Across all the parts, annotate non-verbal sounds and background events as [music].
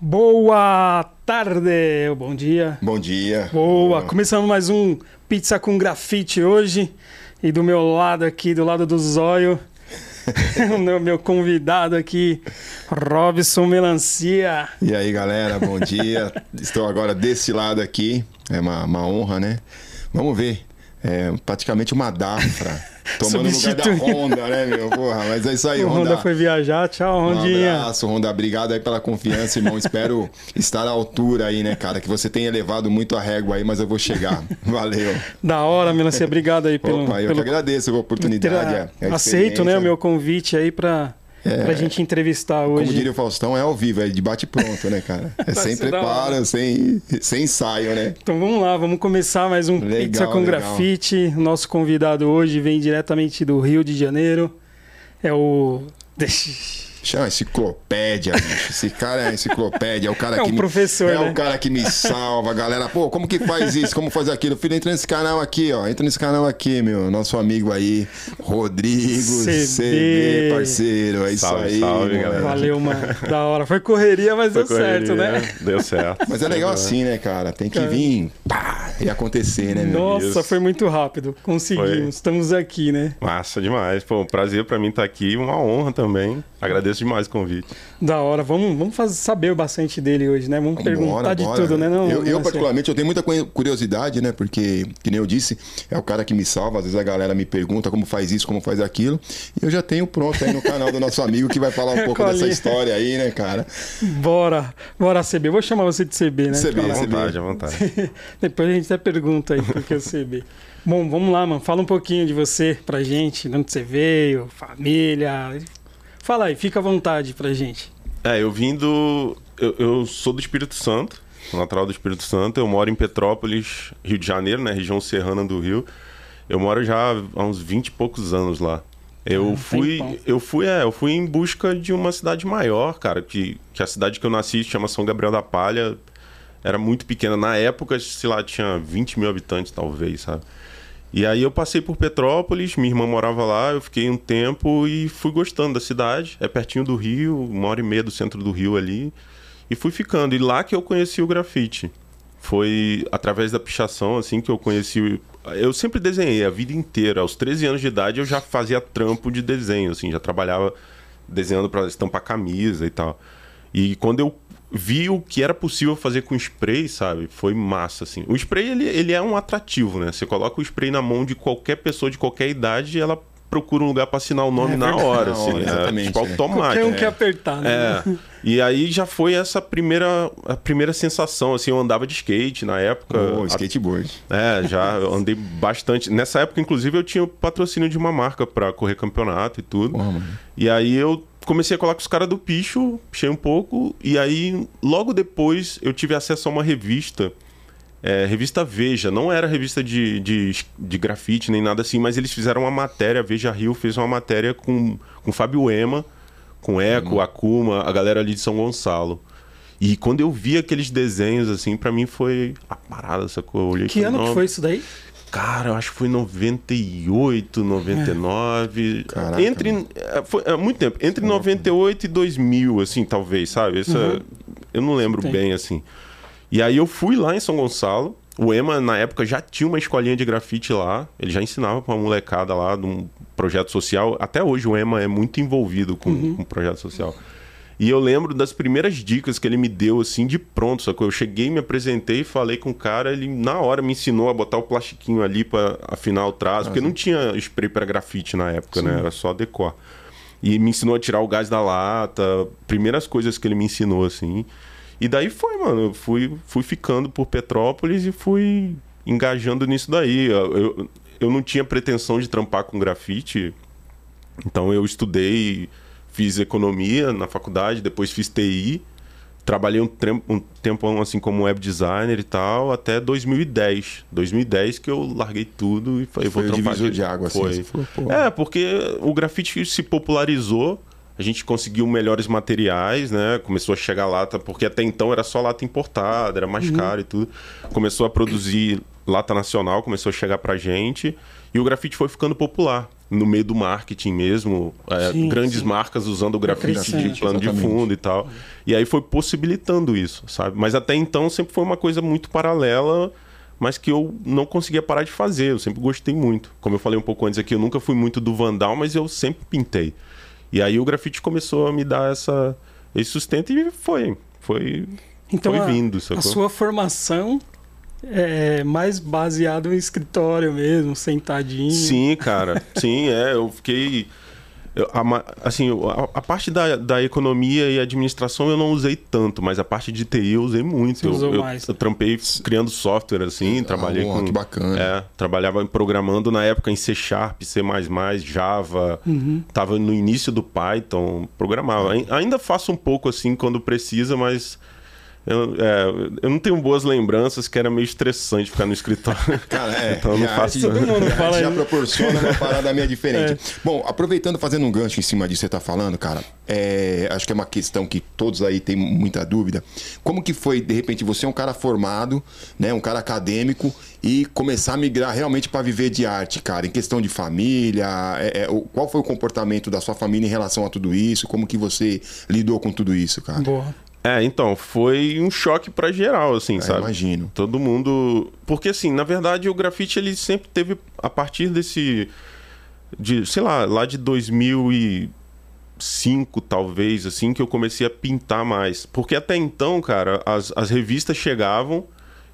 Boa tarde, bom dia. Bom dia. Boa, começando mais um Pizza com Grafite hoje. E do meu lado aqui, do lado do Zóio, [laughs] o meu, meu convidado aqui, Robson Melancia. E aí, galera, bom dia. [laughs] Estou agora desse lado aqui. É uma, uma honra, né? Vamos ver. É praticamente uma Dafra. Tomando o lugar da Honda, né, meu? Porra, mas é isso aí, O Honda. Honda foi viajar, tchau, Um Rondinha. abraço, Honda. Obrigado aí pela confiança, irmão. Espero estar à altura aí, né, cara? Que você tenha levado muito a régua aí, mas eu vou chegar. Valeu. Da hora, Melancia, obrigado aí pelo, Opa, eu pelo que agradeço a oportunidade. ter- é- é a aceito, né, o meu convite aí pra, É. pra gente entrevistar hoje. Como diria o Faustão, é ao vivo, é de bate pronto, né, cara? [laughs] É sem preparo, sem, sem ensaio, né? Então vamos lá, vamos começar mais um Legal, Pizza com legal. Grafite. Nosso convidado hoje vem diretamente do Rio de Janeiro. É o. [laughs] Chama enciclopédia, bicho. Esse cara é enciclopédia, é o cara É um que me- professor, é né? o cara que me salva, galera. Pô, como que faz isso? Como faz aquilo? Filho, entra nesse canal aqui, ó. Entra nesse canal aqui, meu. Nosso amigo aí, Rodrigo CB. CB, parceiro. É isso Salve, aí, salve, galera. Valeu, mano. Da hora. Foi correria, mas deu Foi certo, correria, né? Deu certo. Mas é legal assim, né, cara? Tem que Cara. vir pá, e acontecer, né, meu? Nossa, Isso. foi muito rápido. Conseguimos. Foi. Estamos aqui, né? Massa demais. Pô, um prazer pra mim estar aqui, uma honra também. Agradeço demais o convite. Da hora. Vamos, vamos fazer, saber bastante dele hoje, né? Vamos perguntar Bora, de bora. tudo, né? Não, eu, eu, Melancia? particularmente, eu tenho muita cu- curiosidade, né? Porque, que nem eu disse, é o cara que me salva. Às vezes a galera me pergunta como faz isso, como faz aquilo. E eu já tenho pronto aí no canal do nosso amigo que vai falar um pouco dessa história aí, né, cara? Bora. Bora, CB. Vou chamar você de CB, né? CB, À vontade, à vontade. [laughs] Depois a gente até pergunta aí por que o CB. Bom, vamos lá, mano. Fala um pouquinho de você pra gente, de onde você veio, família. Fala aí, fica à vontade pra gente. É, eu vim do. Eu, eu sou do Espírito Santo, natural do Espírito Santo. Eu moro em Petrópolis, Rio de Janeiro, né? Região serrana do Rio. Eu moro já há uns 20 e poucos anos lá. Eu Ah, fui, tempão. eu fui, é, eu fui em busca de uma cidade maior, cara, que, que a cidade que eu nasci chama São Gabriel da Palha, era muito pequena. Na época, sei lá, tinha 20 mil habitantes, talvez, sabe? E aí eu passei por Petrópolis, minha irmã morava lá, eu fiquei um tempo e fui gostando da cidade. É pertinho do Rio, uma hora e meia do centro do Rio ali. E fui ficando. E lá que eu conheci o grafite. Foi através da pichação, assim, que eu conheci. Eu sempre desenhei a vida inteira. Aos 13 anos de idade eu já fazia trampo de desenho, assim, já trabalhava desenhando para estampar camisa e tal. E quando eu vi o que era possível fazer com spray, sabe? Foi massa, assim. O spray, ele, ele é um atrativo, né? Você coloca o spray na mão de qualquer pessoa de qualquer idade e ela procura um lugar para assinar o nome É na hora, Na assim. hora, é, exatamente, tipo, né? automático. Qualquer um É. quer apertar, né? É. E aí já foi essa primeira, a primeira sensação, assim, eu andava de skate na época. A- skateboard. É, já andei bastante. Nessa época, inclusive, eu tinha o patrocínio de uma marca pra correr campeonato e tudo. Porra, mano. E aí eu comecei a colar com os caras do picho, pichei um pouco, e aí logo depois eu tive acesso a uma revista. é, revista Veja, não era revista de, de, de grafite nem nada assim, mas eles fizeram uma matéria, a Veja Rio fez uma matéria com, com Fábio Ema, com Eco, Akuma, a galera ali de São Gonçalo. E quando eu vi aqueles desenhos, assim, pra mim foi a parada, sacou? Eu olhei e Que ano que "Não, foi isso daí? Cara, eu acho que foi 98, 99. Caraca, entre. mano. é, Foi é, muito tempo. Entre 98 e 2000, assim, talvez, sabe? Essa, Uhum. Eu não lembro Tem. bem, assim. E aí eu fui lá em São Gonçalo. O Ema, na época, já tinha uma escolinha de grafite lá. Ele já ensinava pra uma molecada lá de um projeto social. Até hoje o Ema é muito envolvido com, Uhum. com projeto social. E eu lembro das primeiras dicas que ele me deu, assim, de pronto. Que eu cheguei, me apresentei, falei com o cara, ele na hora me ensinou a botar o plastiquinho ali pra afinar o traço, porque não tinha spray pra grafite na época, né? Era só decor. E me ensinou a tirar o gás da lata, primeiras coisas que ele me ensinou, assim. E daí foi, mano. Eu fui, fui ficando por Petrópolis e fui engajando nisso daí. Eu, eu, eu não tinha pretensão de trampar com grafite, então eu estudei, fiz economia na faculdade, depois fiz TI. Trabalhei um, um tempão assim como web designer e tal, até 2010. 2010 que eu larguei tudo e falei, Foi vou trampar divisor de- água, assim. Foi. Você falou, É, porque o grafite se popularizou, a gente conseguiu melhores materiais, né? Começou a chegar lata, porque até então era só lata importada, era mais caro e tudo. Começou a produzir lata nacional, começou a chegar pra gente. E o grafite foi ficando popular. no meio do marketing mesmo, é, Sim, grandes sim. marcas usando o grafite de plano de exatamente. fundo e tal. E aí foi possibilitando isso, sabe? Mas até então sempre foi uma coisa muito paralela, mas que eu não conseguia parar de fazer. Eu sempre gostei muito. Como eu falei um pouco antes aqui, eu nunca fui muito do vandal, mas eu sempre pintei. E aí o grafite começou a me dar essa, esse sustento e foi. Foi, Então foi a, vindo, a sua formação é mais baseado em escritório mesmo, sentadinho. Sim, cara. Sim, é. Eu fiquei. eu- a assim, a, a parte da, da economia e administração eu não usei tanto, mas a parte de TI eu usei muito. Você eu, usou eu, mais. eu trampei criando software, assim, trabalhei Ah, com. que bacana. É, trabalhava programando na época em C Sharp, C, Java. Uhum. Tava no início do Python, programava. Ai- Ainda faço um pouco assim quando precisa, mas. Eu, é, eu não tenho boas lembranças, que era meio estressante ficar no escritório. [laughs] Cara, é. Então eu não e a faço arte- Todo mundo fala já proporciona uma parada meio diferente. É. Bom, aproveitando, fazendo um gancho em cima disso que você tá falando, cara, é, acho que é uma questão que todos aí têm muita dúvida. Como que foi, de repente, você é um cara formado, né, um cara acadêmico, e começar a migrar realmente para viver de arte, cara, em questão de família, é, é, o- qual foi o comportamento da sua família em relação a tudo isso? Como que você lidou com tudo isso, cara? Boa. É, então, foi um choque pra geral, assim, É, sabe? imagino. Todo mundo. Porque, assim, na verdade, o grafite ele sempre teve, a partir desse. De, sei lá, lá de 2005, talvez, assim, que eu comecei a pintar mais. Porque até então, cara, as, as revistas chegavam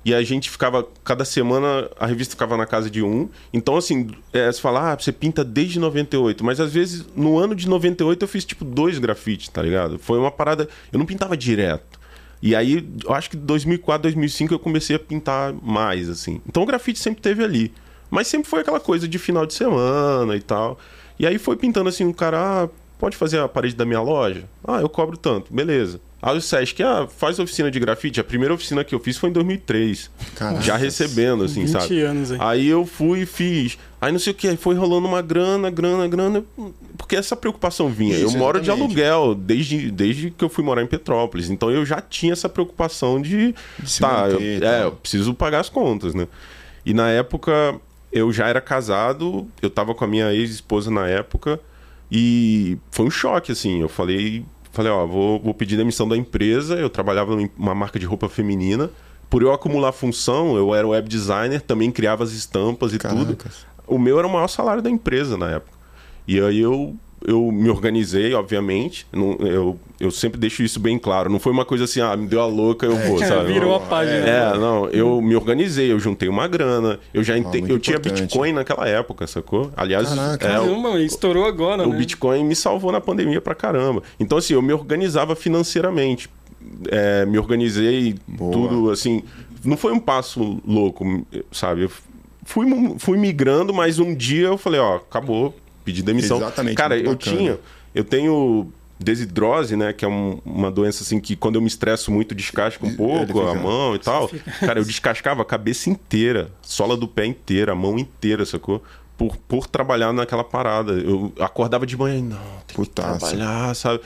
e a gente ficava. Cada semana a revista ficava na casa de um. Então, assim, é, você fala, ah, você pinta desde 98. Mas às vezes, no ano de 98, eu fiz tipo dois grafites, tá ligado? Foi uma parada. Eu não pintava direto. E aí, eu acho que 2004, 2005 eu comecei a pintar mais, assim. Então o grafite sempre teve ali. Mas sempre foi aquela coisa de final de semana e tal. E aí foi pintando assim, um cara, ah, pode fazer a parede da minha loja? Ah, eu cobro tanto, beleza. Aí o Sesc, ah, faz oficina de grafite. A primeira oficina que eu fiz foi em 2003. Caraca. Já recebendo, assim, 20 sabe? anos aí. Aí eu fui e fiz. Aí não sei o que, aí foi rolando uma grana, grana, grana. Porque essa preocupação vinha. Isso, eu moro de exatamente. aluguel desde, desde que eu fui morar em Petrópolis. Então eu já tinha essa preocupação de. De se tá, eu, manter e é, tal. eu preciso pagar as contas, né? E na época eu já era casado, eu tava com a minha ex-esposa na época. E foi um choque, assim. Eu falei, falei, ó, vou, vou pedir demissão da empresa. Eu trabalhava numa marca de roupa feminina. Por eu acumular função, eu era web designer, também criava as estampas e tudo. Caracas. O meu era o maior salário da empresa na época. E aí eu, eu me organizei, obviamente. Não- eu, eu sempre deixo isso bem claro. Não foi uma coisa assim, ah, me deu a louca, eu vou, [laughs] sabe? Virou Não. a página. É, não, eu me organizei, eu juntei uma grana, eu já ente... Ah, muito eu tinha importante. Bitcoin naquela época, sacou? Aliás, Caraca. é, o- Caramba, estourou agora, o né? Bitcoin me salvou na pandemia pra caramba. Então, assim, eu me organizava financeiramente. É, me organizei Boa. tudo, assim. Não foi um passo louco, sabe? Eu fui, fui migrando, mas um dia eu falei, ó, acabou, pedi demissão. Exatamente, Cara, eu bacana. tinha. Eu tenho desidrose, né? Que é um- uma doença assim que quando eu me estresso muito descasca um pouco fica- a mão e tal. Cara, eu descascava a cabeça inteira, sola do pé inteira, a mão inteira, sacou? Por, por trabalhar naquela parada. Eu acordava de manhã e não, tem Putaça. que trabalhar, sabe?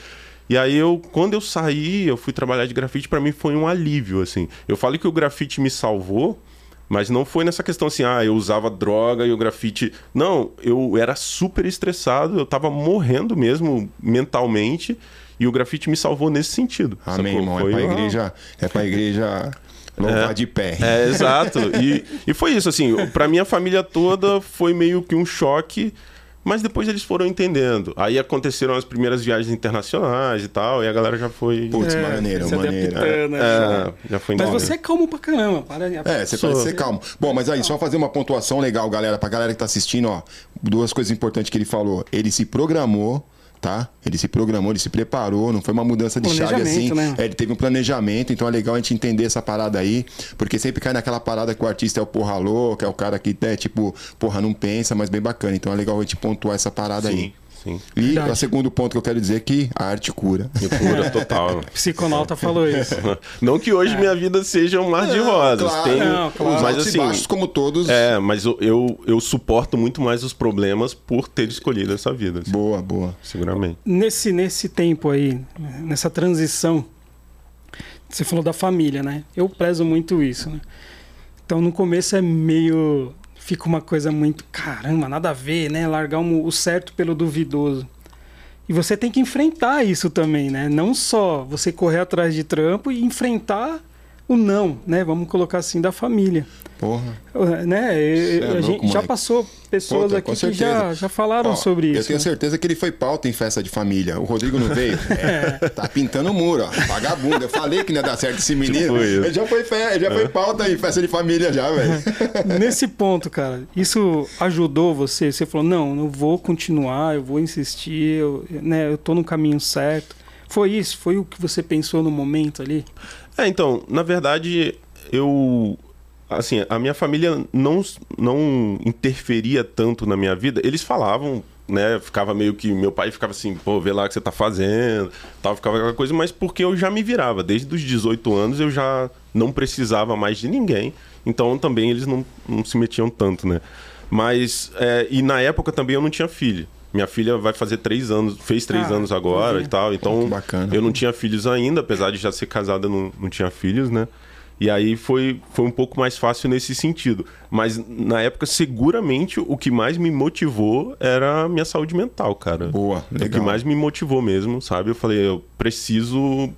E aí eu, quando eu saí, eu fui trabalhar de grafite, pra mim foi um alívio, assim. Eu falo que o grafite me salvou, mas não foi nessa questão assim, ah, eu usava droga e o grafite. Não, eu era super estressado, eu tava morrendo mesmo mentalmente, e o grafite me salvou nesse sentido. Amém, sacou? irmão. É Foi pra uma- igreja, é pra igreja [laughs] louvar de pé. É, exato. E, e foi isso, assim, pra minha família toda foi meio que um choque, mas depois eles foram entendendo. Aí aconteceram as primeiras viagens internacionais e tal, e a galera já foi. Putz, É, maneiro, maneiro. adaptando, né? É, já foi Mas você é calmo pra caramba. Para, É, você Sou. pode ser calmo. Bom, mas aí, só fazer uma pontuação legal, galera, pra galera que tá assistindo, ó. Duas coisas importantes que ele falou. Ele se programou, tá? Ele se programou, ele se preparou, não foi uma mudança de chave assim. Né? É, ele teve um planejamento, então é legal a gente entender essa parada aí, porque sempre cai naquela parada que o artista é o porra louca, é o cara que, né, tipo, porra, não pensa, mas bem bacana. Então é legal a gente pontuar essa parada Sim, aí. Sim. E Verdade. o segundo ponto que eu quero dizer é que a arte cura. Cura total. [laughs] Psiconauta falou isso. [laughs] Não que hoje minha vida seja um mar de rosas. claro. tem, Não, claro. Mas e assim, baixos, como todos. é, mas eu, eu, eu suporto muito mais os problemas por ter escolhido essa vida. assim, Boa, boa. Seguramente. Nesse, nesse tempo aí, nessa transição, você falou da família, né? Eu prezo muito isso, né? Então no começo é meio fica uma coisa muito, caramba, nada a ver, né? Largar o certo pelo duvidoso. E você tem que enfrentar isso também, né? Não só você correr atrás de trampo e enfrentar o não, né? Vamos colocar assim, da família. Porra. Né? É a louco, gente já passou pessoas Puta, aqui que já, já falaram ó, sobre isso. Eu tenho né? certeza que ele foi pauta em festa de família. O Rodrigo não veio. [laughs] É, tá pintando o muro, ó. Vagabundo. Eu falei que não ia dar certo esse menino. Tipo ele já foi, ele já foi é. pauta em festa de família já, velho. [laughs] Nesse ponto, cara, isso ajudou você? Você falou, não, eu vou continuar, eu vou insistir, eu, né, eu tô no caminho certo. Foi isso? Foi o que você pensou no momento ali? É, então, na verdade, eu assim, a minha família não, não interferia tanto na minha vida. Eles falavam, né? Ficava meio que. Meu pai ficava assim, pô, vê lá o que você tá fazendo, tal, ficava aquela coisa, mas porque eu já me virava. Desde os 18 anos eu já não precisava mais de ninguém. Então também eles não, não se metiam tanto, né? Mas. É, e na época também eu não tinha filho. Minha filha vai fazer três anos, fez três ah, anos agora e tal. Então, eu não tinha filhos ainda, apesar de já ser casada, não, não tinha filhos, né? E aí foi, foi um pouco mais fácil nesse sentido. Mas na época, seguramente, o que mais me motivou era a minha saúde mental, cara. Boa, legal. O que mais me motivou mesmo, sabe? Eu falei, eu preciso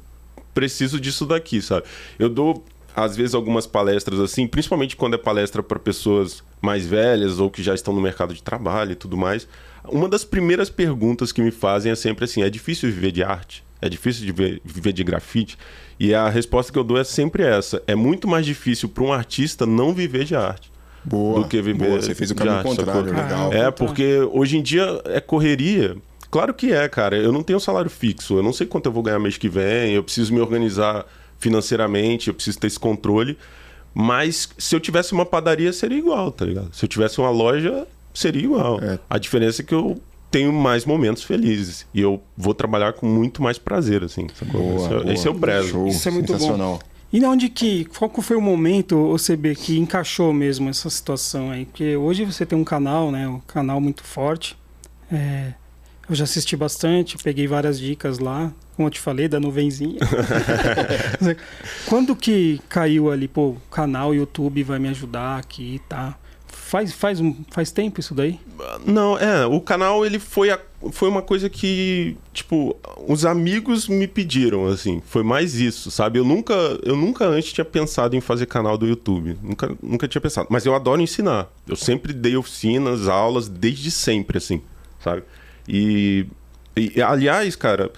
preciso disso daqui, sabe? Eu dou às vezes algumas palestras assim, principalmente quando é palestra para pessoas mais velhas ou que já estão no mercado de trabalho e tudo mais. Uma das primeiras perguntas que me fazem é sempre assim: é difícil viver de arte? É difícil de viver, viver de grafite? E a resposta que eu dou é sempre essa: é muito mais difícil para um artista não viver de arte. Boa, do que viver boa. Você fez o caminho arte, contrário, legal. É, porque hoje em dia é correria. Claro que é, cara. Eu não tenho salário fixo. Eu não sei quanto eu vou ganhar mês que vem. Eu preciso me organizar financeiramente. Eu preciso ter esse controle. Mas se eu tivesse uma padaria, seria igual, tá ligado? Se eu tivesse uma loja, seria igual. É. A diferença é que eu tenho mais momentos felizes. E eu vou trabalhar com muito mais prazer, assim. Boa, esse, é, boa. esse é o prezo. Show. Isso é muito bom. E onde que, qual que foi o momento, OCB, que encaixou mesmo essa situação aí? Porque hoje você tem um canal, né? Um canal muito forte. É, eu já assisti bastante, peguei várias dicas lá, como eu te falei, da nuvenzinha. [laughs] Quando que caiu ali, pô, o canal YouTube vai me ajudar aqui, tá? Faz, faz, um, faz tempo isso daí? Não, é. O canal, ele foi, a, foi uma coisa que, tipo, os amigos me pediram, assim. Foi mais isso, sabe? Eu nunca, eu nunca antes tinha pensado em fazer canal do YouTube. Nunca, nunca tinha pensado. Mas eu adoro ensinar. Eu sempre dei oficinas, aulas, desde sempre, assim, sabe? E, e aliás, cara,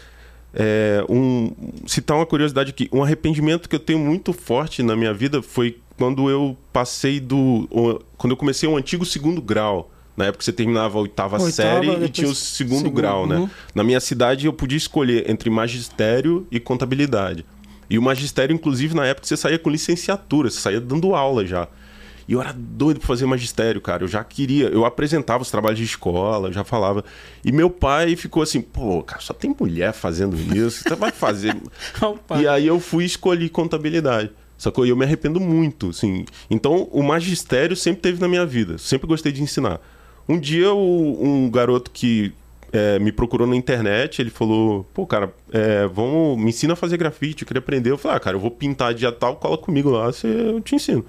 é, um, citar uma curiosidade aqui. Um arrependimento que eu tenho muito forte na minha vida foi quando eu passei do. Quando eu comecei o um antigo segundo grau. Na época você terminava a oitava, oitava série e tinha o segundo, segundo grau, né? Uhum. Na minha cidade eu podia escolher entre magistério e contabilidade. E o magistério, inclusive, na época você saía com licenciatura, você saía dando aula já. E eu era doido pra fazer magistério, cara. Eu já queria. Eu apresentava os trabalhos de escola, já falava. E meu pai ficou assim: pô, cara, só tem mulher fazendo isso. Você vai fazer. [laughs] e aí eu fui escolher contabilidade. Sacou? E eu me arrependo muito, assim. Então, o magistério sempre teve na minha vida. Sempre gostei de ensinar. Um dia, o, um garoto que é, me procurou na internet, ele falou: pô, cara, é, vamos, me ensina a fazer grafite, eu queria aprender. Eu falei: ah, cara, eu vou pintar dia tal, cola comigo lá, você, eu te ensino.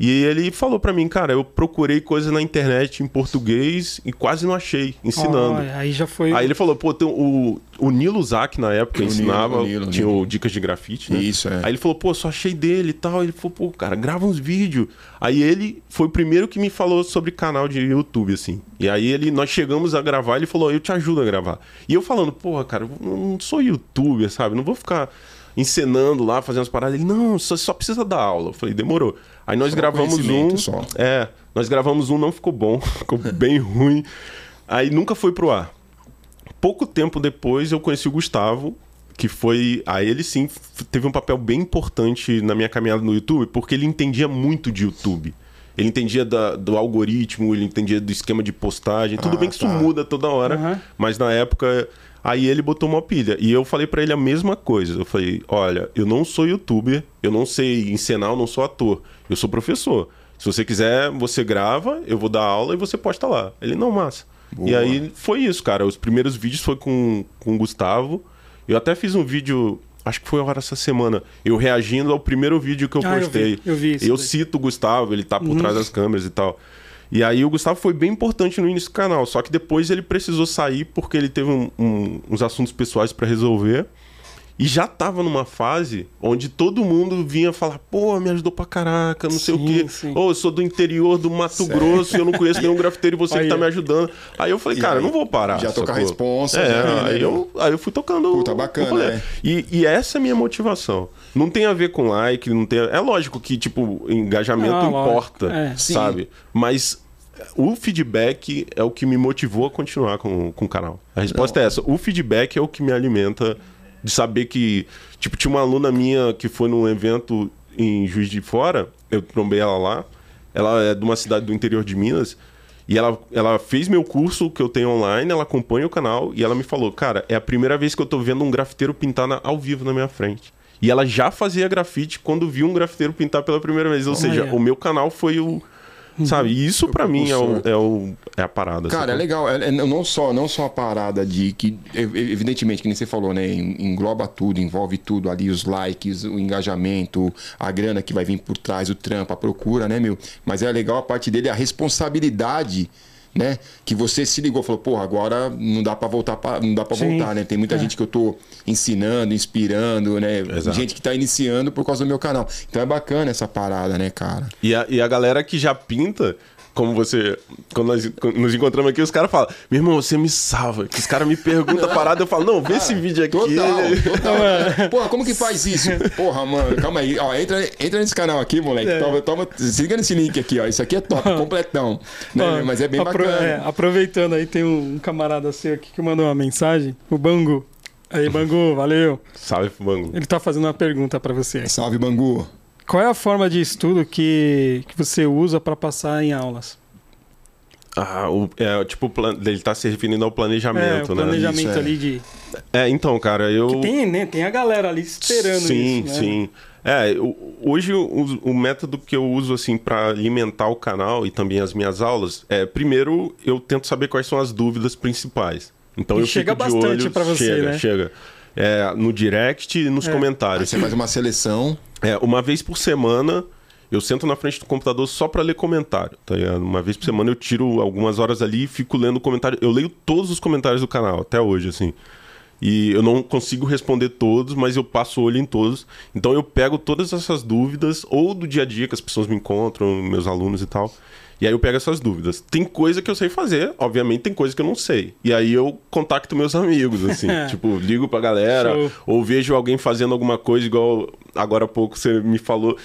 E ele falou para mim, cara, eu procurei coisa na internet em português e quase não achei, ensinando. Oh, aí já foi. Aí ele falou, pô, tem o, o Nilo Zac na época o ensinava, Nilo, o Nilo, tinha Nilo. o Dicas de Grafite, né? Isso, é. Aí ele falou, pô, só achei dele e tal. Ele falou, pô, cara, grava uns vídeos. Aí ele foi o primeiro que me falou sobre canal de YouTube, assim. E aí ele, nós chegamos a gravar, ele falou, eu te ajudo a gravar. E eu falando, porra, cara, eu não sou youtuber, sabe? Não vou ficar encenando lá, fazendo as paradas. Ele, não, só, só precisa dar aula. Eu falei, demorou. Aí nós só gravamos um. Só. É, nós gravamos um, não ficou bom, [laughs] ficou bem ruim. Aí nunca foi pro ar. Pouco tempo depois eu conheci o Gustavo, que foi. A ele sim teve um papel bem importante na minha caminhada no YouTube, porque ele entendia muito de YouTube. Ele entendia da, do algoritmo, ele entendia do esquema de postagem. Tudo ah, bem que tá. isso muda toda hora, uhum. mas na época Aí ele botou uma pilha. E eu falei para ele a mesma coisa. Eu falei: olha, eu não sou youtuber, eu não sei ensinar, eu não sou ator. Eu sou professor. Se você quiser, você grava, eu vou dar aula e você posta lá. Ele, não, massa. Boa. E aí foi isso, cara. Os primeiros vídeos foi com, com o Gustavo. Eu até fiz um vídeo, acho que foi agora essa semana, eu reagindo ao primeiro vídeo que eu ah, postei. Eu vi, eu vi isso. Eu cito o Gustavo, ele tá por uhum. trás das câmeras e tal. E aí o Gustavo foi bem importante no início do canal, só que depois ele precisou sair porque ele teve um, um, uns assuntos pessoais para resolver. E já tava numa fase onde todo mundo vinha falar, pô, me ajudou pra caraca, não sei Sim, o quê. sim. Ô, eu sou do interior do Mato Grosso e eu não conheço nenhum grafiteiro e você Aí. que tá me ajudando. Aí eu falei, cara, aí, não vou parar. já com a responsa, É, já, né, aí, meu? eu, aí eu fui tocando. Puta, bacana, né? E, e essa é a minha motivação. Não tem a ver com like, não tem. É lógico que, tipo, engajamento Ah, importa, É. Sim. sabe? Mas o feedback é o que me motivou a continuar com, com o canal. A resposta é essa. O feedback é o que me alimenta de saber que. Tipo, tinha uma aluna minha que foi num evento em Juiz de Fora, eu trombei ela lá. Ela é de uma cidade do interior de Minas. E ela, ela fez meu curso que eu tenho online, ela acompanha o canal e ela me falou: Cara, é a primeira vez que eu tô vendo um grafiteiro pintar na- ao vivo na minha frente. E ela já fazia grafite quando viu um grafiteiro pintar pela primeira vez. Ou seja, o meu canal foi o. Sabe? E isso pra mim é, o, é, o, é a parada. Cara, é legal. É, é não, só, não só a parada de que, ev- evidentemente, que nem você falou, né? en- Engloba tudo, envolve tudo ali, os likes, o engajamento, a grana que vai vir por trás, o trampo, a procura, né, meu? Mas é legal a parte dele, a responsabilidade. Né? Que você se ligou, falou, porra, agora não dá pra voltar, pra, não dá para voltar, né? Tem muita gente que eu tô ensinando, inspirando, né? Exato. Gente que tá iniciando por causa do meu canal. Então é bacana essa parada, né, cara? E a, e a galera que já pinta, como você. Quando nós quando nos encontramos aqui, os caras falam: Meu irmão, você me salva. Que os caras me perguntam a parada, eu falo: Não, vê esse vídeo aqui. Total, total. [laughs] Porra, como que faz isso? Porra, mano, calma aí. Ó, entra, entra nesse canal aqui, moleque. É. Toma, toma, se liga nesse link aqui, ó. Isso aqui é top, [laughs] completão. Né? Ó, Mas é bem apro- bacana. é, aproveitando aí, tem um, camarada seu aqui que mandou uma mensagem, o Bangu. Aí, Bangu, valeu. Salve pro Bangu. Ele tá fazendo uma pergunta pra você. Salve, Bangu. Qual é a forma de estudo que, que você usa pra passar em aulas? Ah, o, é, tipo, o ele tá se referindo ao É, planejamento, o né? planejamento Isso, é. ali de. É, então, cara, eu. Que tem, né? Tem a galera ali esperando sim, isso. né? Sim, É, o- hoje o, o método que eu uso assim para alimentar o canal e também as minhas aulas é primeiro eu tento saber quais são as dúvidas principais. Então E eu chega fico de bastante pra você, chega, né? chega. É, no direct e nos É. Aí comentários. você faz uma seleção. É, uma vez por semana eu sento na frente do computador só pra ler comentário, tá ligado? Uma vez por semana eu tiro algumas horas ali e fico lendo comentário. Eu leio todos os comentários do canal, até hoje, assim. E eu não consigo responder todos, mas eu passo o olho em todos. Então eu pego todas essas dúvidas, ou do dia a dia que as pessoas me encontram, meus alunos e tal. E aí eu pego essas dúvidas. Tem coisa que eu sei fazer, obviamente tem coisa que eu não sei. E aí eu contacto meus amigos, assim. [laughs] tipo, ligo pra galera, Show. ou vejo alguém fazendo alguma coisa, igual agora há pouco você me falou.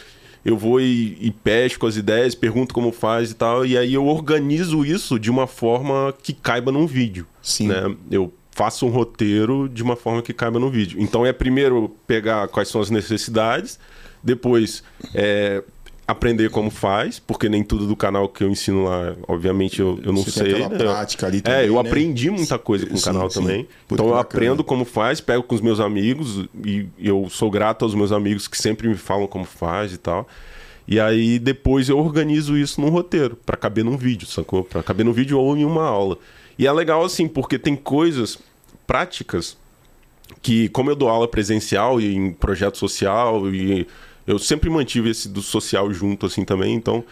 Eu vou e, e pesco as ideias, pergunto como faz e tal, e aí eu organizo isso de uma forma que caiba num vídeo. Sim. Né? Eu faço um roteiro de uma forma que caiba no vídeo. Então é primeiro pegar quais são as necessidades, depois é, aprender como faz, porque nem tudo do canal que eu ensino lá, obviamente, eu, eu não Você tem sei. aquela né? prática ali É, também, eu né? aprendi muita coisa com o canal sim. também. Então eu bacana. aprendo como faz, pego com os meus amigos e eu sou grato aos meus amigos que sempre me falam como faz e tal. E aí depois eu organizo isso num roteiro, pra caber num vídeo, sacou? Pra caber num vídeo ou em uma aula. E é legal assim, porque tem coisas práticas que, como eu dou aula presencial e em projeto social, e eu sempre mantive esse do social junto assim também, então.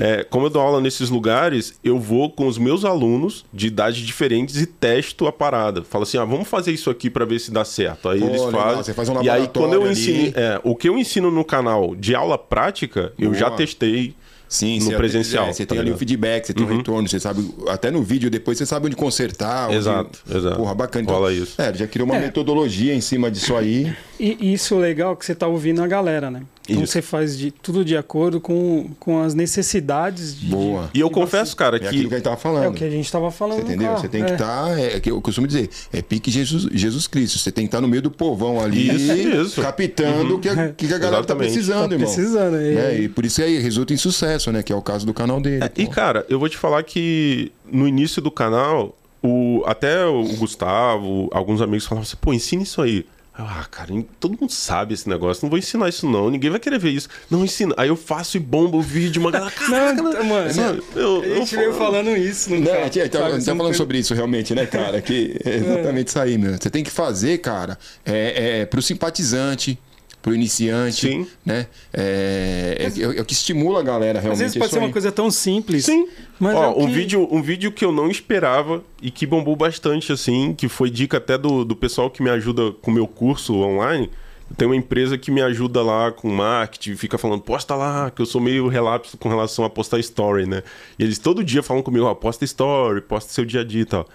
é, como eu dou aula nesses lugares, eu vou com os meus alunos de idades diferentes e testo a parada. Falo assim, ah, vamos fazer isso aqui pra ver se dá certo. Aí Pô, eles legal, fazem. você faz um e aí quando eu ensino, é, o que eu ensino no canal de aula prática, eu já testei Sim, no você- presencial. é, você tá tem ali o feedback, você tem o retorno, você sabe. Até no vídeo depois você sabe onde consertar. onde- Exato, exato. Porra, bacana. Então, Rola isso. É, já criou uma É. metodologia em cima disso aí. E isso legal é que você tá ouvindo a galera, né? Então Isso. você faz de, tudo de acordo com, com as necessidades de. Boa. E eu confesso, cara, É aquilo que que a gente tava falando. É o que a gente tava falando. Você entendeu? carro, Você tem que é. estar, é, que eu costumo dizer, é pique Jesus, Jesus Cristo. Você tem que estar no meio do povão ali, Isso, isso. captando o que, a- que a galera tá Exatamente. precisando, Tá irmão. precisando, é. Né? E por isso aí resulta em sucesso, né? Que é o caso do canal dele. É, e cara, eu vou te falar que no início do canal, o, até o Gustavo, alguns amigos falavam assim, pô, ensina isso aí. Eu, Ah, cara, todo mundo sabe esse negócio, não vou ensinar isso não, ninguém vai querer ver isso. Não ensina. Aí eu faço e bombo o vídeo, uma galera, [laughs] caraca, Não, mano, sabe? Eu, A eu gente veio falo- falando isso no Não, carro, a gente tá, tá não falando sobre isso realmente, né, cara? Que [laughs] é exatamente isso aí, meu. Você tem que fazer, cara, é, é, pro simpatizante, pro iniciante, Sim. né? É, é, é o que estimula a galera Às realmente. vezes pode isso ser uma aí. coisa tão simples. Sim. Mas Ó, é o um, que- vídeo, um vídeo que eu não esperava e que bombou bastante, assim, que foi dica até do, do pessoal que me ajuda com o meu curso online. Tem uma empresa que me ajuda lá com marketing, fica falando, posta lá, que eu sou meio relapso com relação a postar story, né? E eles todo dia falam comigo, ó, posta story, posta seu dia a dia e tal.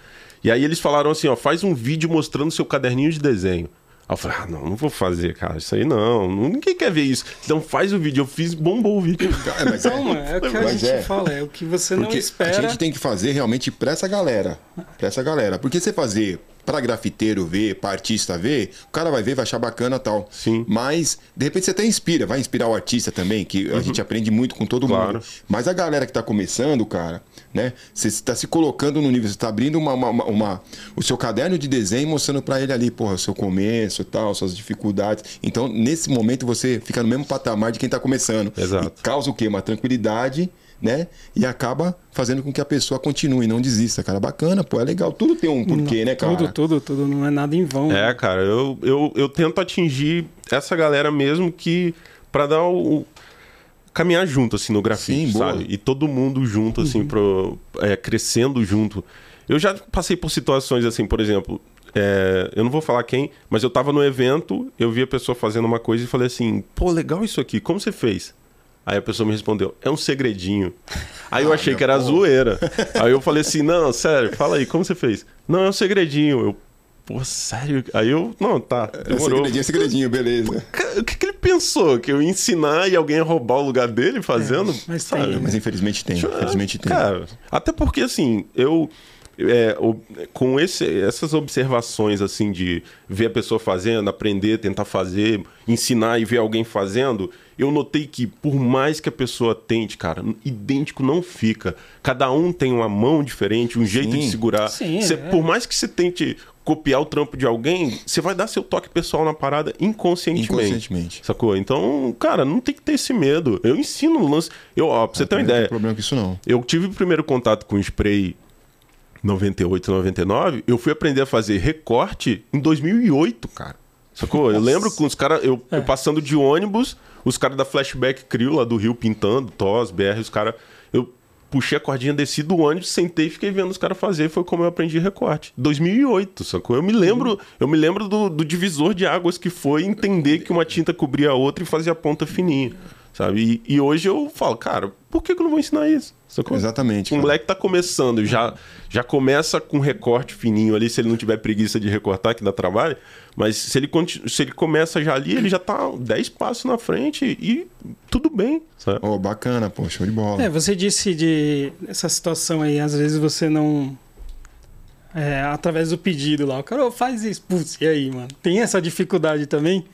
E aí eles falaram assim, ó, faz um vídeo mostrando seu caderninho de desenho. Aí eu falei, ah, não, não vou fazer, cara, isso aí não, não- ninguém quer ver isso. Então faz o vídeo, eu fiz, bombou o vídeo. [laughs] É, mas Então, mano, é o que a gente é. fala, é o que você não Porque espera. a gente tem que fazer realmente pra essa galera. Pra essa galera. Porque você fazer pra grafiteiro ver, pra artista ver, o cara vai ver, vai achar bacana e tal. Sim. Mas, de repente, você até inspira, vai inspirar o artista também, que a gente aprende muito com todo Uhum. Claro. mundo. Mas a galera que tá começando, cara, né? Você está se colocando no nível, você tá abrindo uma, uma- uma- uma- o seu caderno de desenho mostrando pra ele ali, porra, o seu começo e tal, suas dificuldades. Então, nesse momento, você fica no mesmo patamar de quem tá começando. Exato. E causa o quê? Uma tranquilidade, né? E acaba fazendo com que a pessoa continue, não desista, cara. Bacana, pô, é legal. Tudo tem um porquê, né, cara? Tudo, tudo, tudo. Não é nada em vão. É, cara, eu, eu, eu tento atingir essa galera mesmo que. pra dar o. caminhar junto, assim, no grafite, Sim, boa. sabe? E todo mundo junto, assim, pro, é, crescendo junto. Eu já passei por situações assim, por exemplo. é, eu não vou falar quem, mas eu tava no evento, eu vi a pessoa fazendo uma coisa e falei assim: pô, legal isso aqui, como você fez? Aí a pessoa me respondeu: é um segredinho. [laughs] Aí eu Ah, achei meu que era pô. zoeira. [laughs] Aí eu falei assim: não, sério, fala aí, como você fez? Não, é um segredinho. Eu, pô, sério? Aí eu, não, tá, É demorou. segredinho, é segredinho, beleza. Ca- O que, que ele pensou? Que eu ia ensinar e alguém ia roubar o lugar dele fazendo? mas Sabe? tem, Mas infelizmente tem, infelizmente tem. Cara, até porque assim, eu. é, o- com esse- essas observações assim de ver a pessoa fazendo, aprender, tentar fazer, ensinar e ver alguém fazendo, eu notei que por mais que a pessoa tente, cara, idêntico não fica. Cada um tem uma mão diferente, um jeito de Sim. segurar. Sim, Cê- é. Por mais que você tente copiar o trampo de alguém, você vai dar seu toque pessoal na parada inconscientemente. Inconscientemente. Sacou? Então, cara, não tem que ter esse medo. Eu ensino o lance. Eu, ó, pra você ter uma Não tem ideia, problema com isso, não. eu tive o primeiro contato com spray 98, 99. Eu fui aprender a fazer recorte em 2008, cara. Sacou? Eu lembro com os caras, eu, É. eu passando de ônibus, os caras da Flashback Crew lá do Rio pintando, TOS, BR, os caras. Eu puxei a cordinha, desci do ônibus, sentei e fiquei vendo os caras fazer. Foi como eu aprendi recorte. 2008, sacou? Eu me lembro, eu me lembro do, do divisor de águas que foi entender que uma tinta cobria a outra e fazia a ponta fininha. Sabe? E, e hoje eu falo, cara, por que, que eu não vou ensinar isso? Sacou? Exatamente. Um cara. moleque tá começando, já, já começa com recorte fininho ali, se ele não tiver preguiça de recortar, que dá trabalho. Mas se ele, se ele começa já ali, ele já tá 10 passos na frente e tudo bem, sabe? Ô, bacana, pô, show de bola. É, você disse de essa situação aí, às vezes você não. É, através do pedido lá, o cara "Ô, faz isso, putz, e aí, mano? Tem essa dificuldade também? O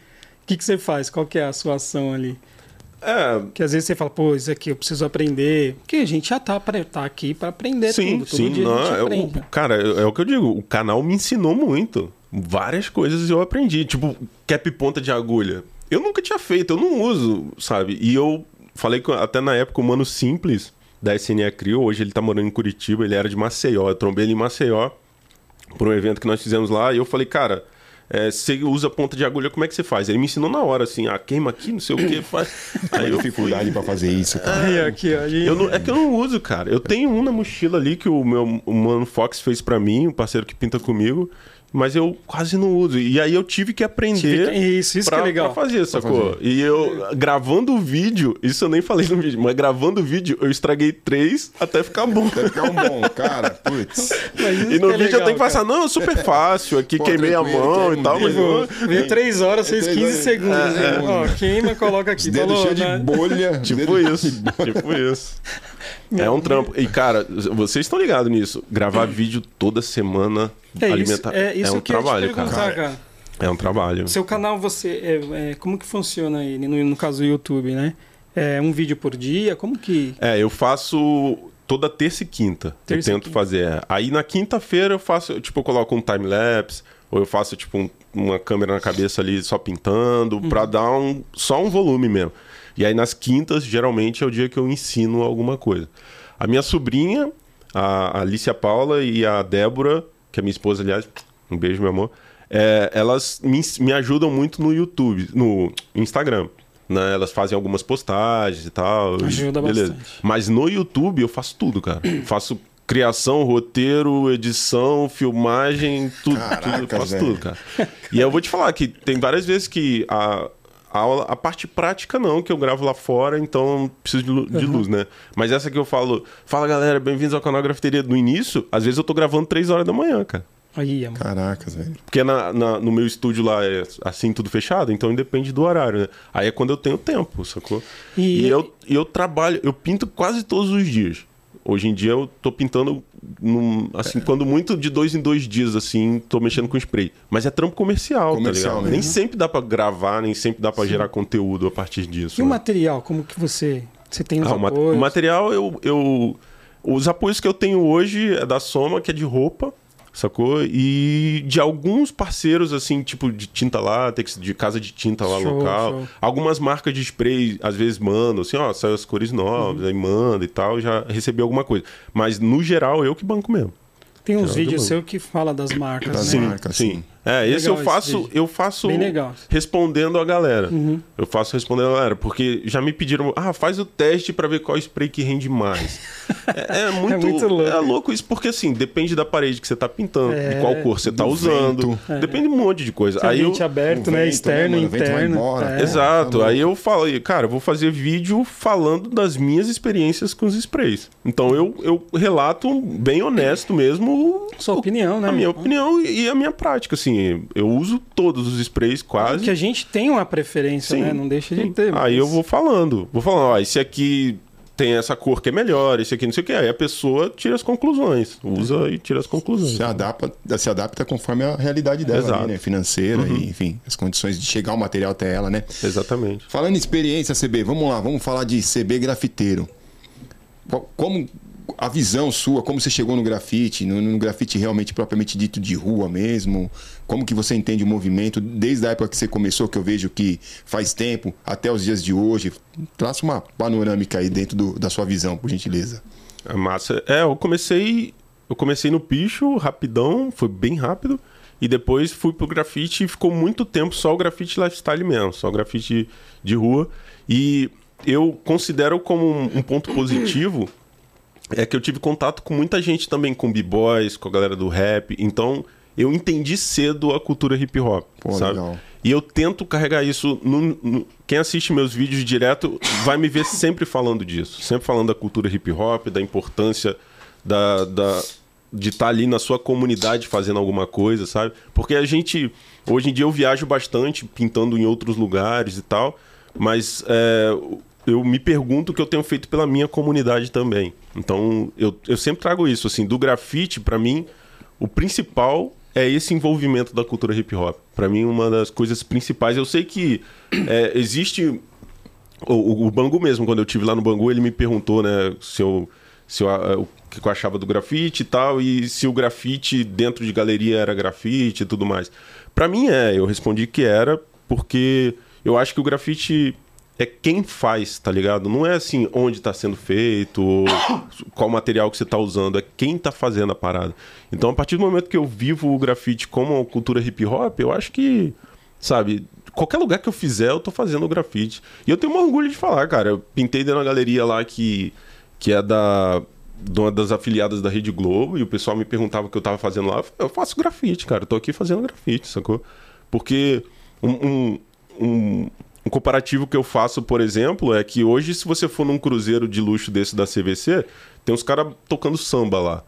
que, que você faz? Qual que é a sua ação ali? É, Que às vezes você fala, pô, isso aqui eu preciso aprender. Porque a gente já tá, pra- tá aqui pra aprender sim, tudo. Todo sim. dia Não, a gente é o- cara, é, é o que eu digo, o canal me ensinou muito. Várias coisas eu aprendi. Tipo, cap ponta de agulha. Eu nunca tinha feito, eu não uso, sabe? E eu falei com, até na época o Mano Simples, da SNE Crio, hoje ele tá morando em Curitiba, ele era de Maceió. Eu trombei ele em Maceió por um evento que nós fizemos lá, e eu falei, cara, é, você usa ponta de agulha, como é que você faz? Ele me ensinou na hora, assim, ah, queima aqui, não sei o que, [laughs] faz. Aí eu dificuldade pra fazer isso, cara. Aí, aqui, eu não- é que eu não uso, cara. Eu tenho um na mochila ali que o meu o Mano Fox fez pra mim, o parceiro que pinta comigo, mas eu quase não uso. E aí eu tive que aprender. Fica- Isso, isso pra, que é legal. pra fazer, sacou? E eu, gravando o vídeo, isso eu nem falei no vídeo, mas gravando o vídeo, eu estraguei três até ficar bom. Deve ficar um bom, cara. Putz. E no que é vídeo eu legal, tenho que passar, cara. não, é super fácil, aqui Pô, queimei a mão e tal, mas. Veio três horas, fez Três 15 horas. segundos. É, hein? Ó, queima, coloca aqui. Os dedos Falou, cheios né? de bolha. Tipo dedo- isso, tipo isso. É um trampo. E, cara, vocês estão ligados nisso. Gravar vídeo toda semana, É isso, alimentar. é isso um que eu te trabalho, perguntar, cara. cara. É um trabalho. Seu canal, você. É, é, como que funciona ele? No, no caso do YouTube, né? É um vídeo por dia? Como que. É, eu faço toda terça e quinta. Terça eu tento quinta. fazer. é. Aí na quinta-feira eu faço, tipo, eu coloco um time-lapse, ou eu faço, tipo, um- uma câmera na cabeça ali só pintando, pra Uhum. dar um, só um volume mesmo. E aí nas quintas, geralmente, é o dia que eu ensino alguma coisa. A minha sobrinha, a Alicia Paula e a Débora, que é minha esposa, aliás, um beijo, meu amor. é, elas me, me ajudam muito no YouTube, no Instagram. Né? Elas fazem algumas postagens e tal. Ajuda beleza. bastante. Mas no YouTube eu faço tudo, cara. [clears throat] faço criação, roteiro, edição, filmagem, tudo, Caraca, tudo. Eu faço velho. tudo, cara. E aí eu vou te falar que tem várias vezes que a, a, aula, a parte prática não, que eu gravo lá fora, então preciso de, de luz, né? Mas essa que eu falo, fala galera, bem-vindos ao canal Grafiteria. No início, às vezes eu tô gravando 3 horas da manhã, cara. Aí, mano. Caracas, velho. Porque na, na- no meu estúdio lá é assim, tudo fechado, então depende do horário, né? Aí é quando eu tenho tempo, sacou? E- E, eu, e eu trabalho, eu pinto quase todos os dias. Hoje em dia eu tô pintando, num- assim, quando muito de dois em dois dias, assim, tô mexendo com spray. Mas é trampo comercial, Comercial tá ligado? mesmo. Nem sempre dá pra gravar, nem sempre dá pra gerar conteúdo a partir disso. E o né? material, como que você. Você tem os Ah, o apoios? o material, eu, eu. Os apoios que eu tenho hoje é da Soma, que é de roupa, sacou? E de alguns parceiros, assim, tipo de tinta látex, de casa de tinta lá Show, local. show. Algumas marcas de spray, às vezes mandam, assim, ó, saiu as cores novas, Uhum. aí manda e tal, já recebi alguma coisa. Mas, no geral, eu que banco mesmo. Tem uns vídeos do seus que fala das marcas, Das né? marcas. Sim. sim. É, esse Legal eu esse faço, eu faço Bem legal. Uhum. respondendo a galera. Eu faço respondendo a galera, porque já me pediram, ah, faz o teste pra ver qual spray que rende mais. [laughs] é, é muito, muito louco. é louco isso, porque assim, depende da parede que você tá pintando, É, de qual cor você tá do usando, vento. depende de um monte de coisa. Tem Aí eu, ambiente aberto, o né? vento, Externo, né, mano? Interno. embora. É. Exato. Tá Aí eu falei, cara, eu vou fazer vídeo falando das minhas experiências com os sprays. Então eu, eu relato bem honesto mesmo Sua opinião, né? a minha opinião e e a minha prática, assim. Eu uso todos os sprays quase. Que a gente tem uma preferência, Sim, né? Não deixa de sim. ter. Aí mas- eu vou falando. Vou falando, ó, esse aqui tem essa cor que é melhor, esse aqui não sei o que. Aí a pessoa tira as conclusões. Usa e tira as conclusões. Se adapta, se adapta conforme a realidade dela, ali, né? Financeira e, enfim, as condições de chegar o material até ela, né? Exatamente. Falando em experiência, CB, vamos lá, vamos falar de CB grafiteiro. Como a visão sua, como você chegou no grafite, no, no grafite realmente propriamente dito de rua mesmo? Como que você entende o movimento desde a época que você começou, que eu vejo que faz tempo, até os dias de hoje? Traça uma panorâmica aí dentro do- da sua visão, por gentileza. A massa. É, eu comecei. Eu comecei no picho, rapidão, foi bem rápido. E depois fui pro grafite e ficou muito tempo só o grafite lifestyle mesmo, só o grafite de rua. E eu considero como um, um ponto positivo é que eu tive contato com muita gente também, com b-boys, com a galera do rap. Então eu entendi cedo a cultura hip hop, Pô, sabe? legal. E eu tento carregar isso. No, no- quem assiste meus vídeos direto vai me ver sempre falando disso. Sempre falando da cultura hip hop, da importância da, da- de estar ali na sua comunidade fazendo alguma coisa, sabe? Porque a gente. Hoje em dia eu viajo bastante, pintando em outros lugares e tal. Mas é, eu me pergunto o que eu tenho feito pela minha comunidade também. Então eu, eu sempre trago isso. Assim, do grafite, pra mim, o principal é esse envolvimento da cultura hip hop. Pra mim, uma das coisas principais. Eu sei que é, existe. O, o- Bangu mesmo, quando eu tive lá no Bangu, ele me perguntou, né, se eu, se eu, ah, o que eu achava do grafite e tal, e se o grafite dentro de galeria era grafite e tudo mais. Pra mim é, eu respondi que era, porque eu acho que o grafite é quem faz, tá ligado? Não é assim onde tá sendo feito, [coughs] qual material que você tá usando, é quem tá fazendo a parada. Então, a partir do momento que eu vivo o grafite como uma cultura hip hop, eu acho que, sabe, qualquer lugar que eu fizer, eu tô fazendo o grafite. E eu tenho um orgulho de falar, cara. Eu pintei dentro da galeria lá que, que é da. De uma das afiliadas da Rede Globo, e o pessoal me perguntava o que eu tava fazendo lá. Eu faço grafite, cara. Eu tô aqui fazendo grafite, sacou? Porque um, um, um, um comparativo que eu faço, por exemplo, é que hoje, se você for num cruzeiro de luxo desse da CVC, tem uns caras tocando samba lá.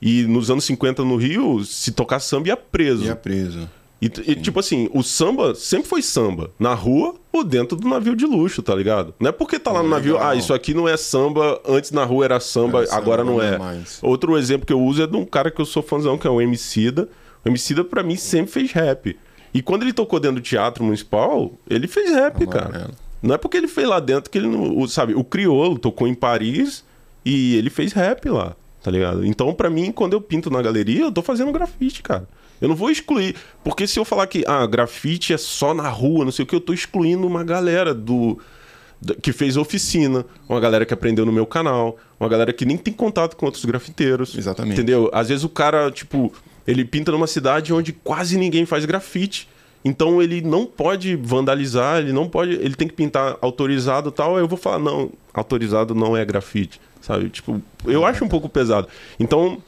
E nos anos 50 no Rio, se tocar samba ia preso. É preso. E, e, tipo assim, o samba sempre foi samba. Na rua ou dentro do navio de luxo, tá ligado? Não é porque tá lá no navio, Legal. ah, isso aqui não é samba, antes na rua era samba, Era samba, agora não não é é. Outro exemplo que eu uso é de um cara que eu sou fãzão, que é o Emicida. O Emicida, pra mim, sempre fez rap. E quando ele tocou dentro do teatro municipal, ele fez rap, cara. Não é porque ele fez lá dentro que ele não. Sabe, o Criolo tocou em Paris e ele fez rap lá, tá ligado? Então, pra mim, quando eu pinto na galeria, eu tô fazendo grafite, cara. Eu não vou excluir. Porque se eu falar que, ah, grafite é só na rua, não sei o que, eu tô excluindo uma galera do. Que fez oficina, uma galera que aprendeu no meu canal, uma galera que nem tem contato com outros grafiteiros. Exatamente. Entendeu? Às vezes o cara, tipo, Ele pinta numa cidade onde quase ninguém faz grafite. Então ele não pode vandalizar, ele não pode. Ele tem que pintar autorizado e tal. Aí eu vou falar, não, autorizado não é grafite. Sabe? Tipo, eu acho um pouco pesado. Então,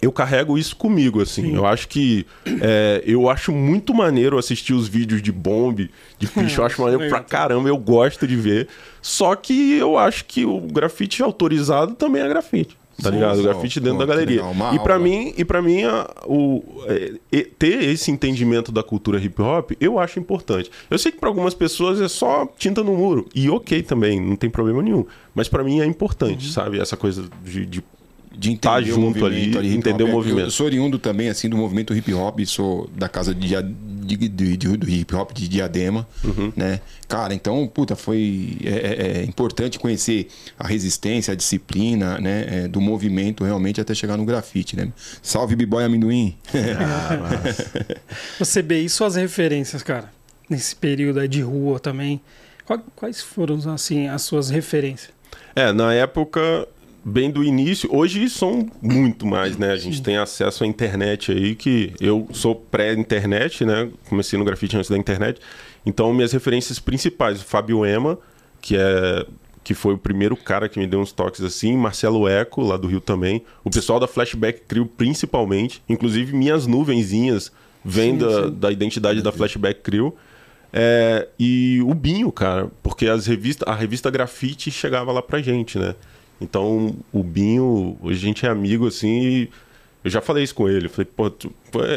eu carrego isso comigo, assim. Sim. Eu acho que. É, eu acho muito maneiro assistir os vídeos de bombe, de [laughs] ficha. eu acho maneiro pra caramba, eu gosto de ver. Só que eu acho que o grafite autorizado também é grafite. Tá ligado? O grafite dentro Pô, da galeria. Legal, e para mim, e para mim a, o, é, ter esse entendimento da cultura hip hop, eu acho importante. Eu sei que para algumas pessoas é só tinta no muro. E OK também, não tem problema nenhum. Mas para mim é importante, uhum. sabe? Essa coisa de, de de entender tá junto ali, ali entender o movimento. Eu sou oriundo também assim do movimento hip hop, sou da casa de, de, de, de do hip hop de Diadema, uhum. né? Cara, então, puta, foi é, é, é, importante conhecer a resistência, a disciplina, né, é, do movimento realmente até chegar no grafite, né? Salve B-boy amendoim. Ah, [laughs] Você vê e suas referências, cara, nesse período aí de rua também. Quais foram assim as suas referências? É, na época bem do início. Hoje são muito mais, né? A gente Sim. tem acesso à internet aí, que eu sou pré-internet, né? Comecei no grafite antes da internet. Então, minhas referências principais, o Fábio Ema, que é que foi o primeiro cara que me deu uns toques assim, Marcelo Eco, lá do Rio também, o pessoal da Flashback Crew principalmente, inclusive minhas nuvenzinhas vêm da, sim. da identidade da Flashback Crew. É, e o Binho, cara, porque as revista, a revista Grafite chegava lá pra gente, né? Então, o Binho, hoje a gente é amigo, assim, e eu já falei isso com ele. falei, pô, tu,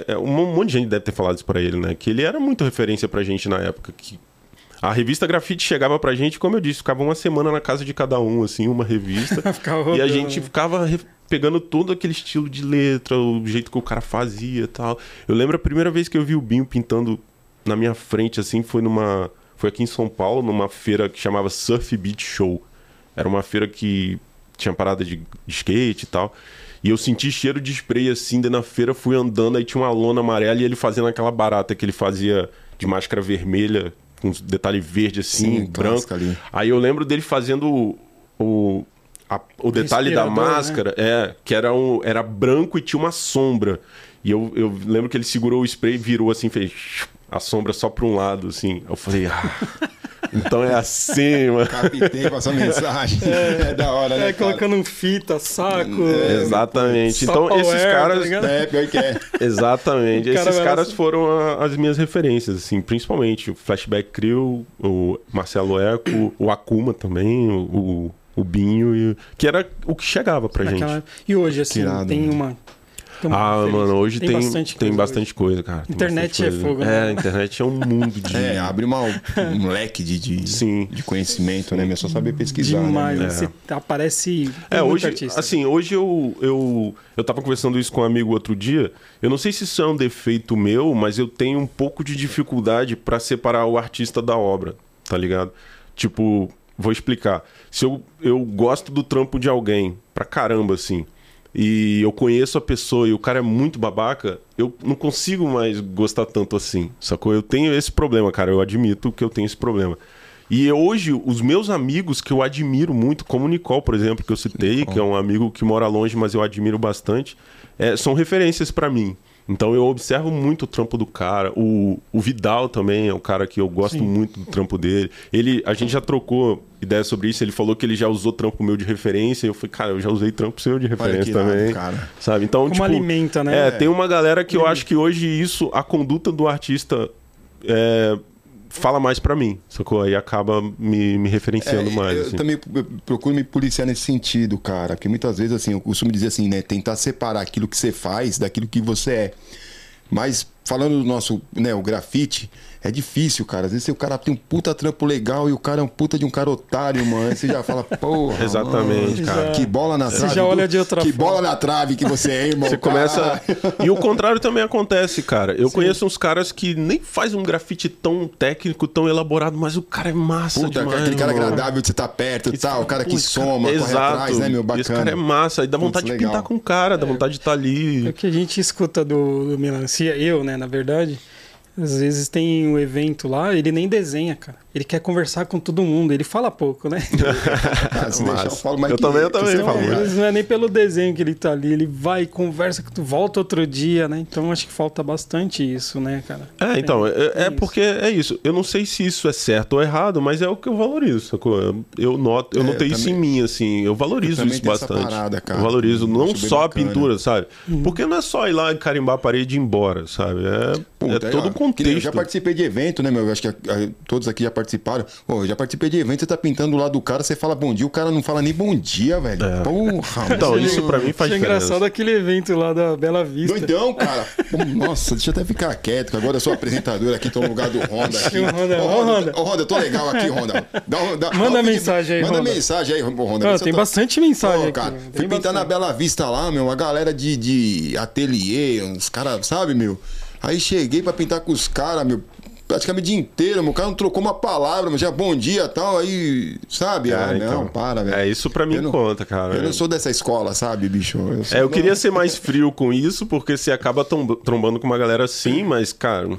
é, um monte de gente deve ter falado isso pra ele, né? Que ele era muito referência pra gente na época. Que a revista Grafite chegava pra gente, como eu disse, ficava uma semana na casa de cada um, assim, uma revista. [laughs] e a gente ficava pegando todo aquele estilo de letra, o jeito que o cara fazia e tal. Eu lembro a primeira vez que eu vi o Binho pintando na minha frente, assim, foi numa. Foi aqui em São Paulo, numa feira que chamava Surf Beat Show. Era uma feira que tinha parada de skate e tal. E eu senti cheiro de spray assim, daí na feira fui andando, aí tinha uma lona amarela e ele fazendo aquela barata que ele fazia de máscara vermelha, com detalhe verde assim, Sim, branco. Ali. Aí eu lembro dele fazendo o, o, a, o detalhe da né? máscara, né? é, que era, um, era branco e tinha uma sombra. E eu, eu lembro que ele segurou o spray, virou assim, fez a sombra só para um lado, assim. Eu falei, ah. Então é assim, mano. Captei com essa mensagem. [laughs] É, é da hora, né? É, colocando um fita, saco. É, exatamente. Então power, esses tá caras. Tá é, pior que é. Exatamente. esses caras assim. foram a, as minhas referências, assim, principalmente o Flashback Crew, o Marcelo Eco, o Akuma também, o, o Binho, e, que era o que chegava pra Naquela... gente. E hoje, assim, tem uma ah, mano, hoje tem, tem bastante, tem coisa, bastante coisa, cara. Tem internet é fogo, né? É, a internet é um mundo de. [laughs] É, abre uma, um [laughs] leque de, de, Sim. de conhecimento, né? É só saber pesquisar. Né, Demais, né? você aparece. É, hoje, artista. assim, hoje eu, eu, eu tava conversando isso com um amigo outro dia. Eu não sei se isso é um defeito meu, mas eu tenho um pouco de dificuldade para separar o artista da obra, tá ligado? Tipo, vou explicar. Se eu, eu gosto do trampo de alguém pra caramba, assim e eu conheço a pessoa e o cara é muito babaca, eu não consigo mais gostar tanto assim, sacou? Eu tenho esse problema, cara, eu admito que eu tenho esse problema. E hoje, os meus amigos que eu admiro muito, como o Nicole, por exemplo, que eu citei, Nicole. que é um amigo que mora longe, mas eu admiro bastante, é, são referências para mim. Então eu observo muito o trampo do cara. O, o Vidal também é um cara que eu gosto Sim. muito do trampo dele. Ele, a gente já trocou ideia sobre isso. Ele falou que ele já usou trampo meu de referência. E eu falei, cara, eu já usei trampo seu de referência também. cara. Sabe? Então, Como tipo, alimenta, né? É, tem uma galera que eu acho que hoje isso, a conduta do artista é, fala mais para mim, sacou? Aí acaba me, me referenciando é, mais. Eu assim. também procuro me policiar nesse sentido, cara. Porque muitas vezes, assim, eu costumo dizer assim, né? Tentar separar aquilo que você faz daquilo que você é. Mas falando do nosso, né, o grafite, é difícil, cara. Às vezes o cara tem um puta trampo legal e o cara é um puta de um cara otário, mano. Aí você já fala, [laughs] porra. Exatamente, mano, cara. Que bola na trave. Você já olha de outra Que forma. bola na trave que você é, irmão. Você começa. E o contrário também acontece, cara. Eu Sim. conheço uns caras que nem faz um grafite tão técnico, tão elaborado, mas o cara é massa. Puta, demais, aquele cara agradável de você estar tá perto e tal. O cara que soma, cara... corre Exato. atrás, né, meu? Bacana. Esse cara é massa. Aí dá vontade Putz, de pintar com o cara, dá é. vontade de estar tá ali. É o que a gente escuta do, do Melancia, eu, né, na verdade. Às vezes tem um evento lá, ele nem desenha, cara. Ele quer conversar com todo mundo, ele fala pouco, né? [laughs] Ah, se deixar, eu falo mais Eu que- também- eu também você falo não é nem pelo desenho que ele tá ali, ele vai, conversa, que tu volta outro dia, né? Então acho que falta bastante isso, né, cara? É, então, é, é isso. porque é isso. Eu não sei se isso é certo ou errado, mas é o que eu valorizo, sacou? Eu- noto, eu É, notei eu isso também- em mim, assim. Eu valorizo Eu isso bastante. parada, cara. Eu valorizo não só a bacana. pintura, sabe? Uhum. Porque não é só ir lá e carimbar a parede e ir embora, sabe? É, Puta, é todo o nem Eu contexto. já participei de evento, né, meu? Eu acho que todos aqui já participaram. Pô, eu já participei de evento, você tá pintando do lado do cara, você fala bom dia, o cara não fala nem bom dia, velho. Porra, Então, mano. isso pra mim faz diferença. engraçado aquele evento lá da Bela Vista. Doidão, cara. Pô, Nossa, deixa eu até ficar quieto, que agora eu sou apresentador aqui, tô no lugar do Honda aqui. O Honda, Ô, ó, Honda. Ô, Honda, eu tô legal aqui, Honda. Dá dá- Manda dá um mensagem aí, Manda Honda. mensagem aí, Honda. Ah, tem tô- bastante mensagem Pô, cara, tem fui pintar na. Bela Vista lá, meu, uma galera de, de ateliê, uns caras, sabe, meu? Aí cheguei pra pintar com os caras, meu, praticamente o dia inteiro, meu, o cara não trocou uma palavra, meu, já bom dia e tal, aí, sabe? ah, É, não, então, para, velho. É, isso pra mim Eu não- conta, cara. Eu não sou dessa escola, sabe, bicho? Eu, sou- É, eu queria ser mais frio com isso, porque você acaba trombando com uma galera assim, mas, cara,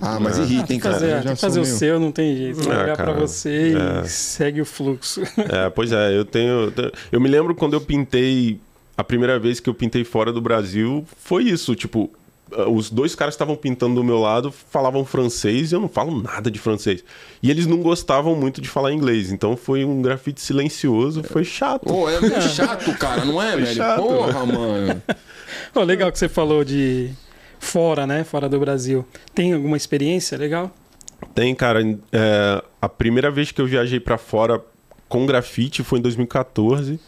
Ah, mas Ah, irrita, tem hein, que cara? fazer, tem já que fazer o meio- seu, não tem jeito. Vai É, olhar pra cara, você é. e segue o fluxo. É, pois é, eu tenho. Eu me lembro quando eu pintei. A primeira vez que eu pintei fora do Brasil foi isso. Tipo, ah, os dois caras que estavam pintando do meu lado falavam francês e eu não falo nada de francês. E eles não gostavam muito de falar inglês. Então foi um grafite silencioso, foi chato. Pô, é meio chato, cara, não é, velho? chato. Porra, mano. Pô, legal que você falou de fora, né? Fora do Brasil. Tem alguma experiência legal? Tem, cara. é, a primeira vez que eu viajei pra fora com grafite foi em 2014.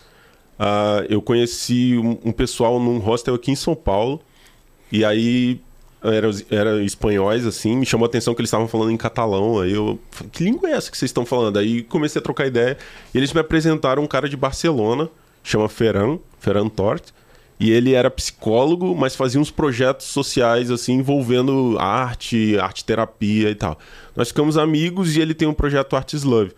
Ah, eu conheci um, um pessoal num hostel aqui em São Paulo. E aí eram, eram espanhóis, assim. Me chamou a atenção que eles estavam falando em catalão. Aí eu que língua é essa que vocês estão falando? Aí comecei a trocar ideia. E eles me apresentaram um cara de Barcelona, chama Ferran, Ferran Tort. E ele era psicólogo, mas fazia uns projetos sociais, assim, envolvendo arte, arte terapia e tal. Nós ficamos amigos e ele tem um projeto Arts Love.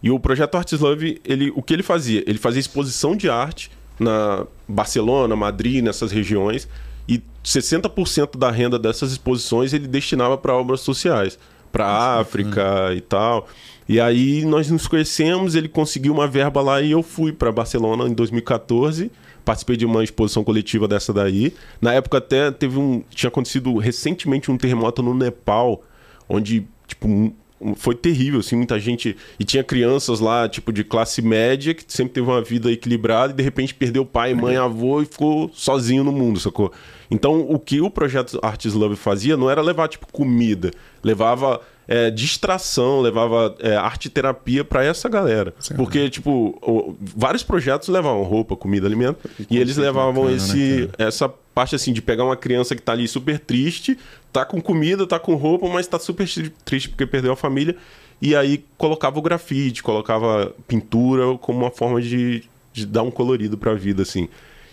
E o projeto Arts Love, ele, o que ele fazia? Ele fazia exposição de arte na Barcelona, Madrid, nessas regiões, e 60% da renda dessas exposições ele destinava para obras sociais, para África e tal. E aí nós nos conhecemos, ele conseguiu uma verba lá e eu fui para Barcelona em 2014. Participei de uma exposição coletiva dessa daí. Na época até teve um, tinha acontecido recentemente um terremoto no Nepal, onde tipo foi terrível, assim, muita gente. E tinha crianças lá, tipo, de classe média, que sempre teve uma vida equilibrada, e de repente perdeu pai, mãe, avô e ficou sozinho no mundo, sacou? Então, o que o projeto Arts Love fazia não era levar, tipo, comida, levava é, distração, levava é, arte terapia pra essa galera. Porque, tipo, o- vários projetos levavam roupa, comida, alimento, e eles levavam bacana, esse, né, essa parte assim de pegar uma criança que tá ali super triste, tá com comida, tá com roupa, mas tá super triste porque perdeu a família. E aí colocava o grafite, colocava pintura como uma forma de, de dar um colorido pra vida, assim.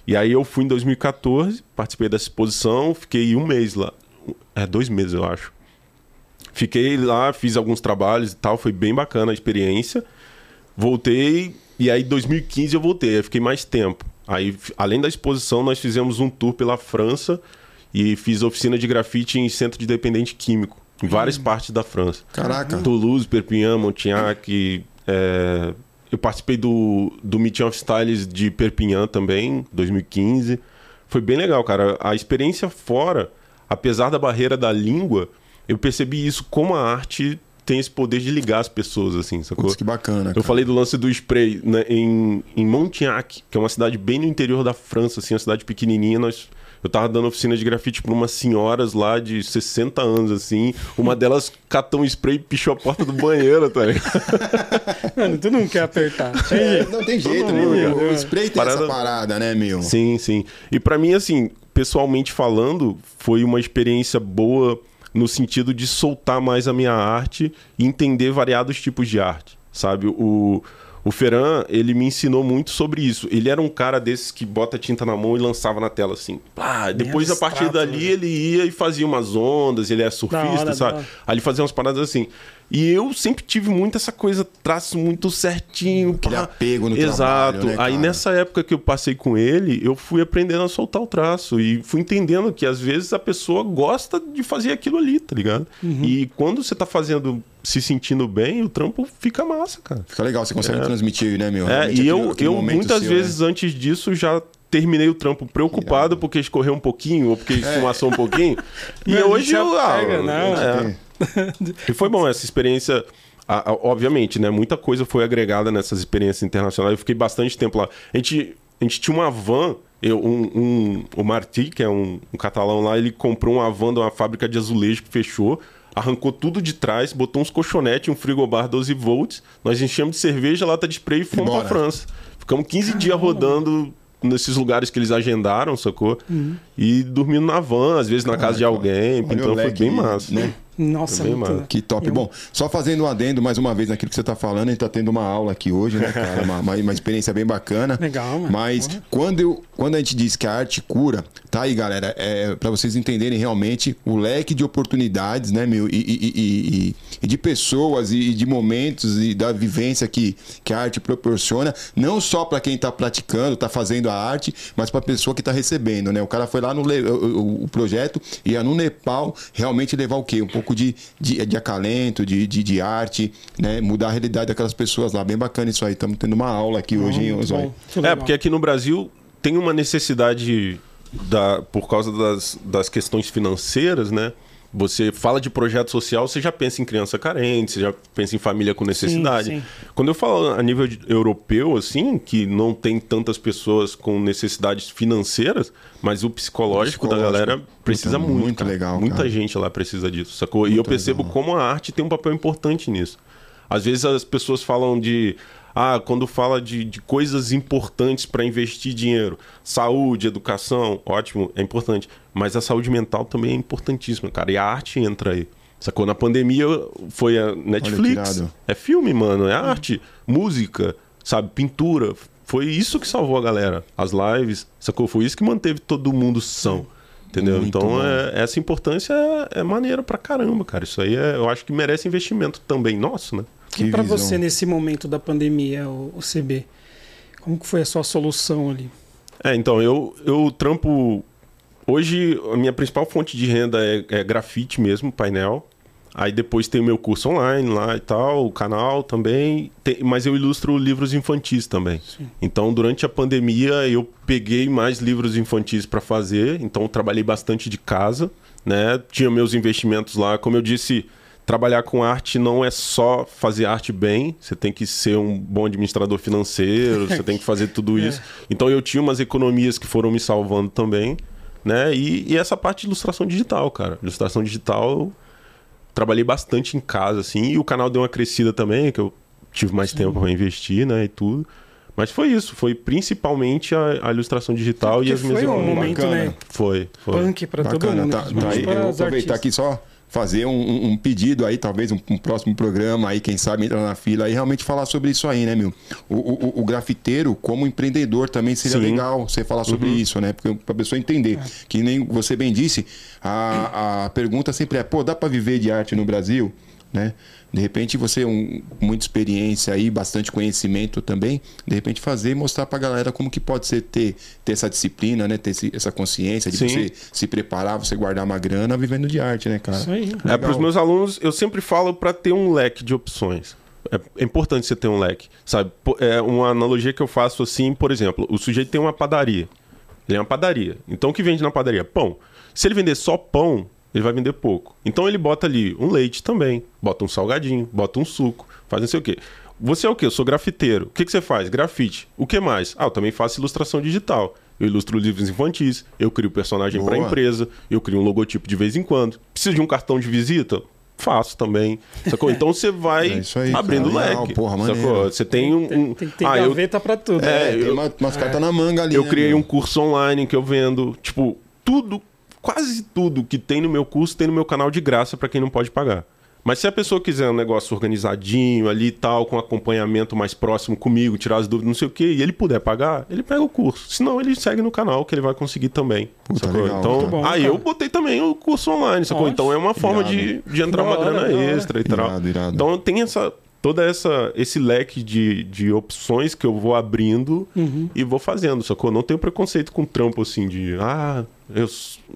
E aí eu fui em 2014, participei dessa exposição, fiquei um mês lá. É, dois meses, eu acho. Fiquei lá, fiz alguns trabalhos e tal, foi bem bacana a experiência. Voltei e aí em 2015 eu voltei, aí fiquei mais tempo. Aí, além da exposição, nós fizemos um tour pela França e fiz oficina de grafite em centro de dependente químico, em várias partes da França. Caraca. Toulouse, Perpignan, Montignac. é, Eu participei do, do Meeting of Styles de Perpignan também, 2015. Foi bem legal, cara. A experiência fora, apesar da barreira da língua, eu percebi isso como a arte tem esse poder de ligar as pessoas, assim, sacou? Putz, que bacana. Eu cara. falei do lance do spray né, em, em Montignac, que é uma cidade bem no interior da França, assim, uma cidade pequenininha. Nós, eu tava dando oficina de grafite pra umas senhoras lá de 60 anos, assim. Uma delas catou um spray e pichou a porta do banheiro, tá ligado? [laughs] Mano, tu não quer apertar. Tem É, jeito. não tem jeito, meu. mundo, O spray tem Parada- essa parada, né, meu? Sim, sim. E pra mim, assim, pessoalmente falando, foi uma experiência boa no sentido de soltar mais a minha arte e entender variados tipos de arte, sabe? O, o Ferran, ele me ensinou muito sobre isso. Ele era um cara desses que bota tinta na mão e lançava na tela assim. Ah, depois, a partir dali, né? ele ia e fazia umas ondas, ele é surfista, hora, sabe? Aí ele fazia umas paradas assim. E eu sempre tive muito essa coisa, traço muito certinho. Aquele pá. apego no Exato. trabalho, né, Aí nessa época que eu passei com ele, eu fui aprendendo a soltar o traço. E fui entendendo que às vezes a pessoa gosta de fazer aquilo ali, tá ligado? Uhum. E quando você tá fazendo se sentindo bem, o trampo fica massa, cara. Fica legal, você consegue transmitir, né, meu? É, e eu, aquele eu muitas seu, vezes né? antes disso já terminei o trampo preocupado porque escorreu um pouquinho ou porque esfumaçou um pouquinho. [laughs] E hoje eu. ah, apega, não. é. E foi bom essa experiência. a- a- obviamente, né? Muita coisa foi agregada nessas experiências internacionais. Eu fiquei bastante tempo lá. A gente, a gente tinha uma van. Eu, um, um- o Martí, que é um, um catalão lá, ele comprou uma van de uma fábrica de azulejo que fechou. Arrancou tudo de trás, botou uns colchonetes, um frigobar 12 volts. Nós enchemos de cerveja, lata de spray e fomos pra França. Ficamos 15 dias rodando nesses lugares que eles agendaram, sacou? E dormindo na van, às vezes na casa de alguém. Olha então foi bem massa. Né? Nossa, muito... massa. Que top. Eu- Bom, só fazendo um adendo mais uma vez naquilo que você tá falando, a gente tá tendo uma aula aqui hoje, né, cara? Uma, uma, uma experiência bem bacana. Legal, mano. Mas Porra. quando, eu, quando a gente diz que a arte cura, tá aí, galera, é para vocês entenderem realmente o leque de oportunidades, né, meu? E, e- e- e- e de pessoas e de momentos e da vivência que, que a arte proporciona, não só para quem tá praticando, tá fazendo a arte, mas para pessoa que tá recebendo, né? O cara foi lá no o, o- o projeto ia no Nepal realmente levar o quê? Um pouco de, de, de acalento, de, de, de arte, né? Mudar a realidade daquelas pessoas lá. Bem bacana isso aí. Estamos tendo uma aula aqui hoje, hein, Osório? É, legal. porque aqui no Brasil tem uma necessidade da, por causa das, das questões financeiras, né? Você fala de projeto social, você já pensa em criança carente, você já pensa em família com necessidade. sim. Quando eu falo a nível europeu, assim, que não tem tantas pessoas com necessidades financeiras, mas o psicológico, da psicológico. galera precisa muito. muito cara. legal, Muita cara. gente lá precisa disso, sacou? e eu percebo legal. como a arte tem um papel importante nisso. Às vezes as pessoas falam de. Ah, quando fala de, de coisas importantes para investir dinheiro, saúde, educação, ótimo, é importante. Mas a saúde mental também é importantíssima, cara. E a arte entra aí. Sacou? Na pandemia foi a Netflix. É filme, mano. É arte, música, sabe? Pintura. Foi isso que salvou a galera. As lives, sacou? Foi isso que manteve todo mundo são. Entendeu? Muito então, é- essa importância é, é maneira pra caramba, cara. Isso aí é, eu acho que merece investimento também nosso, né? Que para você nesse momento da pandemia, o, o CB, como que foi a sua solução ali? É, então, eu, eu trampo. Hoje, a minha principal fonte de renda é, é grafite mesmo, painel. Aí depois tem o meu curso online lá e tal, o canal também. Tem- mas eu ilustro livros infantis também. Então, durante a pandemia, eu peguei mais livros infantis para fazer. Então, trabalhei bastante de casa, né? Tinha meus investimentos lá. Como eu disse, trabalhar com arte não é só fazer arte bem. Você tem que ser um bom administrador financeiro, você tem que fazer tudo [laughs] isso. Então, eu tinha umas economias que foram me salvando também, né? E, e essa parte de ilustração digital, cara. Ilustração digital, trabalhei bastante em casa, assim, e o canal deu uma crescida também, que eu tive mais tempo para investir, né, e tudo. Mas foi isso, foi principalmente a, a ilustração digital Porque e as minhas foi um momento, Bacana. né? Foi, foi. Punk para todo Bacana, mundo. tá, tá principalmente aí. Eu vou aproveitar artistas. aqui só fazer um, um- pedido aí, talvez um, um próximo programa aí, quem sabe entrar na fila e realmente falar sobre isso aí, né, meu? O, o- o- grafiteiro, como empreendedor, também seria Sim. legal você falar sobre isso, né? Porque pra pessoa entender. Que nem você bem disse, a, a pergunta sempre é, pô, dá pra viver de arte no Brasil? Né? De repente você um, com muita experiência aí, bastante conhecimento também, de repente fazer e mostrar pra galera como que pode ser ter, ter essa disciplina, né? Ter esse- essa consciência de Sim. você se preparar, você guardar uma grana vivendo de arte, né, cara? Isso aí. É, para os meus alunos, eu sempre falo para ter um leque de opções. É, é importante você ter um leque, sabe? É uma analogia que eu faço assim, por exemplo, o sujeito tem uma padaria. Ele é uma padaria. Então o que vende na padaria? Pão. Se ele vender só pão, ele vai vender pouco. Então ele bota ali um leite também, bota um salgadinho, bota um suco, faz não sei o quê. Você é o quê? Eu sou grafiteiro. O que, que você faz? Grafite. O que mais? Ah, eu também faço ilustração digital. Eu ilustro livros infantis, eu crio personagem para empresa, eu crio um logotipo de vez em quando. Precisa de um cartão de visita? Faço também. Sacou? Então você vai [laughs] É isso aí, abrindo cara. leque. Legal, porra, sacou? Você tem um. Tem, um- tem que ter Ah, eu- gaveta para tudo. É, É, tem eu- uma- umas cartas na manga ali. eu né, criei meu? um curso online que eu vendo. Tipo, tudo, quase tudo que tem no meu curso tem no meu canal de graça para quem não pode pagar. Mas se a pessoa quiser um negócio organizadinho ali e tal, com acompanhamento mais próximo comigo, tirar as dúvidas, não sei o quê, e ele puder pagar, ele pega o curso. Senão ele segue no canal que ele vai conseguir também. Puta, sacou? legal, então, bom, aí cara. eu botei também o curso online, sacou? Nossa, então é uma forma irado. de, de entrar Da uma grana hora. extra e tal. Irado, irado. Então tem essa toda essa esse leque de, de opções que eu vou abrindo Uhum. e vou fazendo, sacou? Não tenho preconceito com trampo assim de, ah, eu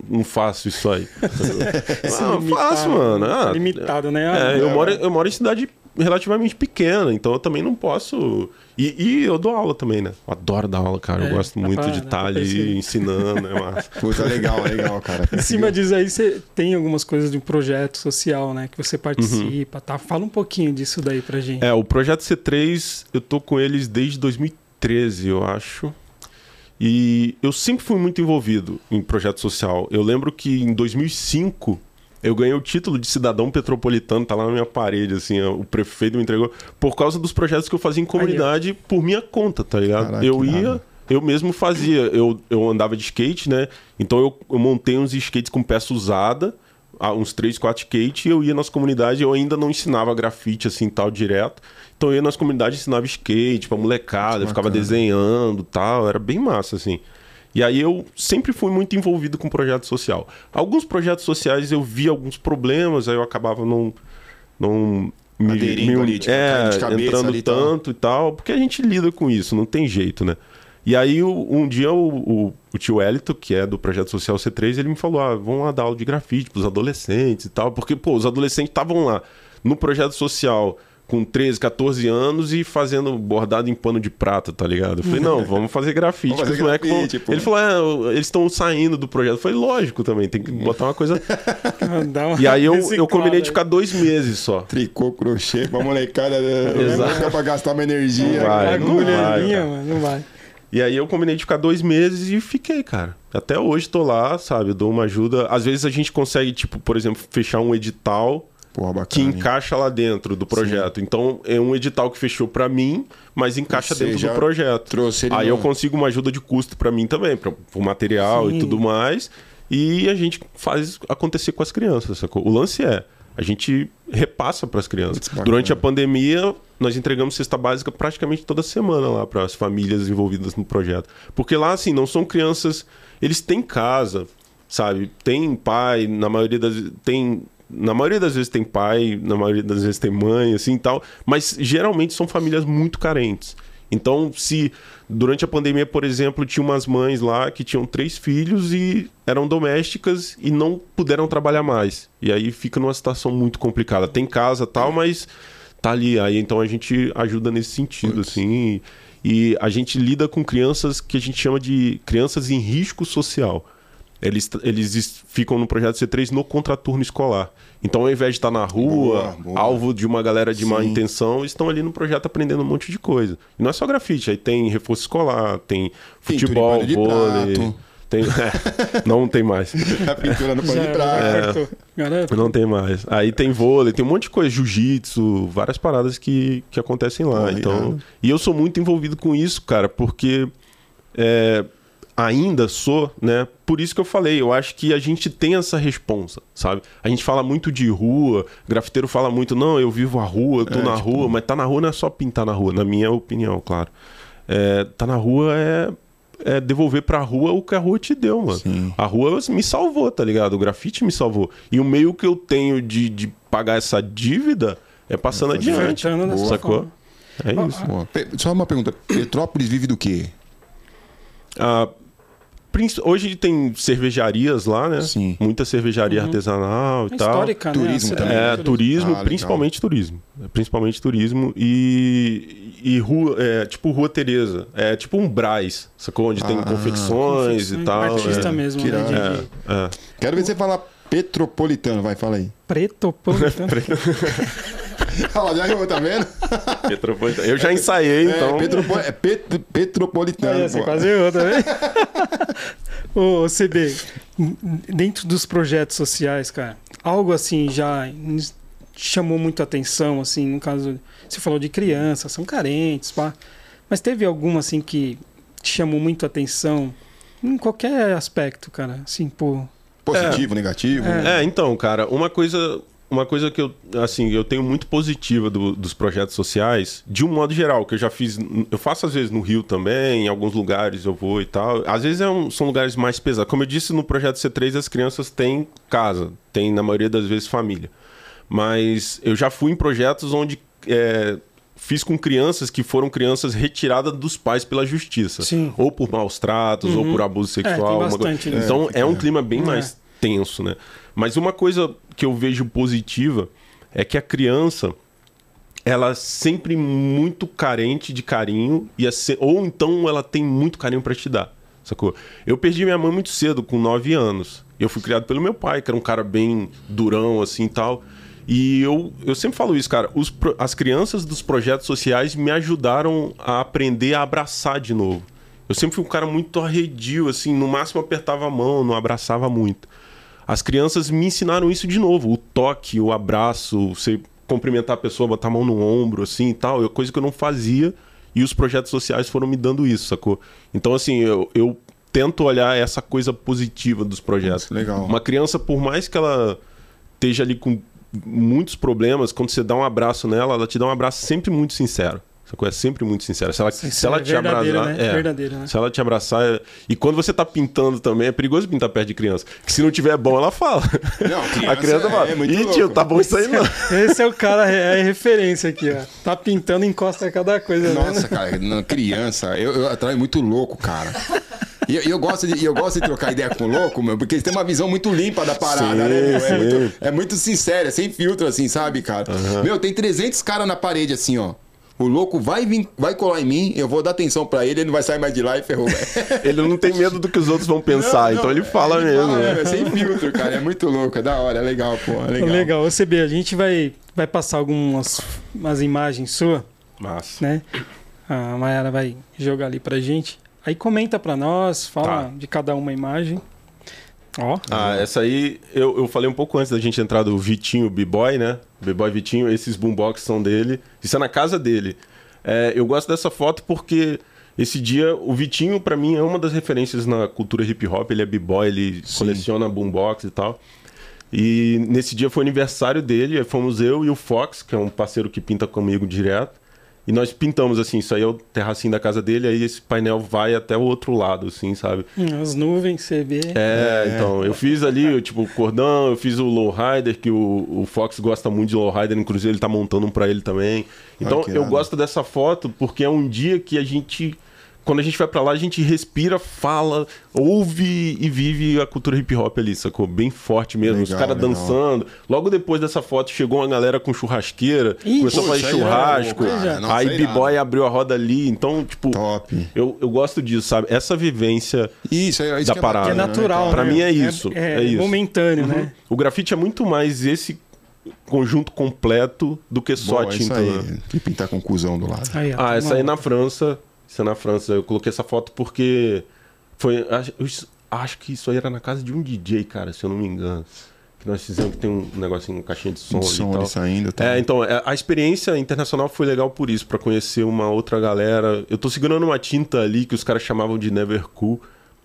não faço isso aí. [laughs] Ah, eu limitar, faço, mano. Ah, limitado, né? é, Ah, eu, moro, eu moro em cidade relativamente pequena, então eu também não posso. E, e eu dou aula também, né? Eu adoro dar aula, cara. É, eu gosto muito pra- de estar pra ali ensinando, é massa. [laughs] Puta, legal, legal, cara. Em cima disso aí, você tem algumas coisas de um projeto social, né? Que você participa, tá? Fala um pouquinho disso daí pra gente. É, o projeto C3, eu tô com eles desde 2013, eu acho. E eu sempre fui muito envolvido em projeto social. Eu lembro que em 2005 eu ganhei o título de cidadão petropolitano, tá lá na minha parede, assim, ó, o prefeito me entregou, por causa dos projetos que eu fazia em comunidade por minha conta, tá ligado? Caraca, eu ia, nada. eu mesmo fazia, eu, eu andava de skate, né? Então eu, eu montei uns skates com peça usada, uns 3, 4 skate, e eu ia nas comunidades, eu ainda não ensinava grafite assim tal direto. Então eu ia nas comunidades e ensinava skate pra molecada, eu ficava desenhando tal, era bem massa assim. E aí eu sempre fui muito envolvido com projeto social. Alguns projetos sociais eu vi alguns problemas, aí eu acabava não não me, Aderindo me- ali, tipo, é, entrando ali tanto e tal, porque a gente lida com isso, não tem jeito, né? E aí um dia o, o, o tio Elito, que é do projeto social C3, ele me falou: "Ah, vamos lá dar aula de grafite pros adolescentes e tal", porque pô, os adolescentes estavam lá no projeto social com 13, 14 anos e fazendo bordado em pano de prata, tá ligado? Eu falei, não, [laughs] vamos fazer grafite. Vamos fazer vão- grafite, pô. Ele falou, é, eles estão saindo do projeto. Eu falei, lógico também, tem que botar uma coisa. [laughs] Dá uma E aí eu, eu combinei de ficar dois meses só. Tricô, crochê, pra molecada. né? [laughs] Exato. Pra gastar uma energia. Não vai, não vai, cara. mano, não vai. E aí eu combinei de ficar dois meses e fiquei, cara. Até hoje tô lá, sabe? Eu dou uma ajuda. Às vezes a gente consegue, tipo, por exemplo, fechar um edital Porra, bacana. que hein? encaixa lá dentro do projeto. Então é um edital que fechou pra mim, mas encaixa Você dentro do projeto. trouxe Aí eu consigo uma ajuda de custo pra mim também, para o material Sim. e tudo mais. E a gente faz acontecer com as crianças, sacou? O lance é, a gente repassa pras crianças. Putz, bacana. Durante a pandemia, nós entregamos cesta básica praticamente toda semana lá para as famílias envolvidas no projeto. Porque lá, assim, não são crianças. Eles têm casa, sabe? Tem pai, na maioria das tem na maioria das vezes tem pai, na maioria das vezes tem mãe, assim e tal, mas geralmente são famílias muito carentes. Então, se durante a pandemia, por exemplo, tinha umas mães lá que tinham três filhos e eram domésticas e não puderam trabalhar mais. E aí fica numa situação muito complicada. Tem casa tal, mas tá ali. Aí então a gente ajuda nesse sentido, assim. E, e a gente lida com crianças que a gente chama de crianças em risco social. Eles, eles es- ficam no projeto C3 no contraturno escolar. Então, ao invés de estar na rua, Boa, boa. alvo de uma galera de má Sim. intenção, estão ali no projeto aprendendo um monte de coisa. E não é só grafite, aí tem reforço escolar, tem futebol, vôlei. prato. Tem, é, não tem mais. [laughs] A pintura no pano de cortou. Garanto. Não tem mais. Aí tem vôlei, tem um monte de coisa, jiu-jitsu, várias paradas que, que acontecem lá. Então, irado. e eu sou muito envolvido com isso, cara, porque é, ainda sou, né? Por isso que eu falei, eu acho que a gente tem essa responsa, sabe? A gente fala muito de rua, grafiteiro fala muito, não, eu vivo a rua, eu tô É, na tipo- rua, mas tá na rua não é só pintar na rua, na minha opinião, claro. É, tá na rua é, é devolver pra rua o que a rua te deu, mano. Sim. A rua me salvou, tá ligado? O grafite me salvou. E o meio que eu tenho de, de pagar essa dívida é passando adiante. Ofertando dessa Sacou? forma. É isso. Pô, Pe- Só uma pergunta. Petrópolis vive do quê? Ah, hoje tem cervejarias lá, né? Sim. Muita cervejaria artesanal e É tal. histórica, né? Turismo A cidade também. É, turismo, Ah, legal. principalmente turismo. É, Principalmente turismo e, e rua, é, tipo Rua Tereza. É tipo um Brás, sacou? Onde tem Ah, confecções e tal. Artista é. mesmo, Que né? de- É, é. Quero ver você falar petropolitano. Vai, fala aí. Preto, plantando. [laughs] Olha, já errou, tá vendo? [laughs] Metropolitano. Eu já ensaiei, então. É, petropo- é pet- petropolitano. Aí, você quase errou também. [laughs] Ô, CB, dentro dos projetos sociais, cara, algo assim já chamou muito a atenção, assim, no caso, você falou de crianças, são carentes, pá. Mas teve alguma, assim, que te chamou muito a atenção em qualquer aspecto, cara? Assim, pô... Positivo, negativo. É, então, cara, uma coisa, uma coisa que eu, assim, eu tenho muito positiva do- dos projetos sociais, de um modo geral, que eu já fiz, eu faço às vezes no Rio também, em alguns lugares eu vou e tal. Às vezes é um- são lugares mais pesados. Como eu disse no projeto C3, as crianças têm casa, têm na maioria das vezes família. Mas eu já fui em projetos onde é, fiz com crianças que foram crianças retiradas dos pais pela justiça. Sim. Ou por maus tratos, ou por abuso É, sexual. uma bastante disso. Então É, é, um é. clima bem É. mais tenso, né? Mas uma coisa que eu vejo positiva é que a criança ela é sempre muito carente de carinho e se- ou então ela tem muito carinho pra te dar, sacou? Eu perdi minha mãe muito cedo, com 9 anos. Eu fui criado pelo meu pai, que era um cara bem durão assim tal. E eu, eu sempre falo isso, cara. Os as crianças dos projetos sociais me ajudaram a aprender a abraçar de novo. Eu sempre fui um cara muito arredio, assim, no máximo apertava a mão, não abraçava muito. As crianças me ensinaram isso de novo. O toque, o abraço, você cumprimentar a pessoa, botar a mão no ombro, assim e tal. É coisa que eu não fazia. E os projetos sociais foram me dando isso, sacou? Então, assim, eu, eu tento olhar essa coisa positiva dos projetos. Legal. Uma criança, por mais que ela esteja ali com muitos problemas, quando você dá um abraço nela, ela te dá um abraço sempre muito sincero. Sacou? É sempre muito sincero. Se ela, se ela é te verdadeiro, abraçar. né? é. Verdadeiro, né? Se ela te abraçar. é- E quando você tá pintando também, é perigoso pintar perto de criança. Que se não tiver bom, ela fala. Não, criança [laughs] a criança é- fala. é muito Ih, louco." tio, tá bom isso aí não. [laughs] Esse é o cara, é a referência aqui, ó. Tá pintando, encosta a cada coisa, Nossa, né? cara, na criança, eu, eu atraio muito louco, cara. E eu, eu gosto de, eu gosto de trocar ideia com o louco, meu, porque eles têm uma visão muito limpa da parada, Sim, né, meu? É muito, é muito sincero, é sem filtro, assim, sabe, cara? Meu, tem 300 caras na parede, assim, ó. O louco vai vir, vai colar em mim, eu vou dar atenção pra ele, ele não vai sair mais de lá e ferrou. [laughs] Ele não tem medo do que os outros vão pensar, Não, então não, ele fala mesmo. fala, né? é, é sem filtro, cara. É muito louco, é da hora, é legal, pô. É legal. Legal. Ô, CB, a gente vai, vai passar algumas umas imagens suas, Massa. né? A Mayara vai jogar ali pra gente. Aí comenta pra nós, fala Tá. de cada uma imagem. Ó, Ah, essa aí, eu, eu falei um pouco antes da gente entrar do Vitinho B-Boy, né? B-Boy Vitinho, esses boombox são dele. Isso é na casa dele. É, eu gosto dessa foto porque esse dia, o Vitinho, pra mim, é uma das referências na cultura hip hop. Ele é B-Boy, ele coleciona boombox e tal. E nesse dia foi aniversário dele, fomos eu e o Fox, que é um parceiro que pinta comigo direto. E nós pintamos assim, isso aí é o terracinho da casa dele, aí esse painel vai até o outro lado, assim, sabe? hum, as nuvens, você vê. É, então, eu fiz ali, eu, tipo, o cordão, eu fiz o lowrider, que o, o Fox gosta muito de lowrider, inclusive ele tá montando um pra ele também. Então, que eu gosto dessa foto porque é um dia que a gente, quando a gente vai pra lá, a gente respira, fala, ouve e vive a cultura hip hop ali, sacou? Bem forte mesmo, os Legal, caras legal. dançando. Logo depois dessa foto, chegou uma galera com churrasqueira, Ih, começou a fazer isso aí é churrasco, aí é irado. B-Boy abriu a roda ali, então, tipo... Top. Eu, eu gosto disso, sabe? Essa vivência Isso, é isso Da que é parada, Que é bacana, natural, né, Pra né? mim é isso, É, é isso. momentâneo, né? o grafite é muito mais esse conjunto completo do que só Boa, a isso tinta. aí. né? E pintar com cuzão do lado. Aí, Ah, tem essa aí na. França. Isso é na França. Eu coloquei essa foto porque foi. acho- acho que isso aí era na casa de um DJ, cara, se eu não me engano. Que nós fizemos que tem um negocinho, uma caixinha de som, De ali som tal. ali saindo. Tá? É, então, é, a experiência internacional foi legal por isso, pra conhecer uma outra galera. Eu tô segurando uma tinta ali que os caras chamavam de Never Cool,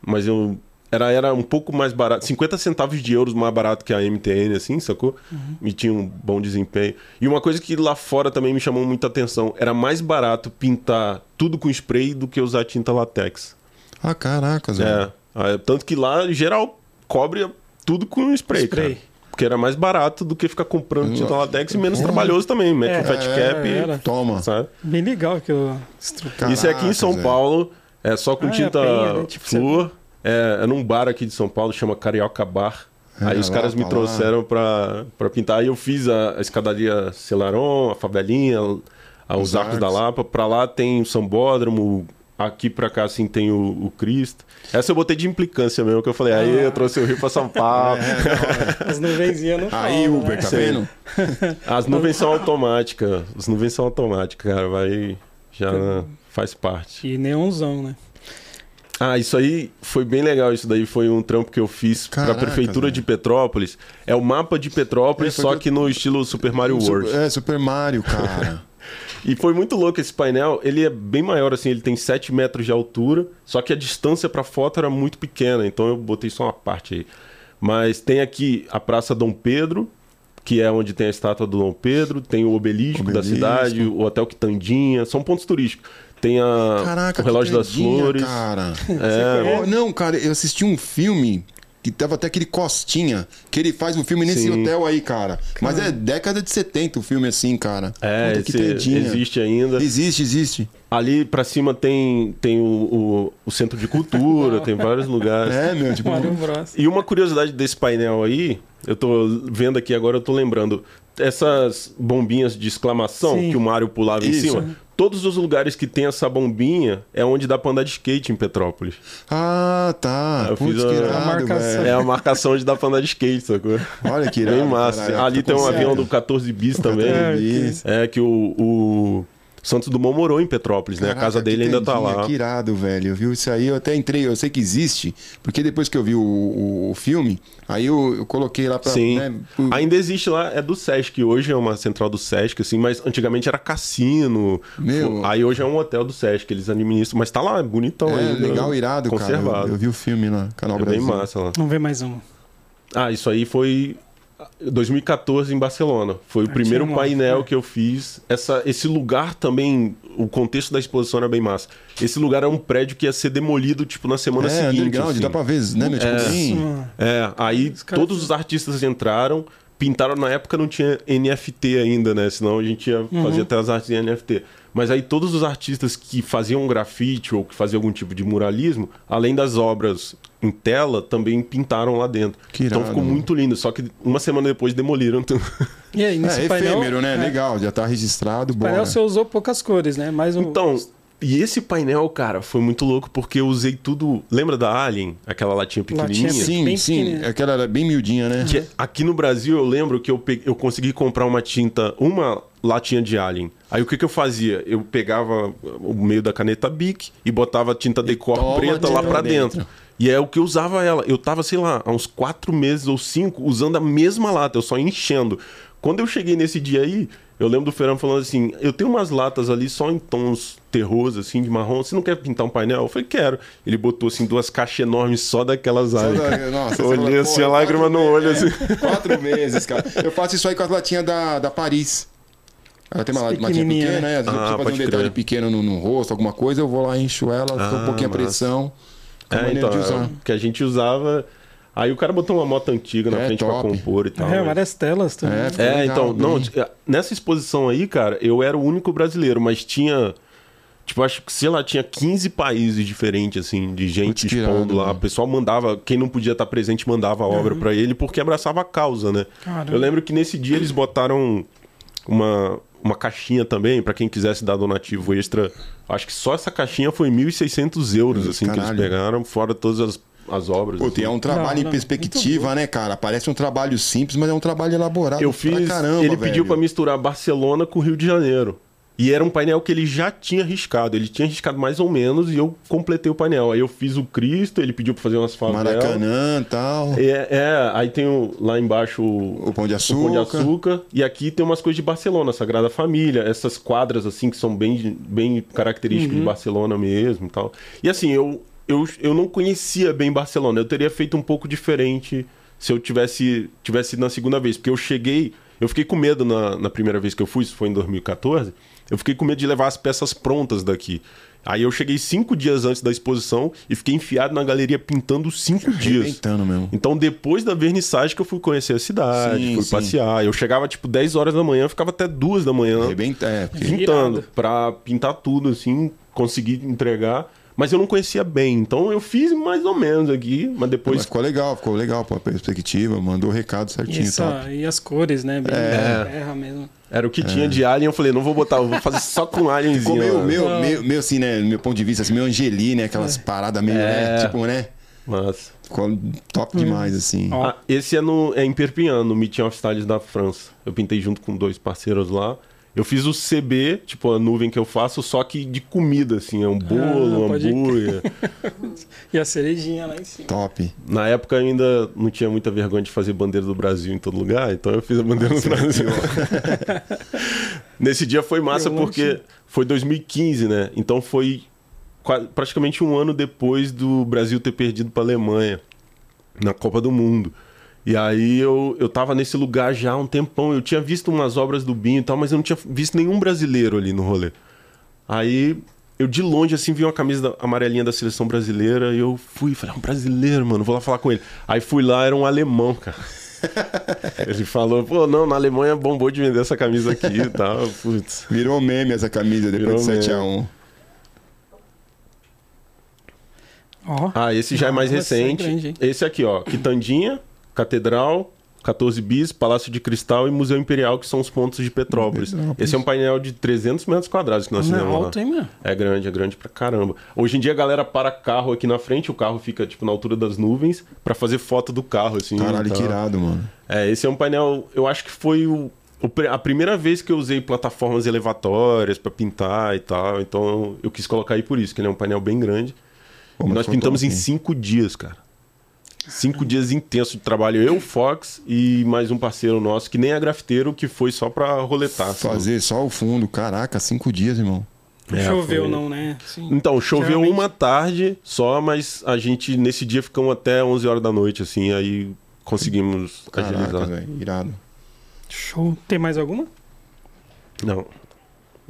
mas eu era, era um pouco mais barato, 50 centavos de euros mais barato que a MTN, assim, sacou? E tinha um bom desempenho. E uma coisa que lá fora também me chamou muita atenção, era mais barato pintar tudo com spray do que usar tinta latex. Ah, caracas. É, ah, tanto que lá, em geral, cobre tudo com spray, Spray. cara. Porque era mais barato do que ficar comprando tinta Eu- latex e menos Porra. trabalhoso também. Mete É, um fat é, cap era. e... Toma. Sabe? Bem legal que eu estrutura. Isso é aqui em São Paulo, é só com Ah, é tinta a penha, né? Tipo, flúor. É, é num bar aqui de São Paulo, chama Carioca Bar. É, Aí os lá caras me pra lá. trouxeram pra, pra pintar. Aí eu fiz a, a escadaria Celaron, a favelinha, a- os Os arcos da. Lapa. Pra lá tem o Sambódromo. Aqui pra cá, assim, tem o, o Cristo. Essa eu botei de implicância mesmo, que eu falei, aí eu trouxe o Rio pra São [laughs] Paulo. As nuvenzinhas não Aí, falam, Uber, né? tá vendo? As nuvens são automáticas. As nuvens são automáticas, cara. Vai. Já faz parte. E neonzão, né? Ah, isso aí foi bem legal. Isso daí foi um trampo que eu fiz Caraca, pra prefeitura de Petrópolis. É o mapa de Petrópolis, É, só que que no estilo Super Mario World. É, Super Mario, [laughs] cara. E foi muito louco esse painel. Ele é bem maior, assim, ele tem 7 metros de altura, só que a distância pra foto era muito pequena, então eu botei só uma parte aí. Mas tem aqui a Praça Dom Pedro, que é onde tem a estátua do Dom Pedro, tem o obelisco, da Obelisco. cidade, o Hotel Quitandinha, são pontos turísticos. Tem a, Caraca, o Relógio que das Flores. cara. É, não, cara, eu assisti um filme que tava até aquele Costinha, que ele faz o filme nesse Sim. hotel aí, cara. Mas é década de 70 o filme assim, cara. É, Puta, que tedinha. existe ainda. Existe, existe. Ali pra cima tem, tem o, o, o centro de cultura, tem vários lugares. É, meu, tipo. E uma curiosidade desse painel aí, eu tô vendo aqui agora, eu tô lembrando. Essas bombinhas de exclamação Sim. que o Mario pulava em Isso. cima, todos os lugares que tem essa bombinha é onde dá pra andar de skate em Petrópolis. Ah, tá. Eu Putz, fiz que a- irado, a marcação. É a marcação de dar pra andar de skate, sacou? Olha que irado. Bem massa. caralho. Ali Tô tem um avião do 14 bis também. É, Bis. É que o, o Santos Dumont morou em Petrópolis, né? A Caraca, casa dele ainda tá lá. Que irado, velho. Viu isso aí? Eu até entrei, eu sei que existe, porque depois que eu vi o, o- o filme, aí eu, eu coloquei lá pra. Sim. né, pro- Ainda existe lá, é do Sesc, hoje é uma central do Sesc, assim, mas antigamente era cassino. Meu. Aí hoje é um hotel do Sesc, eles administram, mas tá lá, bonitão é ainda. legal, irado, cara. Conservado. Eu, eu vi o filme lá, Canal é bem Brasil. massa lá. Vamos ver mais um. Ah, isso aí foi 2014 em Barcelona. Foi o primeiro uma- painel é. que eu fiz. Essa, esse lugar também, o contexto da exposição era bem massa. Esse lugar é um prédio que ia ser demolido, tipo, na semana É, seguinte. underground, assim. dá pra ver, né, meu? Tipo, É. Nossa, É, aí todos os artistas entraram, pintaram na época não tinha NFT ainda, né? Senão a gente ia Uhum. fazer até as artes em NFT. Mas aí todos os artistas que faziam grafite ou que faziam algum tipo de muralismo, além das obras em tela, também pintaram lá dentro. Que então irado, ficou mano. muito lindo, só que uma semana depois demoliram tudo. E aí, nesse É painel. efêmero, né? é, Legal, já tá registrado, O bora. painel você usou poucas cores, né? Mais um. Então, e esse painel, cara, foi muito louco porque eu usei tudo. Lembra da Alien? Aquela latinha pequenininha? Latinha Sim, bem sim. pequenininha. Aquela era bem miudinha, né? Que aqui no Brasil eu lembro que eu, pe- eu consegui comprar uma tinta, uma latinha de Alien. Aí o que, que eu fazia? Eu pegava o meio da caneta Bic e botava tinta decor preta lá pra dentro. dentro. E é o que eu usava ela. Eu tava, sei lá, há uns quatro meses ou cinco usando a mesma lata, eu só enchendo. Quando eu cheguei nesse dia aí, eu lembro do Ferran falando assim: eu tenho umas latas ali só em tons terrosos, assim, de marrom. Você não quer pintar um painel? Eu falei, quero. Ele botou assim duas caixas enormes só daquelas áreas. Nossa, Eu você olhei fala, assim, a lágrima quatro no olho, assim. é, Quatro meses, cara. Eu faço isso aí com as latinhas da, da Paris. Ela tem uma latinha pequenininha, pequena, né? Às vezes Ah, eu preciso fazer um detalhe crer. pequeno no, no rosto, alguma coisa, eu vou lá, encho ela, dou Ah, um pouquinho a massa. pressão. É, então, é, que a gente usava. Aí o cara botou uma moto antiga na É, frente pra top. compor e tal. é, mas- várias telas também. É, É, Legal, então, bem. não, t- nessa exposição aí, cara, eu era o único brasileiro, mas tinha. Tipo, acho que, sei lá, tinha 15 países diferentes, assim, de gente que expondo lá. mano. O pessoal mandava, quem não podia estar presente mandava a obra pra ele porque abraçava a causa, né? Caramba. Eu lembro que nesse dia eles botaram uma, uma caixinha também, pra quem quisesse dar donativo extra. Acho que só essa caixinha foi 1.600 euros, assim, que Caralho. eles pegaram, fora todas as, as obras. Puta, e é assim. um trabalho Não, em não, perspectiva, né, cara? Parece um trabalho simples, mas é um trabalho elaborado Eu pra fiz. caramba, ele pediu velho. pra misturar Barcelona com Rio de Janeiro. E era um painel que ele já tinha riscado. Ele tinha riscado mais ou menos e eu completei o painel. Aí eu fiz o Cristo, ele pediu pra fazer umas favelas. Maracanã e tal. É, é, aí tem o- lá embaixo o, O Pão de o Açúcar. Pão de Açúcar. E aqui tem umas coisas de Barcelona, Sagrada Família, essas quadras assim que são bem, bem características de Barcelona mesmo e tal. E assim, eu, eu, eu não conhecia bem Barcelona. Eu teria feito um pouco diferente se eu tivesse, tivesse ido na segunda vez. Porque eu cheguei, eu fiquei com medo na, na primeira vez que eu fui, isso foi em 2014. Eu fiquei com medo de levar as peças prontas daqui. Aí eu cheguei cinco dias antes da exposição e fiquei enfiado na galeria pintando cinco dias. Mesmo. Então, depois da vernissagem que eu fui conhecer a cidade, Sim, fui sim. passear. Eu chegava, tipo, 10 horas da manhã, ficava até 2 da manhã Arrebenta, é, porque... pintando. Pra pintar tudo, assim, conseguir entregar. Mas eu não conhecia bem. Então, eu fiz mais ou menos aqui, mas Mas depois... ficou legal, ficou legal pô, a perspectiva, mandou o recado certinho, essa- top. e as cores, né? Bem É. terra mesmo. Era o que tinha de alien. Eu falei, não vou botar, eu vou fazer só com alienzinho. Ficou meio, lá. meio, Não. meio, meio assim, né, do meu ponto de vista, assim, meio Angeli, né, aquelas paradas meio, né, É. tipo, né, Mas... ficou top demais, assim. Ó. Ah, esse é, no, é em Perpignan, no Meeting of Styles da França. Eu pintei junto com dois parceiros lá. Eu fiz o CB, tipo a nuvem que eu faço, só que de comida, assim. É um bolo, um pode hambúrguer. [laughs] E a cerejinha lá em cima. Top. Na época eu ainda não tinha muita vergonha de fazer bandeira do Brasil em todo lugar, então eu fiz a bandeira do Brasil. [laughs] Nesse dia foi massa Eu porque foi 2015, né? Então foi praticamente um ano depois do Brasil ter perdido para Alemanha na Copa do Mundo. E aí eu, eu tava nesse lugar já há um tempão. Eu tinha visto umas obras do Binho e tal, mas eu não tinha visto nenhum brasileiro ali no rolê. Aí eu de longe, assim, vi uma camisa amarelinha da seleção brasileira e eu fui, falei, é um brasileiro, mano, vou lá falar com ele. Aí fui lá, era um alemão, cara. [laughs] ele falou, pô, não, na Alemanha bombou de vender essa camisa aqui e tal. [laughs] Putz. Virou meme essa camisa depois Virou de meme. 7x1. Ó. Ah, esse já é mais é recente. grande, esse aqui, ó, Quitandinha, Catedral, 14 bis, Palácio de Cristal e Museu Imperial, que são os pontos de Petrópolis. Petrópolis. Esse é um painel de 300 metros quadrados que nós Não é lá. hein, meu? É grande, é grande pra caramba. Hoje em dia a galera para carro aqui na frente, o carro fica tipo na altura das nuvens pra fazer foto do carro assim. Caralho, e que tal. irado, mano. É, esse é um painel, eu acho que foi o, a primeira vez que eu usei plataformas elevatórias pra pintar e tal. Então eu quis colocar aí por isso, que ele é um painel bem grande. Pô, E nós pintamos top, em hein? cinco dias, cara. Cinco dias intensos de trabalho. Eu, Fox e mais um parceiro nosso, que nem é grafiteiro, que foi só pra roletar. assim. Fazer só o fundo. Caraca, cinco dias, irmão. É, Choveu, foi- não, né? Sim. Então, choveu Geralmente- uma tarde só, mas a gente nesse dia ficamos até 11 horas da noite, assim, aí conseguimos Caraca, agilizar. velho. Irado. Show. Tem mais alguma? Não.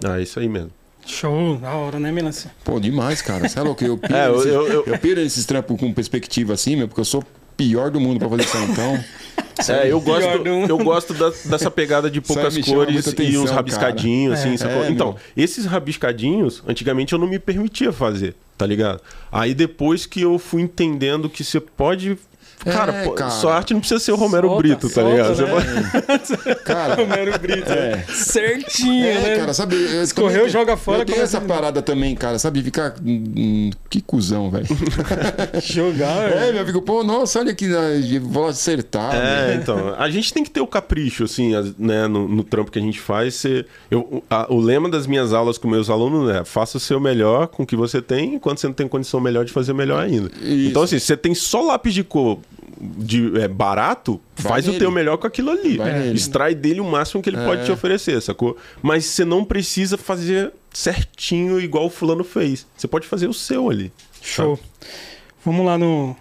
Ah, é isso aí mesmo. Show. Da hora, né, Melancia? Pô, demais, cara. Você é louco? Eu [laughs] piro, É, eu- eu- eu- eu piro nesses trampos com perspectiva assim, meu, porque eu sou o pior do mundo pra fazer isso, então. É, eu gosto, eu gosto da- dessa pegada de poucas cores muita e atenção, uns rabiscadinhos, cara. assim, É. É, Então, meu. esses rabiscadinhos, antigamente eu não me permitia fazer, tá ligado? Aí depois que eu fui entendendo que você pode. Cara, É, pô, cara. sua arte não precisa ser o Romero Solta, Brito, tá solta, ligado? Né? [laughs] Cara, [laughs] Romero Brito. É. Certinho, É, né? cara, sabe? eu Escorreu, também- joga fora, Eu tenho essa parada também, cara, sabe? Ficar. hum, que cuzão, velho. [laughs] Jogar. É, meu amigo, pô, nossa, olha aqui, né, vou acertar. É, né? então, a gente tem que ter o capricho, assim, as- né, no, no trampo que a gente faz. Você, eu, a- o lema das minhas aulas com meus alunos é: faça o seu melhor com o que você tem, enquanto você não tem condição melhor de fazer melhor ainda. Isso. Então, assim, se você tem só lápis de cor de, é, barato, Vai faz o nele. teu melhor com aquilo ali. Vai nele. Extrai dele o máximo que ele pode te oferecer, sacou? Mas você não precisa fazer certinho igual o fulano fez. Você pode fazer o seu ali. Show. Vamos lá no.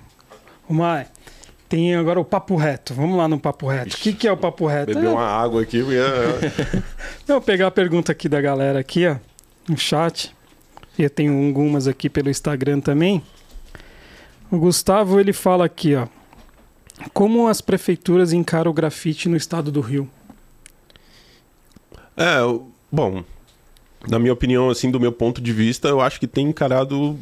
Lá. Tem agora o papo reto. Vamos lá no papo reto. O que, que é o papo reto? Beber É, uma água aqui. porque é- [laughs] Eu vou pegar a pergunta aqui da galera aqui, ó, no chat. Eu tenho algumas aqui pelo Instagram também. O Gustavo, ele fala aqui, ó. Como as prefeituras encaram o grafite no estado do Rio? É, bom, na minha opinião, assim, do meu ponto de vista, eu acho que tem encarado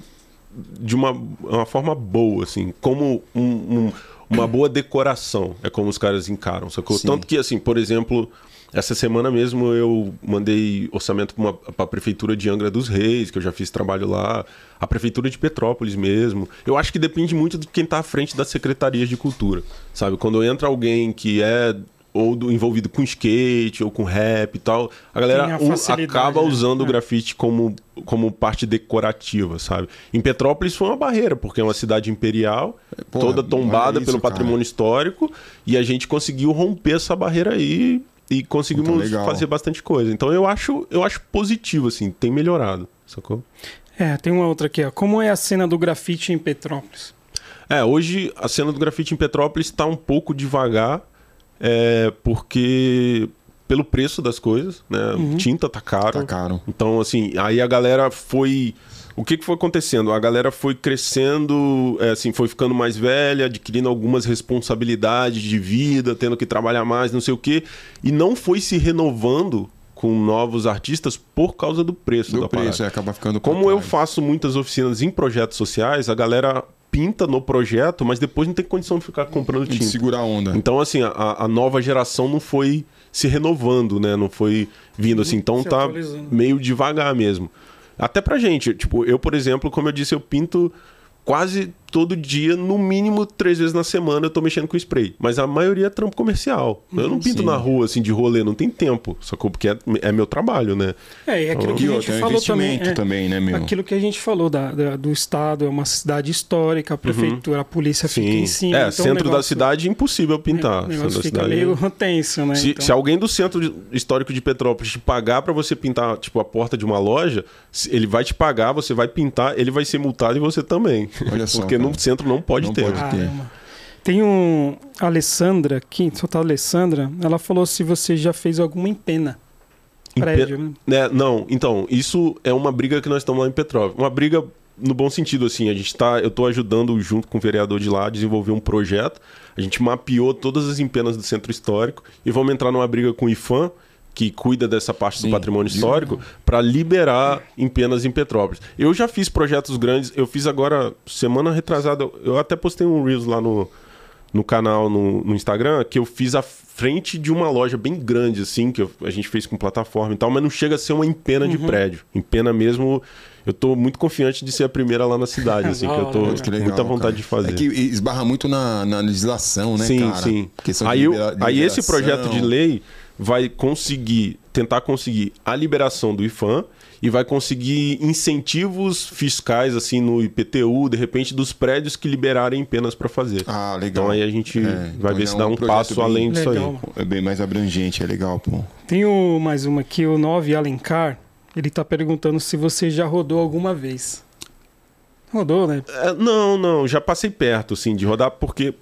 de uma, uma forma boa, assim, como um- um- uma boa decoração, é como os caras encaram, sacou? Sim. Tanto que, assim, por exemplo, essa semana mesmo eu mandei orçamento para a prefeitura de Angra dos Reis, que eu já fiz trabalho lá, a prefeitura de Petrópolis mesmo. Eu acho que depende muito de quem está à frente das secretarias de cultura, sabe? Quando entra alguém que é ou do- envolvido com skate ou com rap e tal, a galera a acaba né? usando o É. grafite como, como parte decorativa, sabe? Em Petrópolis foi uma barreira, porque é uma cidade imperial, Pô, toda tombada isso, pelo cara. patrimônio histórico, e a gente conseguiu romper essa barreira aí e conseguimos legal. fazer bastante coisa. Então eu acho, eu acho positivo, assim, tem melhorado, sacou? É, tem uma outra aqui, ó. Como é a cena do grafite em Petrópolis? É, hoje a cena do grafite em Petrópolis está um pouco devagar, é, porque pelo preço das coisas, né? Tinta tá caro. Tá caro. Então, assim, aí a galera foi. O que, que foi acontecendo? A galera foi crescendo, é, assim, foi ficando mais velha, adquirindo algumas responsabilidades de vida, tendo que trabalhar mais, não sei o quê, e não foi se renovando com novos artistas por causa do preço Do da parada. preço, é, acaba ficando Como eu faço muitas oficinas em projetos sociais, a galera pinta no projeto, mas depois não tem condição de ficar comprando De tinta. segurar a onda. Então, assim, a, a nova geração não foi se renovando, né? Não foi vindo assim. Então Se tá meio devagar mesmo. Até pra gente. Tipo, eu, por exemplo, como eu disse, eu pinto quase todo dia, no mínimo três vezes na semana, eu tô mexendo com spray. Mas a maioria é trampo comercial. Eu não pinto sim. na rua, assim, de rolê, não tem tempo. Sacou? Porque é, é meu trabalho, né? É, e aquilo que a gente é falou também. é, também, né, meu? Aquilo que a gente falou da, da- do estado, é uma cidade histórica, a prefeitura, a polícia fica em cima. É, então o centro da negócio- cidade impossível pintar. O Centro negócio da fica cidade- meio tenso, né? Se, Então- se alguém do centro histórico de Petrópolis te pagar pra você pintar, tipo, a porta de uma loja, ele vai te pagar, você vai pintar, ele vai ser multado e você também. Olha [laughs] só, Porque no centro não pode Não ter. pode. Caramba. Tem um. A Alessandra aqui, só tá a Alessandra, ela falou se você já fez alguma empena. prédio, né? né? Não, então, isso é uma briga que nós estamos lá em Petrópolis. Uma briga no bom sentido, assim, a gente tá. Eu estou ajudando junto com o vereador de lá a desenvolver um projeto. A gente mapeou todas as empenas do centro histórico e vamos entrar numa briga com o IFAM, que cuida dessa parte Sim, do patrimônio histórico, para liberar empenas em Petrópolis. Eu já fiz projetos grandes, eu fiz agora, semana retrasada, eu até postei um Reels lá no, no canal no, no Instagram, que eu fiz à frente de uma loja bem grande, assim, que eu- a gente fez com plataforma e tal, mas não chega a ser uma empena de prédio. Empena mesmo, eu tô muito confiante de ser a primeira lá na cidade, assim, que eu [laughs] tô Que legal, muita vontade cara. de fazer. É que esbarra muito na, na legislação, né, sim, cara? sim. De Aí, eu- aí esse projeto de lei vai conseguir, tentar conseguir a liberação do IFAM e vai conseguir incentivos fiscais, assim, no IPTU, de repente, dos prédios que liberarem penas para fazer. Ah, legal. Então aí a gente É, vai então ver é se um dá um projeto passo bem- além disso Legal, aí. É bem mais abrangente, é legal, pô. Tem o, mais uma aqui, o 9 Alencar. Ele tá perguntando se você já rodou alguma vez. Rodou, né? É, não, não, já passei perto, assim, de rodar, porque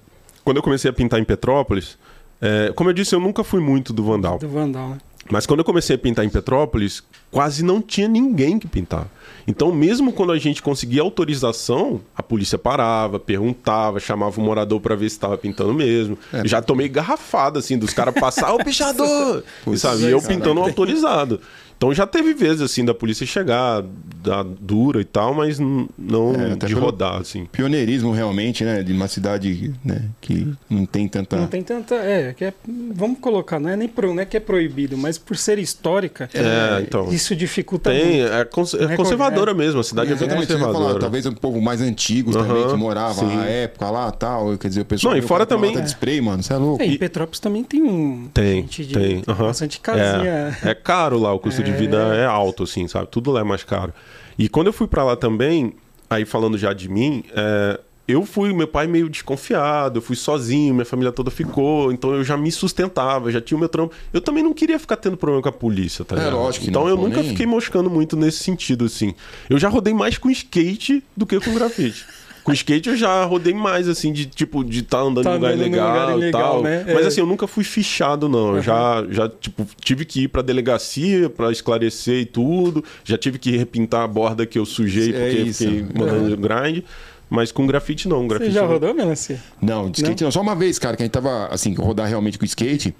quando eu comecei a pintar em Petrópolis, é, como eu disse, eu nunca fui muito do Vandal. Do Vandal, né? Mas quando eu comecei a pintar em Petrópolis, quase não tinha ninguém que pintar. Então, mesmo quando a gente conseguia autorização, a polícia parava, perguntava, chamava o morador pra ver se estava pintando mesmo. É. Já tomei garrafada, assim, dos caras passar, ô pichador! [laughs] Putz, sabe? E eu pintando autorizado. Então já teve vezes, assim, da polícia chegar, da dura e tal, mas não É, até de rodar, assim. Pioneirismo, realmente, né? De uma cidade né, que não tem tanta... Não tem tanta. É, que é- vamos colocar, não é nem pro, não é que é proibido, mas por ser histórica, É, então. isso dificulta Tem, muito. é, cons- é Não é conservadora mesmo, a cidade é, bem que eu ia falar, conservadora. talvez um povo mais antigo também, Aham, que morava sim. na época lá tal. Quer dizer, o pessoal. Não, e fora também- de spray, mano. Você é louco. É, em Petrópolis também tem um. Tem, gente de- tem. aham. Bastante casinha. É, é caro lá, o custo [laughs] de É. vida é alto, assim, sabe? Tudo lá é mais caro. E quando eu fui pra lá também, aí falando já de mim, é, eu fui, meu pai meio desconfiado, eu fui sozinho, minha família toda ficou, então eu já me sustentava, já tinha o meu trampo. Eu também não queria ficar tendo problema com a polícia, tá É, ligado? lógico então eu nunca nem- fiquei moscando muito nesse sentido, assim. Eu já rodei mais com skate do que com grafite. Com skate eu já rodei mais, assim, de tipo, de estar andando Tá em lugar andando num legal lugar e ilegal, tal. né? Mas É. assim, eu nunca fui fichado, não. Eu já, já tipo, tive que ir pra delegacia pra esclarecer e tudo. Já tive que repintar a borda que eu sujei É porque isso. fiquei mandando grind. Mas com grafite não. Você Grafite já não. rodou, Melancia? Não, de skate não. Só uma vez, cara, que a gente tava, assim, rodar realmente com skate.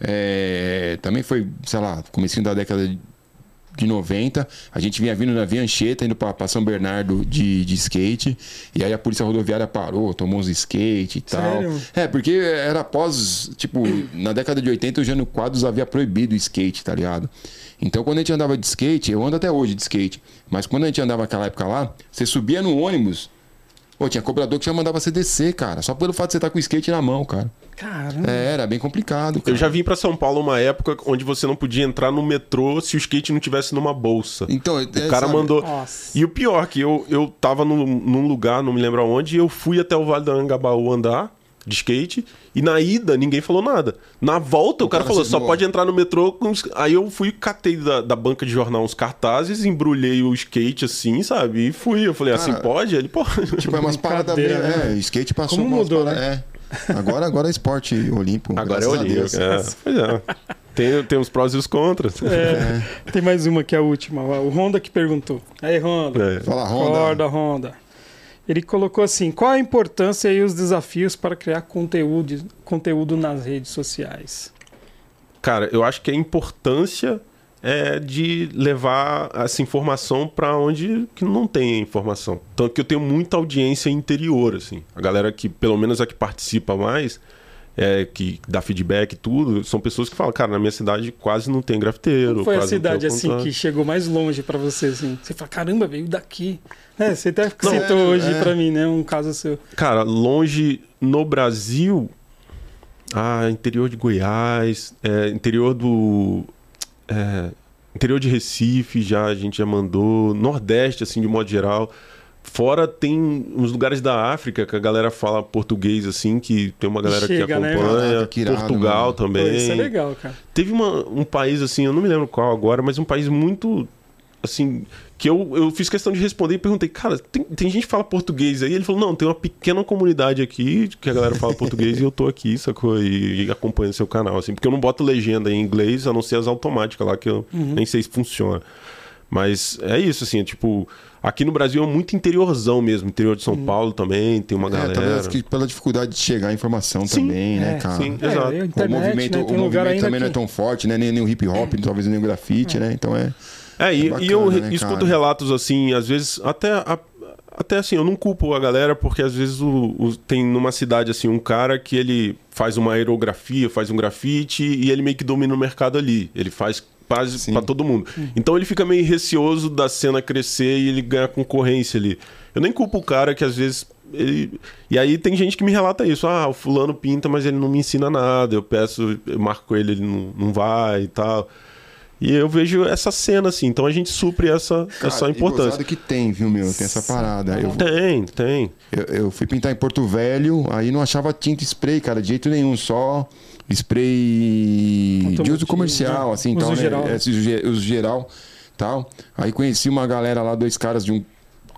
é, Também foi, sei lá, comecinho da década de 90. A gente vinha vindo na Via Anchieta, indo pra, pra São Bernardo de, de skate. E aí a polícia rodoviária parou, tomou uns skate e tal. Sério? É, porque era após, tipo, na década de 80 o Jânio Quadros havia proibido o skate, tá ligado? Então quando a gente andava de skate, eu ando até hoje de skate, mas quando a gente andava naquela época lá, você subia no ônibus, pô, tinha cobrador que já mandava você descer, cara, só pelo fato de você estar com o skate na mão, cara. Caramba. É, era bem complicado, cara. Eu já vim pra São Paulo uma época onde você não podia entrar no metrô se o skate não tivesse numa bolsa. Então, O cara mandou. Nossa. E o pior, que eu, eu tava num, num lugar, não me lembro aonde, e eu fui até o Vale do Angabaú andar de skate, e na ida ninguém falou nada. Na volta o, O cara, cara falou, só pode entrar no metrô com os... Aí eu fui, catei da, da banca de jornal uns cartazes, embrulhei o skate assim, sabe? E fui. Eu falei, assim, Cara, pode? Ele, pode. Tipo, é umas paradas né? É, skate passou Como umas mudou, paradas- É. Agora, agora é esporte olímpico. Agora é olímpico. É. Pois é. Tem, tem os prós e os contras. É, Tem mais uma que é a última. O Honda que perguntou. Aí, Honda. É. Fala, Honda. Acorda, Honda. Ele colocou assim: qual a importância e os desafios para criar conteúdo, conteúdo nas redes sociais? Cara, eu acho que a importância é de levar essa informação pra onde que não tem informação. Tanto que eu tenho muita audiência interior, assim. A galera que, pelo menos a que participa mais, é, que dá feedback e tudo, são pessoas que falam, cara, na minha cidade quase não tem grafiteiro. Qual foi a cidade assim contato." que chegou mais longe para você assim? Você fala, caramba, veio daqui. É, você até Não, citou é, hoje é. pra mim, né? Um caso seu. Cara, longe no Brasil, ah, interior de Goiás, é, interior do. é, interior de Recife, já a gente já mandou. Nordeste, assim, de modo geral. Fora tem uns lugares da África que a galera fala português, assim, que tem uma galera Chega, que né? acompanha. Caraca, que irado, Portugal mano. também. Pô, isso é legal, cara. Teve uma- um país, assim, eu não me lembro qual agora, mas um país muito assim, que eu, eu fiz questão de responder e perguntei, cara, tem, tem gente que fala português aí? Ele falou, não, tem uma pequena comunidade aqui que a galera fala português e eu tô aqui, sacou? E, e acompanho seu canal, assim, porque eu não boto legenda em inglês, a não ser as automáticas lá, que eu uhum. nem sei se funciona. Mas é isso, assim, é, tipo, aqui no Brasil é muito interiorzão mesmo, interior de São uhum. Paulo também, tem uma é, galera. que pela dificuldade de chegar a informação sim, também, né, é, cara? Sim, é, exato. Internet, o movimento, né, o movimento também que... não é tão forte, né? Nem, nem o hip hop, talvez nem o grafite, é. né? Então é. É, e, é bacana, e eu né, escuto cara? relatos assim, às vezes, até, a, até assim, eu não culpo a galera, porque às vezes o, o, tem numa cidade assim um cara que ele faz uma aerografia, faz um grafite e ele meio que domina o mercado ali. Ele faz quase para todo mundo. Então ele fica meio receoso da cena crescer e ele ganha concorrência ali. Eu nem culpo o cara que às vezes ele... E aí tem gente que me relata isso. Ah, o fulano pinta, mas ele não me ensina nada. Eu peço, eu marco ele, ele não, não vai e tal. E eu vejo essa cena, assim, então a gente supre essa, Cara, essa importância. que tem, viu, meu? Tem essa parada. Eu, tem, tem. Eu, eu, fui pintar em Porto Velho, aí não achava tinta spray, cara, de jeito nenhum, só spray de uso comercial, né? assim, uso tal, né? geral. Né? É, uso geral, tal. Aí conheci uma galera lá, dois caras de um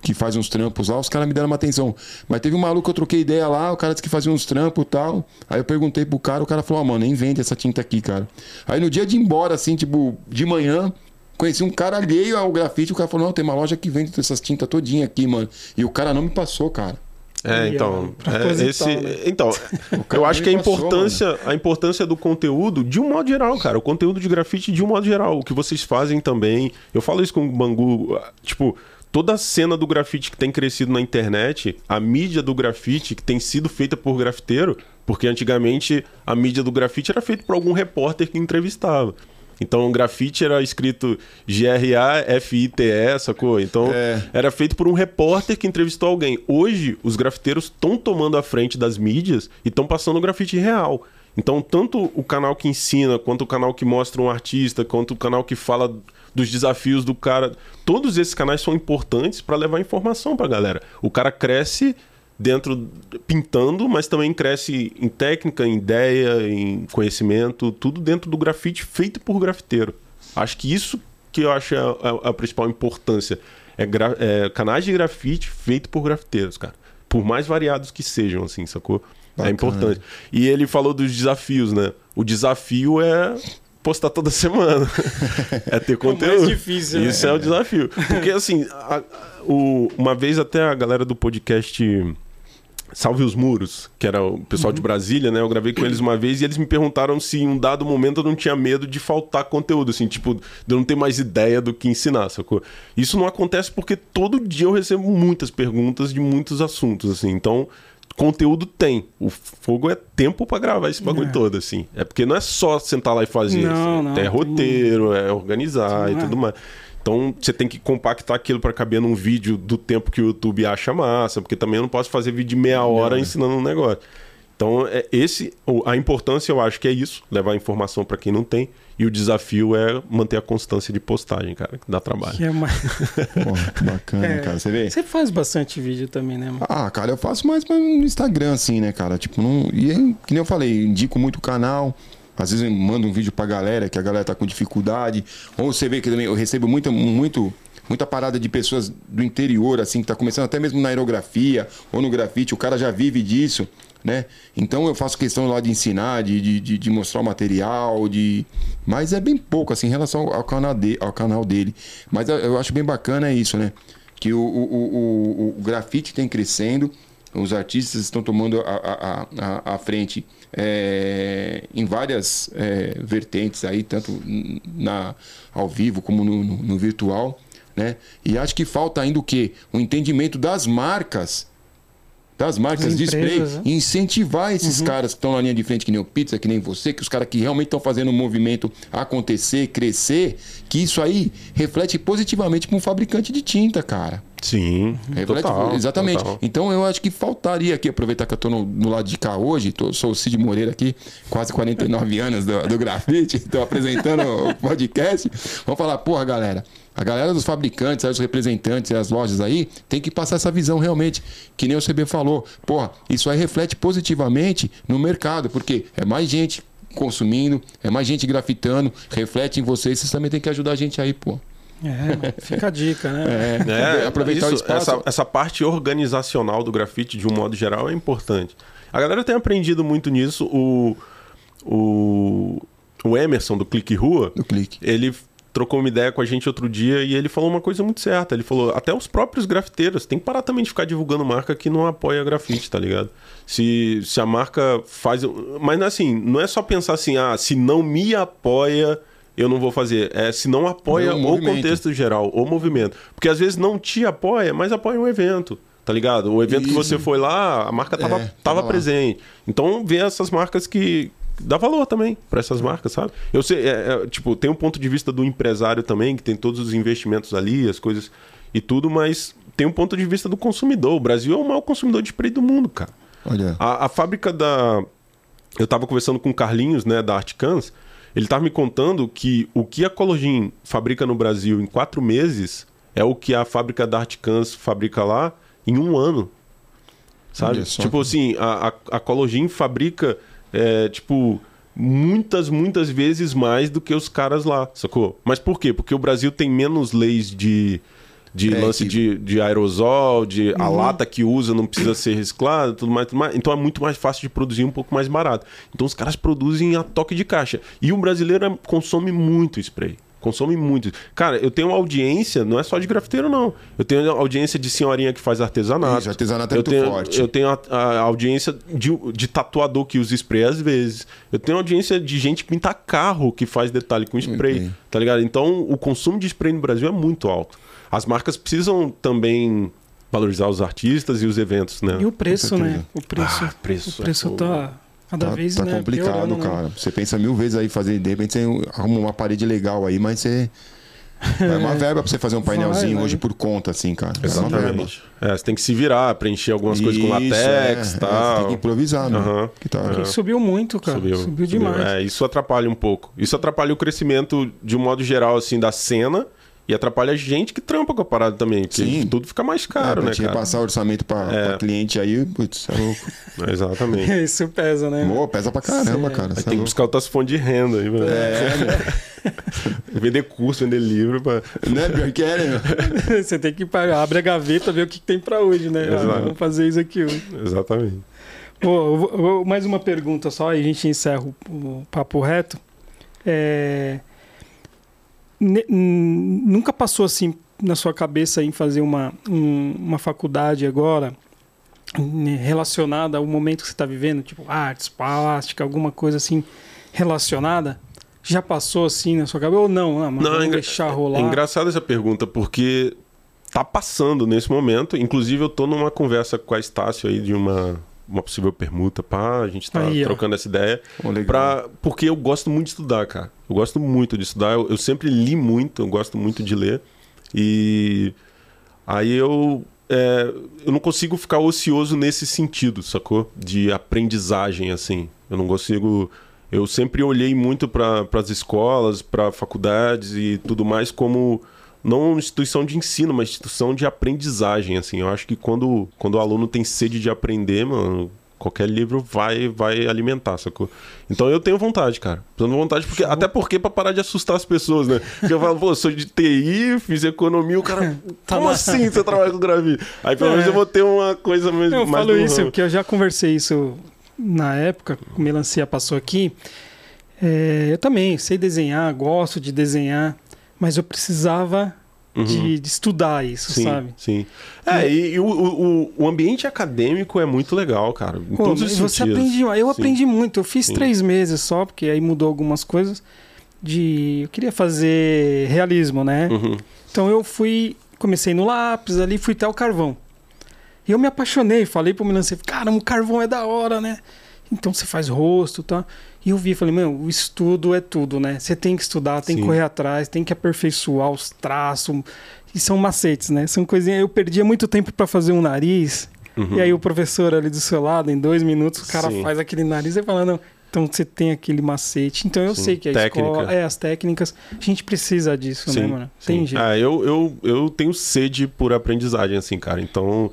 que faz uns trampos lá, os caras me deram uma atenção. Mas teve um maluco que eu troquei ideia lá, o cara disse que fazia uns trampos e tal. Aí eu perguntei pro cara, o cara falou, ó, oh, mano, nem vende essa tinta aqui, cara. Aí no dia de ir embora, assim, tipo, de manhã, conheci um cara alheio ao grafite, o cara falou, não, tem uma loja que vende essas tintas todinha aqui, mano. E o cara não me passou, cara. É, então, é, esse, né? então [laughs] eu acho que a importância, a importância do conteúdo, de um modo geral, cara, o conteúdo de grafite de um modo geral, o que vocês fazem também. Eu falo isso com o Bangu, tipo, toda a cena do grafite que tem crescido na internet, a mídia do grafite que tem sido feita por grafiteiro, porque antigamente a mídia do grafite era feita por algum repórter que entrevistava. Então o grafite era escrito G-R-A-F-I-T-E, sacou? Então é. era feito por um repórter que entrevistou alguém. Hoje, os grafiteiros estão tomando a frente das mídias e estão passando o grafite real. Então, tanto o canal que ensina, quanto o canal que mostra um artista, quanto o canal que fala dos desafios do cara. Todos esses canais são importantes para levar informação para a galera. O cara cresce dentro pintando, mas também cresce em técnica, em ideia, em conhecimento, tudo dentro do grafite feito por grafiteiro. Acho que isso que eu acho a, a, a principal importância é, é, canais de grafite feito por grafiteiros, cara. Por mais variados que sejam, assim, sacou? É Bacana. É importante. E ele falou dos desafios, né? O desafio é postar toda semana. [laughs] é ter conteúdo. É mais difícil, né? Isso é o desafio. Porque, assim, a, o, uma vez até a galera do podcast Salve os Muros, que era o pessoal uhum. de Brasília, né? Eu gravei com eles uma vez e eles me perguntaram se em um dado momento eu não tinha medo de faltar conteúdo, assim, tipo, de eu não ter mais ideia do que ensinar, sacou? Isso não acontece porque todo dia eu recebo muitas perguntas de muitos assuntos, assim. Então, conteúdo tem. O fogo é tempo para gravar esse bagulho é. todo, assim. É porque não é só sentar lá e fazer. Não, não, é roteiro, é organizar Sim, e tudo mais. Então você tem que compactar aquilo para caber num vídeo do tempo que o YouTube acha massa, porque também eu não posso fazer vídeo de meia hora não, ensinando um negócio. Então, é esse a importância eu acho que é isso, levar informação para quem não tem. E o desafio é manter a constância de postagem, cara, que dá trabalho. Que é mais... [laughs] Pô, bacana, é, cara. Você vê? Você faz bastante vídeo também, né, mano? Ah, cara, eu faço mais no Instagram, assim, né, cara? Tipo, não. E que nem eu falei, indico muito o canal. Às vezes eu mando um vídeo pra galera, que a galera tá com dificuldade. Ou você vê que também eu recebo muita, muito muita parada de pessoas do interior, assim, que tá começando até mesmo na aerografia ou no grafite, o cara já vive disso né? Então eu faço questão lá de ensinar, de, de, de, mostrar o material, de. Mas é bem pouco, assim, em relação ao canal, de, ao canal dele. Mas eu acho bem bacana isso, né? Que o, o, o, o grafite tem crescendo, os artistas estão tomando a, a, a, a frente é, em várias é, vertentes aí, tanto na, ao vivo como no, no, no virtual. Né? E acho que falta ainda o quê? O entendimento das marcas das marcas de spray, né? incentivar esses uhum. caras que estão na linha de frente, que nem o Pizza, que nem você, que os caras que realmente estão fazendo o movimento acontecer, crescer, que isso aí reflete positivamente para um fabricante de tinta, cara. Sim, reflete, total, exatamente. Total. Então eu acho que faltaria aqui, aproveitar que eu estou no, no, lado de cá hoje, tô, sou o Cid Moreira aqui, quase 49 [laughs] anos do, do grafite, [laughs] estou apresentando o podcast. Vamos falar, porra, galera, a galera dos fabricantes, os representantes, as lojas aí, tem que passar essa visão realmente, que nem o CB falou. Porra, isso aí reflete positivamente no mercado, porque é mais gente consumindo, é mais gente grafitando, reflete em vocês, vocês também tem que ajudar a gente aí, pô. É, fica a dica, né? É, aproveitar isso, o espaço. Essa, essa parte organizacional do grafite, de um modo geral, é importante. A galera tem aprendido muito nisso. O, o, o Emerson, do Clique Rua, do Clique. ele trocou uma ideia com a gente outro dia e ele falou uma coisa muito certa. Ele falou, até os próprios grafiteiros tem que parar também de ficar divulgando marca que não apoia grafite, tá ligado? Se, se a marca faz... Mas assim, não é só pensar assim, ah, se não me apoia, eu não vou fazer. É se não apoia o, o contexto geral, o movimento. Porque às vezes não te apoia, mas apoia o evento. Tá ligado? O evento Isso. que você foi lá, a marca tava, é, tava, tava presente. Então vê essas marcas que, dá valor também para essas marcas, sabe? Eu sei, é, é, tipo, tem um ponto de vista do empresário também, que tem todos os investimentos ali, as coisas e tudo, mas tem um ponto de vista do consumidor. O Brasil é o maior consumidor de spray do mundo, cara. Olha. A, a fábrica da. Eu tava conversando com o Carlinhos, né, da Articans. Ele tava me contando que o que a Cologin fabrica no Brasil em quatro meses é o que a fábrica da Articans fabrica lá em um ano. Sabe? Tipo assim, a, a, a Cologin fabrica é, tipo, muitas, muitas vezes mais do que os caras lá, sacou? Mas por quê? Porque o Brasil tem menos leis de, de é, lance que... de, de aerosol, de uhum. a lata que usa não precisa ser reciclada, tudo mais, tudo mais. Então é muito mais fácil de produzir um pouco mais barato. Então os caras produzem a toque de caixa. E o brasileiro consome muito spray. Consome muito. Cara, eu tenho uma audiência, não é só de grafiteiro, não. Eu tenho audiência de senhorinha que faz artesanato. Isso, artesanato é eu muito tenho, forte. Eu tenho a, a audiência de, de, tatuador que usa spray às vezes. Eu tenho audiência de gente que pinta carro que faz detalhe com spray. Okay. Tá ligado? Então, o consumo de spray no Brasil é muito alto. As marcas precisam também valorizar os artistas e os eventos, né? E o preço, né? O preço. Ah, preço. O preço é tá. Cada tá, vez tá né, complicado, cara. Né? Você pensa mil vezes aí fazer, de repente você arruma uma parede legal aí, mas você. [laughs] É uma verba pra você fazer um painelzinho vai, hoje por conta, assim, cara. Exatamente. É, você tem que se virar, preencher algumas Isso, coisas com latex e é, tal. É, tem que improvisar, né? Uhum. Que tá, é. Subiu muito, cara. Subiu, subiu demais. Subiu. É, isso atrapalha um pouco. Isso atrapalha o crescimento, de um modo geral, assim, da cena e atrapalha a gente que trampa com a parada também. Porque Sim. tudo fica mais caro, é, né, cara? passar orçamento pra, é. pra cliente aí, putz, é louco. [laughs] Exatamente. [laughs] Isso pesa, né? Pesa pra caramba, Sim. cara. Aí tem que buscar outras fontes de renda aí, mano. É, né? [laughs] vender curso, vender livro. Pra... Né, pior que é, né? Você tem que pagar, abre a gaveta, ver o que tem pra hoje, né? Ah, vamos fazer isso aqui hoje. Exatamente. Pô, mais uma pergunta só, e a gente encerra o, o papo reto. É nunca passou assim na sua cabeça em fazer uma, um, uma faculdade agora relacionada ao momento que você está vivendo, tipo artes, plástica, alguma coisa assim relacionada? Já passou assim na sua cabeça ou não? Ah, não, é deixar rolar. É engraçada essa pergunta porque tá passando nesse momento. Inclusive eu tô numa conversa com a Estácio aí de uma uma possível permuta, pá, a gente tá Aí, trocando essa ideia. Oh, pra, porque eu gosto muito de estudar, cara. Eu gosto muito de estudar. Eu, eu, sempre li muito, eu gosto muito de ler. E aí eu. É, eu não consigo ficar ocioso nesse sentido, sacou? De aprendizagem, assim. Eu não consigo. Eu sempre olhei muito para as escolas, para faculdades e tudo mais como não instituição de ensino, mas instituição de aprendizagem, assim. Eu acho que quando, quando o aluno tem sede de aprender, mano, qualquer livro vai vai alimentar, sacou? Então eu tenho vontade, cara. Tenho vontade, porque, até porque para parar de assustar as pessoas, né? Porque eu falo, pô, sou de TI, fiz economia, o cara, [laughs] tá como assim você trabalha com grafite? Aí pelo é. menos eu vou ter uma coisa mais Eu mais falo isso, porque eu já conversei isso na época, o Melancia passou aqui. É, eu também sei desenhar, gosto de desenhar mas eu precisava uhum. de, de, estudar isso, sim, sabe? Sim. É, e, e o, o, o, ambiente acadêmico é muito legal, cara. Em Pô, todos os você sentidos. aprende, eu sim. aprendi muito. Eu fiz sim. três meses só, porque aí mudou algumas coisas. De, eu queria fazer realismo, né? Uhum. Então eu fui, comecei no lápis ali, fui até o carvão. E eu me apaixonei, falei pro Milan, cara, o carvão é da hora, né? Então você faz rosto, tá? E eu vi, falei, meu, o estudo é tudo, né? Você tem que estudar, tem Sim. que correr atrás, tem que aperfeiçoar os traços. E são macetes, né? São coisinhas. Eu perdia muito tempo para fazer um nariz. Uhum. E aí o professor ali do seu lado, em dois minutos, o cara Sim. faz aquele nariz e fala, não, então você tem aquele macete. Então eu sim, sei que a técnica. escola, é, as técnicas, a gente precisa disso, né, sim, né, mano? Tem jeito. Ah, eu, eu, eu tenho sede por aprendizagem, assim, cara. Então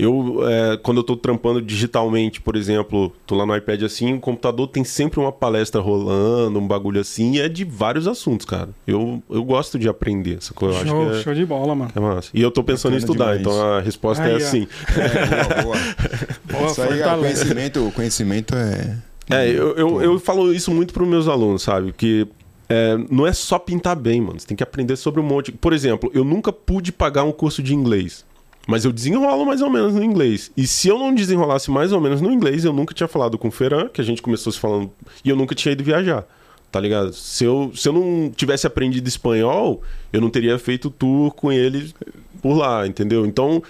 Eu, é, quando eu tô trampando digitalmente, por exemplo, tô lá no iPad assim, o computador tem sempre uma palestra rolando, um bagulho assim, e é de vários assuntos, cara. Eu, eu gosto de aprender essa coisa. Eu show, acho que é, show de bola, mano. é massa. E eu tô pensando em estudar, demais. então a resposta Aí, é assim. É, boa, boa. [laughs] Boa, Isso aí, fortaleza. conhecimento, conhecimento é. É, eu, eu, eu falo isso muito para os meus alunos, sabe? Que é, não é só pintar bem, mano. Você tem que aprender sobre um monte. Por exemplo, eu nunca pude pagar um curso de inglês. Mas eu desenrolo mais ou menos no inglês. E se eu não desenrolasse mais ou menos no inglês, eu nunca tinha falado com o Ferran, que a gente começou se falando, e eu nunca tinha ido viajar. Tá ligado? Se eu, se eu não tivesse aprendido espanhol, eu não teria feito tour com ele por lá, entendeu? Então,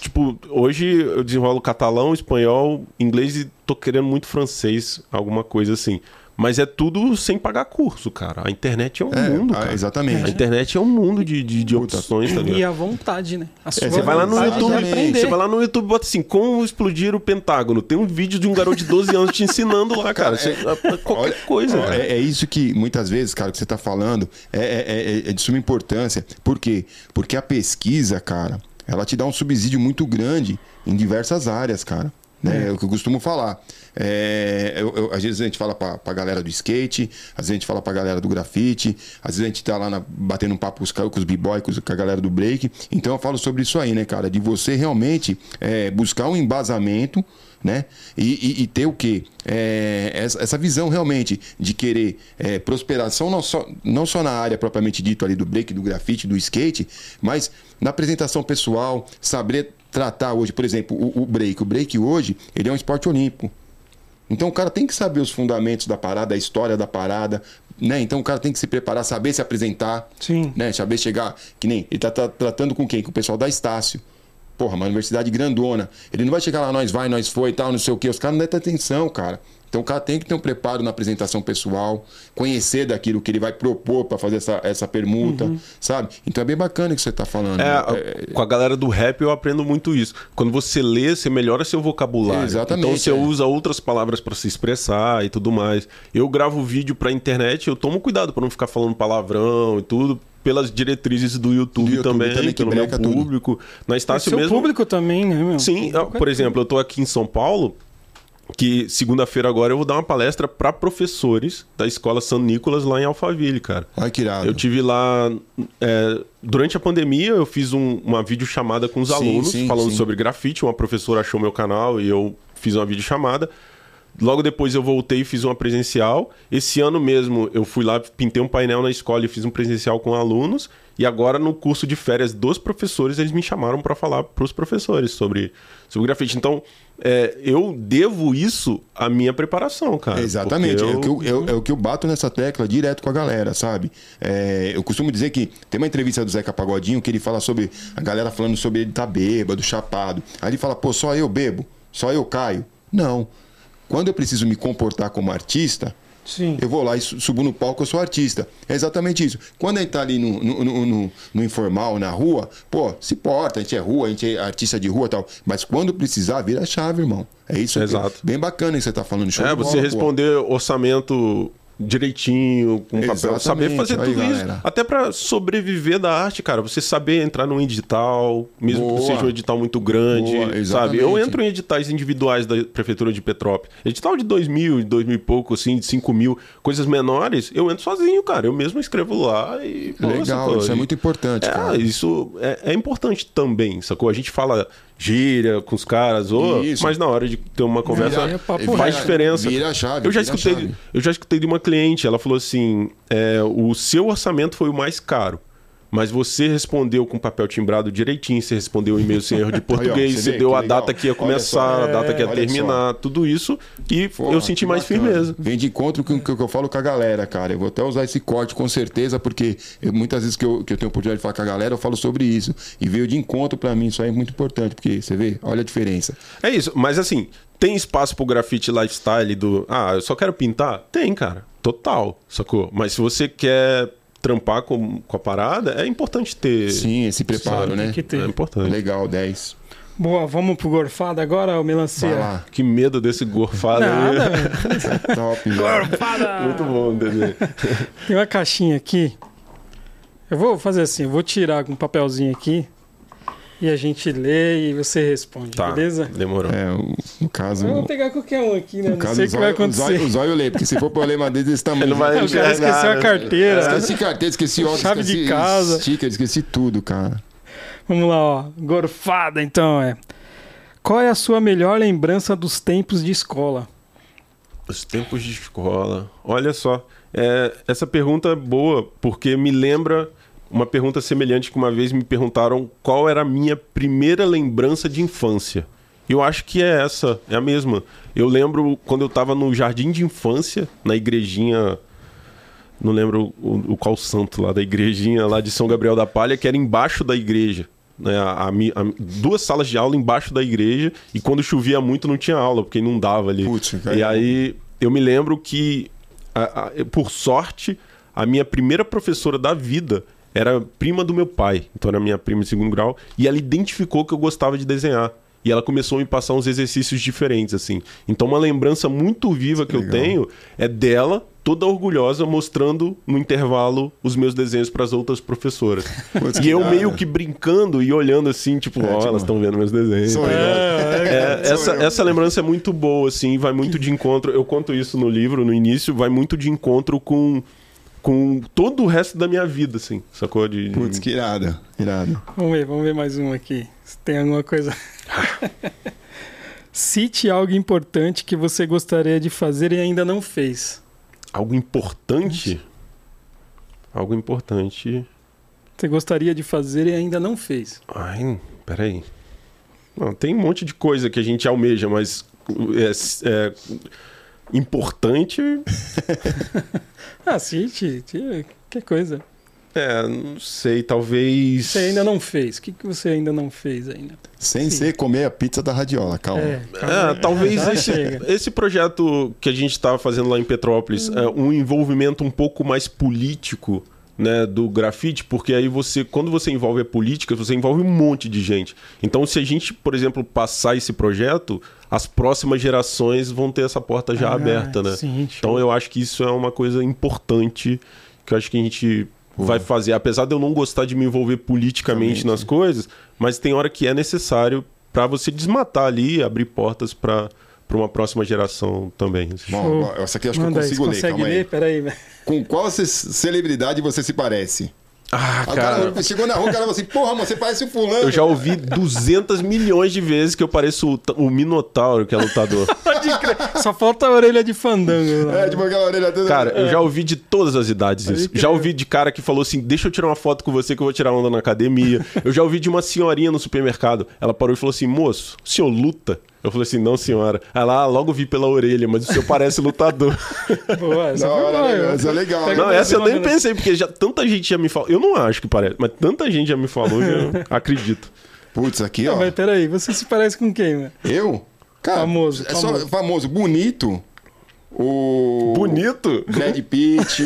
tipo, hoje eu desenrolo catalão, espanhol, inglês e tô querendo muito francês, alguma coisa assim. Mas é tudo sem pagar curso, cara. A internet é um É, mundo, ah, cara. exatamente. A internet é um mundo de, de, de opções, tá ligado? E a vontade, né? A sua você Vai lá no YouTube, aprender. você vai lá no YouTube e bota assim, como explodir o Pentágono. Tem um vídeo de um garoto de 12 anos te ensinando lá, cara. Você- qualquer Olha, coisa, ó, cara. é, é isso que muitas vezes, cara, que você tá falando é, é- é- é de suma importância. Por quê? Porque a pesquisa, cara, ela te dá um subsídio muito grande em diversas áreas, cara. Né? É o que eu costumo falar. É, eu- eu- às vezes a gente fala pra, pra galera do skate, às vezes a gente fala pra galera do grafite, às vezes a gente tá lá na- batendo um papo com os, com b-boy, com, com a galera do break. Então eu falo sobre isso aí, né, cara? De você realmente é, buscar um embasamento né? E, e- e ter o quê? É, essa, essa visão realmente de querer é, prosperação não só, não só na área propriamente dito ali do break, do grafite, do skate, mas na apresentação pessoal, saber tratar hoje, por exemplo, o, o break. O break hoje, ele é um esporte olímpico. Então o cara tem que saber os fundamentos da parada, a história da parada, né? Então o cara tem que se preparar, saber se apresentar, Sim. né? Saber chegar, que nem ele tá, tra- tratando com quem? Com o pessoal da Estácio. Porra, uma universidade grandona. Ele não vai chegar lá, nós vai, nós foi e tal, não sei o quê. Os caras não dão atenção, cara. Então o cara tem que ter um preparo na apresentação pessoal, conhecer daquilo que ele vai propor para fazer essa, essa permuta, sabe? Então é bem bacana o que você tá falando. É, né? a- com a galera do rap eu aprendo muito isso. Quando você lê, você melhora seu vocabulário. Exatamente, Então você é. usa outras palavras pra se expressar e tudo mais. Eu gravo vídeo pra internet, eu tomo cuidado pra não ficar falando palavrão e tudo. Pelas diretrizes do YouTube, Do YouTube também, também, que pelo meu tudo. público. Na Estácio Seu mesmo. público também, né, meu? Sim, ó, por exemplo, eu tô aqui em São Paulo, que segunda-feira agora eu vou dar uma palestra pra professores da escola São Nicolas lá em Alphaville, cara. Olha que irado. Eu tive lá. é, durante a pandemia, eu fiz um- uma videochamada com os Sim, alunos, sim, falando sim. sobre grafite. Uma professora achou meu canal e eu fiz uma videochamada. Logo depois eu voltei e fiz uma presencial. Esse ano mesmo eu fui lá, pintei um painel na escola e fiz um presencial com alunos. E agora no curso de férias dos professores, eles me chamaram para falar para os professores sobre, sobre grafite. Então, é, eu devo isso à minha preparação, cara. Exatamente, porque é, o que eu, eu- é o que eu bato nessa tecla direto com a galera, sabe? É, eu costumo dizer que tem uma entrevista do Zeca Pagodinho que ele fala sobre a galera falando sobre ele tá bêbado, chapado. Aí ele fala, pô, só eu bebo? Só eu caio? Não. Quando eu preciso me comportar como artista, Sim. eu vou lá e su- subo no palco, eu sou artista. É exatamente isso. Quando a gente tá ali no, no, no- no- informal, na rua, pô, se porta, a gente é rua, a gente é artista de rua e tal. Mas quando precisar, vira a chave, irmão. É isso. Exato. Bem bacana que você tá falando. Show É, você bola, pô. responder orçamento direitinho, com papel, Exatamente. saber fazer Aí, tudo isso. galera. Até pra sobreviver da arte, cara. Você saber entrar num edital, mesmo que Boa. não seja um edital muito grande, Boa, sabe? Eu entro em editais individuais da Prefeitura de Petrópolis. Edital de 2 mil, 2 mil e pouco, assim, de 5 mil, coisas menores, eu entro sozinho, cara. Eu mesmo escrevo lá e... Legal, sacou? isso é muito importante, é, cara. isso é, é importante também, sacou? A gente fala gíria com os caras, Isso. mas na hora de ter uma conversa Vira- faz reto. diferença. Vira a chave, Eu já vira a escutei, chave. eu já escutei de uma cliente, ela falou assim: é, o seu orçamento foi o mais caro. Mas você respondeu com papel timbrado direitinho, você respondeu o e-mail sem erro de [laughs] português, você você, vê deu a legal. data que ia começar, só. a data que ia Olha terminar, tudo isso, e Porra, eu senti mais bacana. firmeza. Vem de encontro com o que eu falo com a galera, cara. Eu vou até usar esse corte com certeza, porque eu- muitas vezes que eu, que eu tenho a oportunidade de falar com a galera, eu falo sobre isso. E veio de encontro pra mim, isso aí é muito importante, porque você vê, olha a diferença. É isso, mas assim, tem espaço pro grafite lifestyle do. Ah, eu só quero pintar? Tem, cara. Total, sacou? Mas se você quer trampar com, com a parada, é importante ter. Sim, esse preparo, Tem né? que ter. É importante. Legal, 10. Boa, vamos pro gorfado agora, ô melancia? Vai lá. Que medo desse gorfado Nada, aí. [laughs] Top. Gorfada! Muito bom, Dedê. Tem uma caixinha aqui. Eu vou fazer assim, eu vou tirar com um papelzinho aqui. E a gente lê e você responde, Tá, beleza? demorou. É, o- no caso. Eu vou pegar qualquer um aqui, né? Não caso, sei o o que vai o acontecer. zóio, o zóio lê, porque se for ler uma desse tamanho. Ele não vai O cara esqueceu a carteira. Esqueci carteira, esqueci óculos, Chave de esqueci casa. sticker, esqueci tudo, cara. Vamos lá, ó. Gorfada, então, é. Qual é a sua melhor lembrança dos tempos de escola? Os tempos de escola. Olha só, é, essa pergunta é boa, porque me lembra uma pergunta semelhante que uma vez me perguntaram qual era a minha primeira lembrança de infância. Eu acho que é essa, é a mesma. Eu lembro quando eu estava no jardim de infância, na igrejinha. Não lembro o, o qual santo lá da igrejinha lá de São Gabriel da Palha, que era embaixo da igreja. Né, a- a a- duas salas de aula embaixo da igreja e quando chovia muito não tinha aula, porque inundava ali. Putz, cara. E aí eu me lembro que, por sorte, a minha primeira professora da vida era prima do meu pai. Então era minha prima de segundo grau. E ela identificou que eu gostava de desenhar. E ela começou a me passar uns exercícios diferentes, assim. Então uma lembrança muito viva que eu Legal. tenho é dela, toda orgulhosa, mostrando no intervalo os meus desenhos para as outras professoras. [laughs] Putz, e que eu da meio que brincando e olhando assim, tipo, ó, tipo, elas estão vendo meus desenhos. Sou eu. [laughs] É, Sou essa, eu. essa lembrança é muito boa, assim, vai muito de encontro. Eu conto isso no livro, no início, vai muito de encontro com, com todo o resto da minha vida, assim, sacou? De, de- Putz, que irado, irado. Vamos ver, vamos ver mais um aqui. Se tem alguma coisa. [laughs] Cite algo importante que você gostaria de fazer e ainda não fez. Algo importante. Algo importante. Você gostaria de fazer e ainda não fez. Ai, peraí. Não, tem um monte de coisa que a gente almeja, mas é, é, importante. [laughs] Ah, cite, cite qualquer coisa. É, não sei, talvez. Você ainda não fez. O que, que você ainda não fez ainda? Sem Sim. ser comer a pizza da radiola, calma. É, É, talvez Já esse, chega. esse projeto que a gente estava fazendo lá em Petrópolis, é, um envolvimento um pouco mais político né, do grafite, porque aí você, quando você envolve a política, você envolve um monte de gente. Então, se a gente, por exemplo, passar esse projeto, as próximas gerações vão ter essa porta já Ah, aberta, né? Sim. Então eu acho que isso é uma coisa importante que eu acho que a gente vai fazer. Apesar de eu não gostar de me envolver politicamente Realmente. nas coisas, mas tem hora que é necessário para você desmatar ali e abrir portas para uma próxima geração também. assim. Bom, essa aqui acho Manda que eu aí, consigo você ler, consegue calma ler? aí. Peraí, velho. Com qual ce- celebridade você se parece? Ah, Aí cara. cara chegou na rua, o cara falou assim, porra, mano, você parece o fulano. Eu já ouvi 200 milhões de vezes que eu pareço o, o Minotauro, que é lutador. [laughs] Só falta a orelha de fandango. lá. É, tipo aquela orelha toda... Cara, eu já ouvi de todas as idades isso. Já ouvi de cara que falou assim: deixa eu tirar uma foto com você que eu vou tirar onda na academia. eu já ouvi de uma senhorinha no supermercado. Ela parou e falou assim: moço, o senhor luta? Eu falei assim: não, senhora. Ela ah, logo vi pela orelha, mas o senhor parece lutador. [laughs] Boa, essa boa, legal, eu- essa é legal. Pega não, essa eu nem pensei, porque já, tanta gente já me falou. Eu não acho que parece, mas tanta gente já me falou que eu [laughs] acredito. Putz, aqui, Não, ó. mas peraí, você se parece com quem, velho? Eu? Cara, Famoso, é só famoso. famoso, bonito. O... Bonito? Brad Pitt.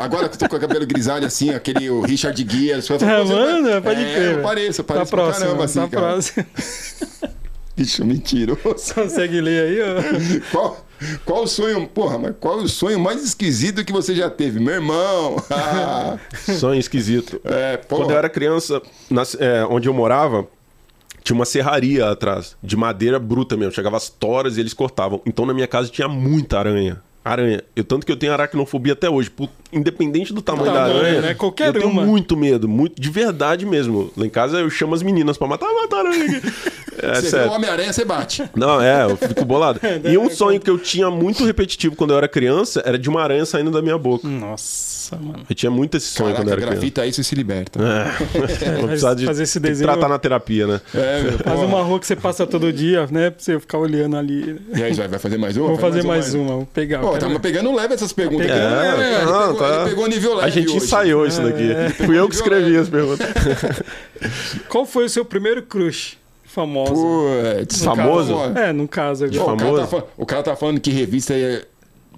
Agora que eu tô com o cabelo grisalho assim, aquele o Richard Gere. Você Tá, mano, pode é, crer, Eu pareço, eu Tá pareço pra próximo, caramba assim, tá cara. próximo. [laughs] Bicho mentiroso. Consegue ler aí, ó? [laughs] Qual, qual o sonho, porra, mas qual o sonho mais esquisito que você já teve? Meu irmão. Ah, [laughs] Sonho esquisito. é, porra. Quando eu era criança, nas- é, onde eu morava, tinha uma serraria atrás, de madeira bruta mesmo. Chegava as toras e eles cortavam. Então na minha casa tinha muita aranha. Aranha. Eu, tanto que eu tenho aracnofobia até hoje. Por- independente do tamanho da aranha, né? Qualquer eu tenho uma. muito medo. Muito, de verdade mesmo. Lá em casa eu chamo as meninas pra matar, mata a aranha aqui. [laughs] É Você vê sério. o Homem-Aranha, você bate. Não, é, eu fico bolado. [laughs] É, E um sonho que eu tinha muito repetitivo quando eu era criança era de uma aranha saindo da minha boca. Nossa, mano. Eu tinha muito esse sonho quando eu Caraca, era criança. grafita isso e se liberta. É. [laughs] [laughs] Vou precisar de fazer esse desenho- tratar na terapia, né? É, meu, Faz uma rua que você passa todo dia, né? Pra você ficar olhando ali. E aí, vai fazer mais uma? Vou Faz fazer mais uma, vou pegar. Pô, tava pegando leve essas perguntas. Pegando aqui. leve. É, ele, Não, pegou, tá. ele pegou nível leve A gente hoje. ensaiou isso daqui. É. Fui eu que escrevi as perguntas. Qual foi o seu primeiro crush famoso? Putz, Famoso? cara, É, no caso agora. Pô, o, cara tá o cara tá falando que revista é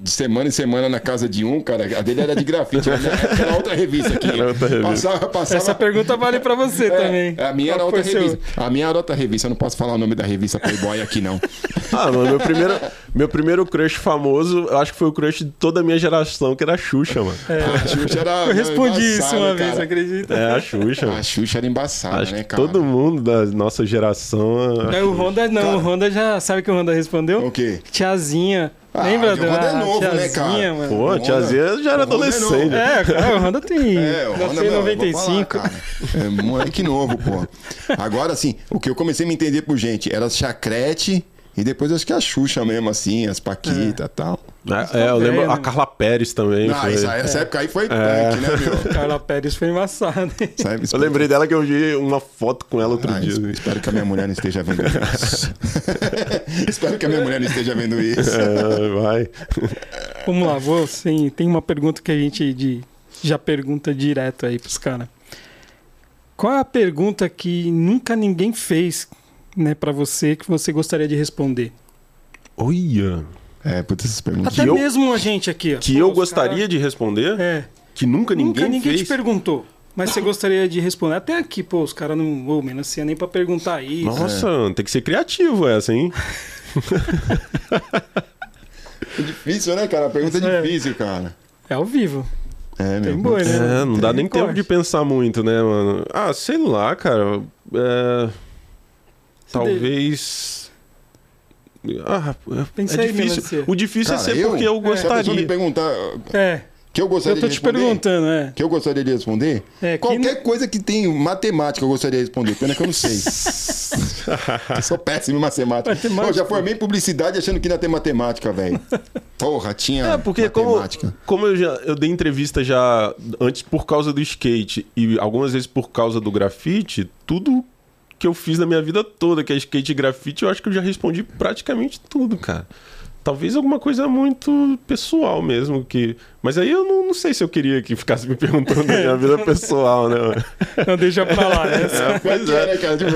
de semana em semana na casa de um, cara. A dele era de grafite, era outra revista aqui. Era outra revista. Passava, passava... Essa pergunta vale pra você É, também. A minha era Qual outra foi seu- revista. A minha era outra revista. Eu não posso falar o nome da revista Playboy aqui, não. Ah, mano, meu primeiro, meu primeiro crush famoso, eu acho que foi o crush de toda a minha geração, que era a Xuxa, mano. A Xuxa era. Eu respondi isso uma vez, cara. acredita? É, a Xuxa. A. Xuxa era embaçada, Acho né, cara? todo mundo da nossa geração. Aí o Honda não, Cara. o Honda já. Sabe o que o Honda respondeu? O quê? Tiazinha. Ah, Lembra o da Honda é novo, né, cara? mano? Pô, a tiazinha já era é adolescente. É, cara, o Honda tem. [laughs] É, o Honda, nasceu em meu, vou 95. falar. É moleque novo, pô. Agora, assim, o que eu comecei a me entender por gente era chacrete e depois acho que a Xuxa mesmo, assim, as Paquita e tal. É, é, eu lembro velho, a né? Carla Pérez também. Ah, foi. essa, essa época aí foi É. punk, né, meu? [laughs] Carla Pérez foi embaçado. hein? Sabe? Eu lembrei dela que eu vi uma foto com ela outro Ah, dia. es- espero que a minha mulher não esteja vendo [laughs] isso. [laughs] espero que a minha mulher não esteja vendo isso. É, vai. Vamos lá, vou, sim, tem uma pergunta que a gente de- já pergunta direto aí pros caras. Qual é a pergunta que nunca ninguém fez, né, para você que você gostaria de responder? Olha. É, putz, essas perguntas. Até eu- mesmo a gente aqui, ó. Que Pô, eu os gostaria cara- de responder, É. que nunca ninguém, nunca ninguém fez. te perguntou. Mas você gostaria de responder. Até aqui, pô, os caras não. Ô, melancia nem pra perguntar isso. Nossa, tem que ser criativo essa, hein? É difícil, né, cara? A pergunta é É. difícil, cara. É ao vivo. É, meu. Tem boi, né? É, não dá Tem nem tempo corte. de pensar muito, né, mano? Ah, sei lá, cara. É... Talvez. Ah, é- Pensa é aí, difícil. melancia. O difícil Cara, é ser eu- porque eu Se a me gostaria. perguntar É. que eu gostaria Eu tô de te responder, perguntando, é. que eu gostaria de responder, É, que qualquer coisa que tem matemática eu gostaria de responder. Pena que eu não sei. [laughs] eu sou péssimo em matemática. Matemática. Pô, já formei publicidade achando que ia ter matemática, velho. Porra, tinha É, porque como, matemática. como eu, já, eu dei entrevista já antes por causa do skate e algumas vezes por causa do grafite, tudo que eu fiz na minha vida toda, que é skate e grafite, eu acho que eu já respondi praticamente tudo, cara. Talvez alguma coisa muito pessoal mesmo, que. Mas aí eu não, não sei se eu queria que ficasse me perguntando da minha vida pessoal, né? Não deixa pra lá. né? É, pois é, né, cara? Tipo,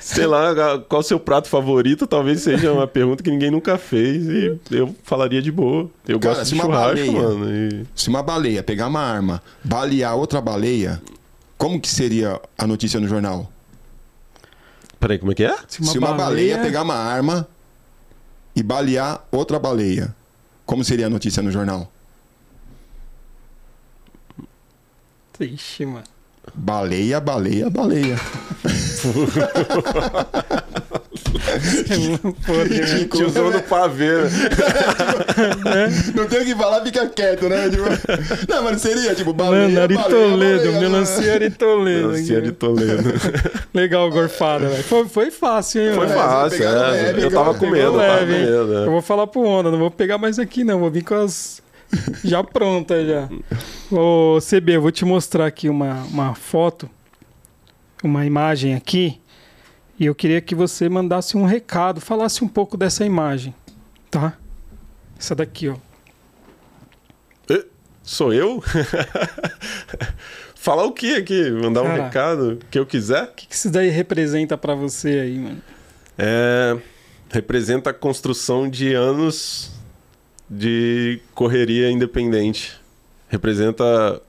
Sei lá, qual o seu prato favorito? Talvez seja uma pergunta que ninguém nunca fez e eu falaria de boa. Eu Cara, gosto de uma churrasco, baleia- mano. e- se uma baleia pegar uma arma, balear outra baleia, como que seria a notícia no jornal? Peraí, como é que é? Se Se uma baleia pegar uma arma e balear outra baleia, como seria a notícia no jornal? Ixi, mano. Baleia, baleia, baleia. [laughs] [laughs] [laughs] Foda, né? Tiozão do pavê. né? Não tem o que falar, fica quieto, né? Tipo, não, mas seria tipo baleia, Mano, Ari baleia, Toledo, baleia, melancia Ari Toledo. Melancia de Toledo. [laughs] Legal, gorfada, velho. Foi, foi fácil, hein, Foi mano? fácil, é. leve, Eu tava com medo, eu Pegou tava com leve, hein? medo. Eu é. vou falar pro Honda, não vou pegar mais aqui, não. Vou vir com as. Já pronta já. Ô, CB, eu vou te mostrar aqui uma, uma foto, uma imagem aqui. E eu queria que você mandasse um recado, falasse um pouco dessa imagem, tá? Essa daqui, ó. Sou eu? [laughs] Falar o que aqui? Mandar um Cara. recado que eu quiser? O que, que isso daí representa pra você aí, mano? É, representa a construção de anos de correria independente. Representa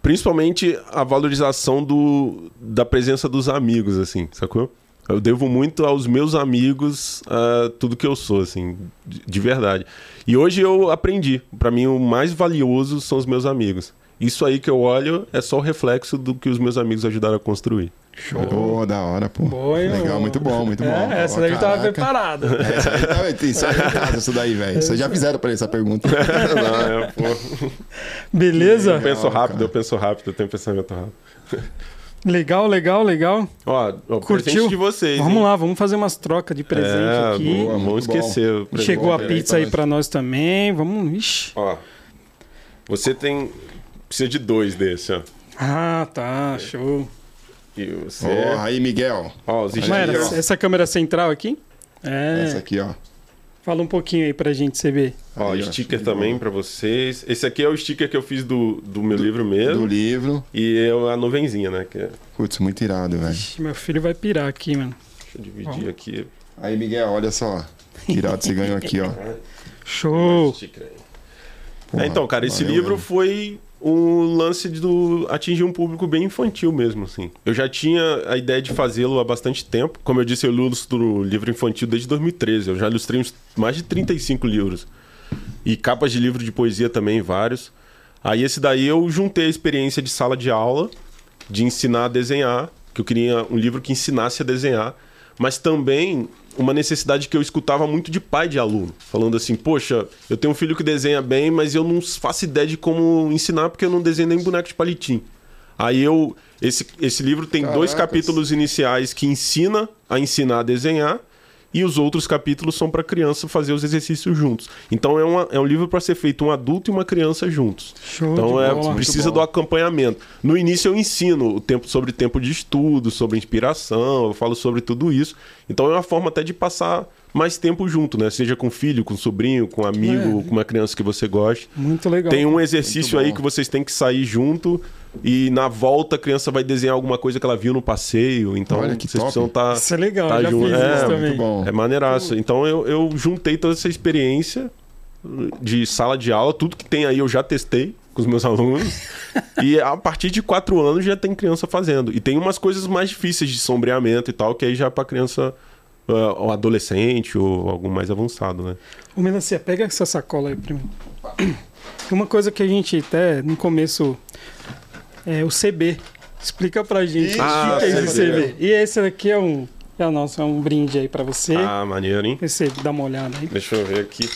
principalmente a valorização do, da presença dos amigos, assim, sacou? Eu devo muito aos meus amigos ah, tudo que eu sou, assim, de, de verdade. E hoje eu aprendi. Pra mim, o mais valioso são os meus amigos. Isso aí que eu olho é só o reflexo do que os meus amigos ajudaram a construir. Show, da hora, pô. Boa, Legal, mano? muito bom, muito bom. É, essa Ó, daí tava preparada. [laughs] Essa aí tava, isso aí em casa, isso daí, velho. Vocês já fizeram pra ele essa pergunta. [laughs] Não, é, pô. Beleza? Eu penso Legal, rápido, cara. eu penso rápido, eu tenho pensamento rápido. Legal, legal, legal. Ó, ó Curtiu? de vocês. Vamos hein? lá, vamos fazer umas trocas de presente é, aqui. Boa, bom. esquecer. o. Chegou a Peraí, pizza aí nós. pra nós também. Vamos. Ixi. Ó, você tem. Precisa de dois desse, ó. Ah, tá. Show. E você. Ó, aí, Miguel. Ó, os era essa câmera central aqui? É. Essa aqui, ó. Fala um pouquinho aí pra gente, CB. Ó, Aí, ó, sticker também bola. pra vocês. Esse aqui é o sticker que eu fiz do, do meu livro mesmo. Do livro. E é a nuvenzinha, né? Que é... Putz, muito irado, velho. Ixi, meu filho vai pirar aqui, mano. Deixa eu dividir aqui. Aí, Miguel, olha só. Que irado você ganhou aqui, ó. [laughs] Show. Sticker aí. É, então, cara, esse livro mesmo. foi um lance do atingir um público bem infantil mesmo, assim. Eu já tinha a ideia de fazê-lo há bastante tempo. Como eu disse, eu ilustro livro infantil desde 2013. Eu já ilustrei uns, mais de 35 livros. E capas de livro de poesia também, vários. Aí esse daí eu juntei a experiência de sala de aula, de ensinar a desenhar, que eu queria um livro que ensinasse a desenhar, mas também uma necessidade que eu escutava muito de pai de aluno, falando assim: Poxa, eu tenho um filho que desenha bem, mas eu não faço ideia de como ensinar porque eu não desenho nem boneco de palitinho. Aí eu. Esse, esse livro tem Caracas. dois capítulos iniciais que ensina a ensinar a desenhar e os outros capítulos são para criança fazer os exercícios juntos. Então é, uma, é um livro para ser feito um adulto e uma criança juntos. Show então é, bola, precisa do acompanhamento. No início eu ensino o tempo sobre tempo de estudo, sobre inspiração, eu falo sobre tudo isso. Então é uma forma até de passar mais tempo junto, né? Seja com filho, com sobrinho, com amigo, é. com uma criança que você goste. Muito legal. Tem um exercício aí que vocês têm que sair junto e na volta a criança vai desenhar alguma coisa que ela viu no passeio. Então Olha que vocês top. precisam estar. Tá, isso é legal, tá já junto. fiz é, isso também. Bom. É maneiraço. Então eu, eu juntei toda essa experiência de sala de aula, tudo que tem aí eu já testei com os meus [laughs] alunos. e a partir de quatro anos já tem criança fazendo. E tem umas coisas mais difíceis de sombreamento e tal, que aí já é pra criança uh, ou adolescente ou algum mais avançado, né? Ô Melancia, pega essa sacola aí primeiro. Uma coisa que a gente até no começo é o CB. Explica pra gente ah, o que é esse CB. E esse aqui é um. É o nosso, é um brinde aí pra você. Ah, maneiro, hein? Recebe, dá uma olhada aí. Deixa eu ver aqui.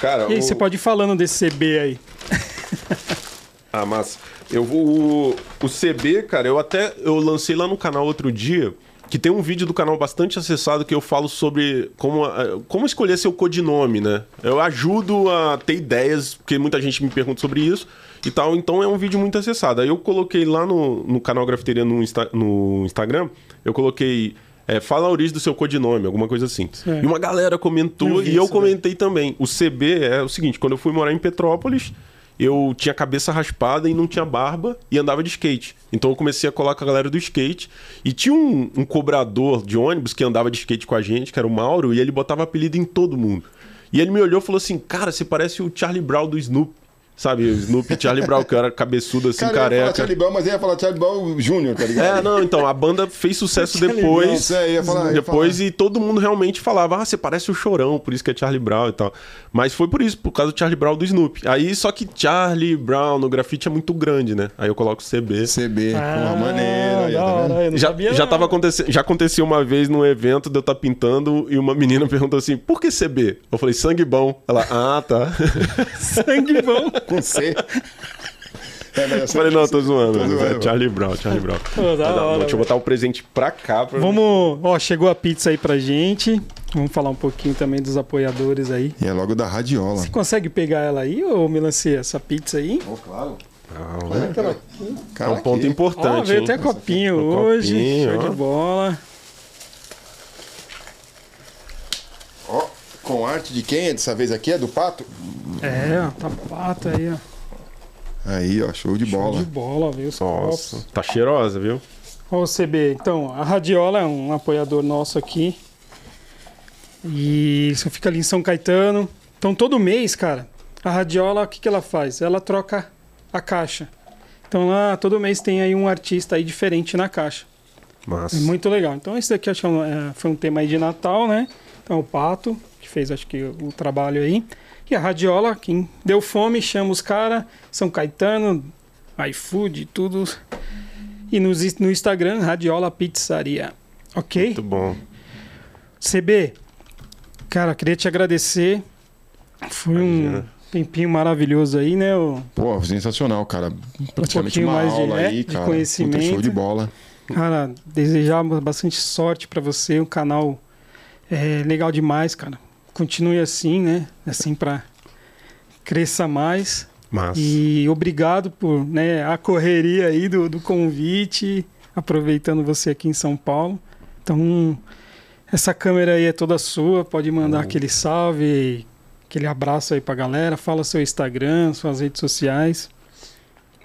Cara, e aí, o... você pode ir falando desse CB aí. [laughs] ah, mas eu vou. O CB, cara, eu até eu lancei lá no canal outro dia que tem um vídeo do canal bastante acessado que eu falo sobre como, como escolher seu codinome, né? Eu ajudo a ter ideias, porque muita gente me pergunta sobre isso e tal. Então é um vídeo muito acessado. Aí eu coloquei lá no, no canal Grafiteria no, Insta, no Instagram, eu coloquei. É, fala a origem do seu codinome, alguma coisa assim. E uma galera comentou e eu né? comentei né? também. O CB é o seguinte: quando eu fui morar em Petrópolis, eu tinha cabeça raspada e não tinha barba e andava de skate. Então eu comecei a colar com a galera do skate. E tinha um, um cobrador de ônibus que andava de skate com a gente, que era o Mauro, e ele botava apelido em todo mundo. E ele me olhou e falou assim: Cara, você parece o Charlie Brown do Snoop. Sabe, o Snoopy Charlie Brown, que era cabeçudo assim, Cara, careca. Ia falar Charlie Brown, mas ia falar Charlie Brown Júnior, tá ligado? É, não, então, a banda fez sucesso depois. É, ia falar, ia depois falar. e todo mundo realmente falava, ah, você parece o chorão, por isso que é Charlie Brown e tal. Mas foi por isso, por causa do Charlie Brown do Snoopy. Aí, só que Charlie Brown no grafite é muito grande, né? Aí eu coloco CB. CB, ah, uma maneira. Aí, tá já, sabia, já tava acontecendo, já aconteceu uma vez num evento de eu estar tá pintando e uma menina [laughs] perguntou assim, por que CB? Eu falei, sangue bom. Ela, ah, tá. [laughs] sangue bom. [laughs] Com C. É, eu falei, não, tô zoando. Tô zoando é Charlie Brown, Charlie Brown. Pô, da hora, deixa eu botar o um presente pra cá. Pra Vamos. Ó, chegou a pizza aí pra gente. Vamos falar um pouquinho também dos apoiadores aí. E é logo da Radiola. Você consegue pegar ela aí, ô Melancia, essa pizza aí? Oh, claro. Ah, Olha aquela aqui. É um ponto importante. Ó, veio até copinho hoje. Copinho, Show ó. de bola. Ó, com arte de quem? Dessa vez aqui é do Pato? É, tá pato aí, ó. Aí, ó, show de bola. Show de bola, viu? Nossa, copos. tá cheirosa, viu? O CB, então, a Radiola é um apoiador nosso aqui. E isso fica ali em São Caetano. Então, todo mês, cara, a Radiola, o que, que ela faz? Ela troca a caixa. Então, lá, todo mês tem aí um artista aí diferente na caixa. Massa. É muito legal. Então, esse daqui acho que é, foi um tema aí de Natal, né? Então, o Pato, fez, acho que, o trabalho aí. E a Radiola, quem deu fome, chama os caras, São Caetano, iFood, tudo. E no, no Instagram, Radiola Pizzaria. Ok? Muito bom. CB, cara, queria te agradecer. Foi Imagina. um tempinho maravilhoso aí, né? O... Pô, sensacional, cara. Praticamente um uma aula de, aí, de cara. conhecimento. Puta, show de bola. Cara, desejar bastante sorte para você, um canal é, legal demais, cara continue assim, né? Assim para cresça mais. Massa. E obrigado por né, a correria aí do, do convite, aproveitando você aqui em São Paulo. Então, essa câmera aí é toda sua, pode mandar uhum. aquele salve, aquele abraço aí pra galera, fala seu Instagram, suas redes sociais.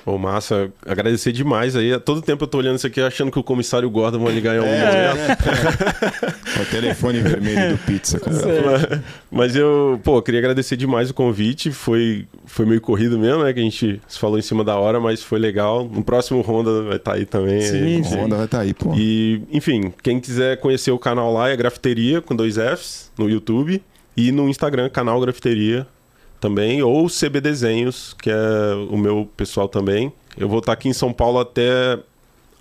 Pô, massa. Agradecer demais aí. Todo tempo eu tô olhando isso aqui achando que o comissário Gordon vai ligar em algum É, momento. né? É [laughs] o telefone vermelho do pizza, cara. Mas eu, pô, queria agradecer demais o convite. Foi, foi meio corrido mesmo, né? Que a gente se falou em cima da hora, mas foi legal. No próximo Honda vai estar aí também. Sim, O Honda vai estar aí, pô. E, enfim, quem quiser conhecer o canal lá é Grafiteria com dois Fs no YouTube e no Instagram, canal Grafiteria também, ou CB Desenhos, que é o meu pessoal também. Eu vou estar aqui em São Paulo até,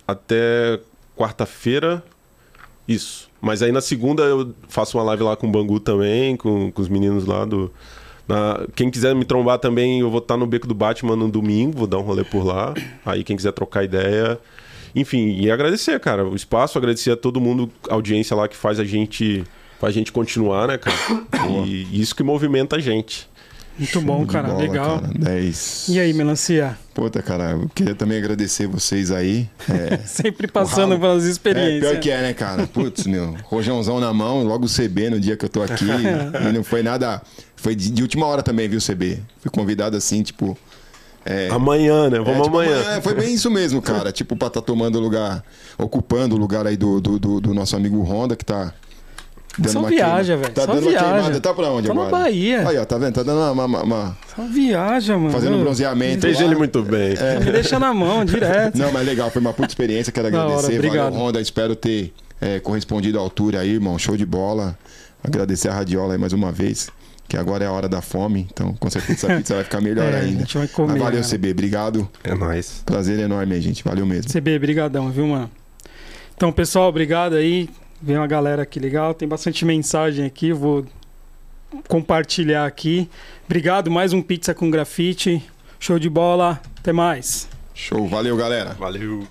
até quarta-feira. Isso. Mas aí na segunda eu faço uma live lá com o Bangu também, com, com os meninos lá do. na- quem quiser me trombar também, eu vou estar no Beco do Batman no domingo, vou dar um rolê por lá. Aí quem quiser trocar ideia. Enfim, e agradecer, cara, o espaço, agradecer a todo mundo, a audiência lá que faz a gente. Faz a gente continuar, né, cara? [coughs] E isso que movimenta a gente. Muito bom, cara. bola, Legal. cara. 10. E aí, melancia? Puta, cara, eu queria também agradecer vocês aí. É, [laughs] Sempre passando pelas É, experiências. pior que é, né, cara? Putz, meu, rojãozão na mão, logo o CB no dia que eu tô aqui. e não foi nada. Foi de, de última hora também, viu, CB? Fui convidado assim, tipo. É, Amanhã, né? é, Vamos tipo, amanhã. é, foi bem isso mesmo, cara. [laughs] Tipo, pra tá tomando lugar, ocupando o lugar aí do, do, do- do nosso amigo Honda, que tá. Dando Só uma viaja, velho. Tá Só dando viaja. uma queimada. Tá pra onde Tô na agora? Bahia. Aí, ó, tá vendo? Tá dando uma. uma- uma- Só viaja, mano. fazendo um bronzeamento. Fez lá. ele muito bem. Me deixa na mão, direto. Não, mas legal, foi uma puta experiência, quero Da hora, agradecer. obrigado. Valeu, Honda, espero ter é, correspondido à altura aí, irmão. Show de bola. Agradecer a Radiola aí mais uma vez, que agora é a hora da fome, então com certeza essa pizza vai ficar melhor [laughs] É, a ainda. gente vai comer, Mas valeu, cara. CB, obrigado. É nóis. Prazer enorme aí, gente. Valeu mesmo. CB, brigadão, viu, mano? Então, pessoal, obrigado aí. Vem uma galera aqui legal. Tem bastante mensagem aqui, eu vou compartilhar aqui. Obrigado, mais um Pizza com Grafite. Show de bola. Até mais. Show, valeu, galera. Valeu.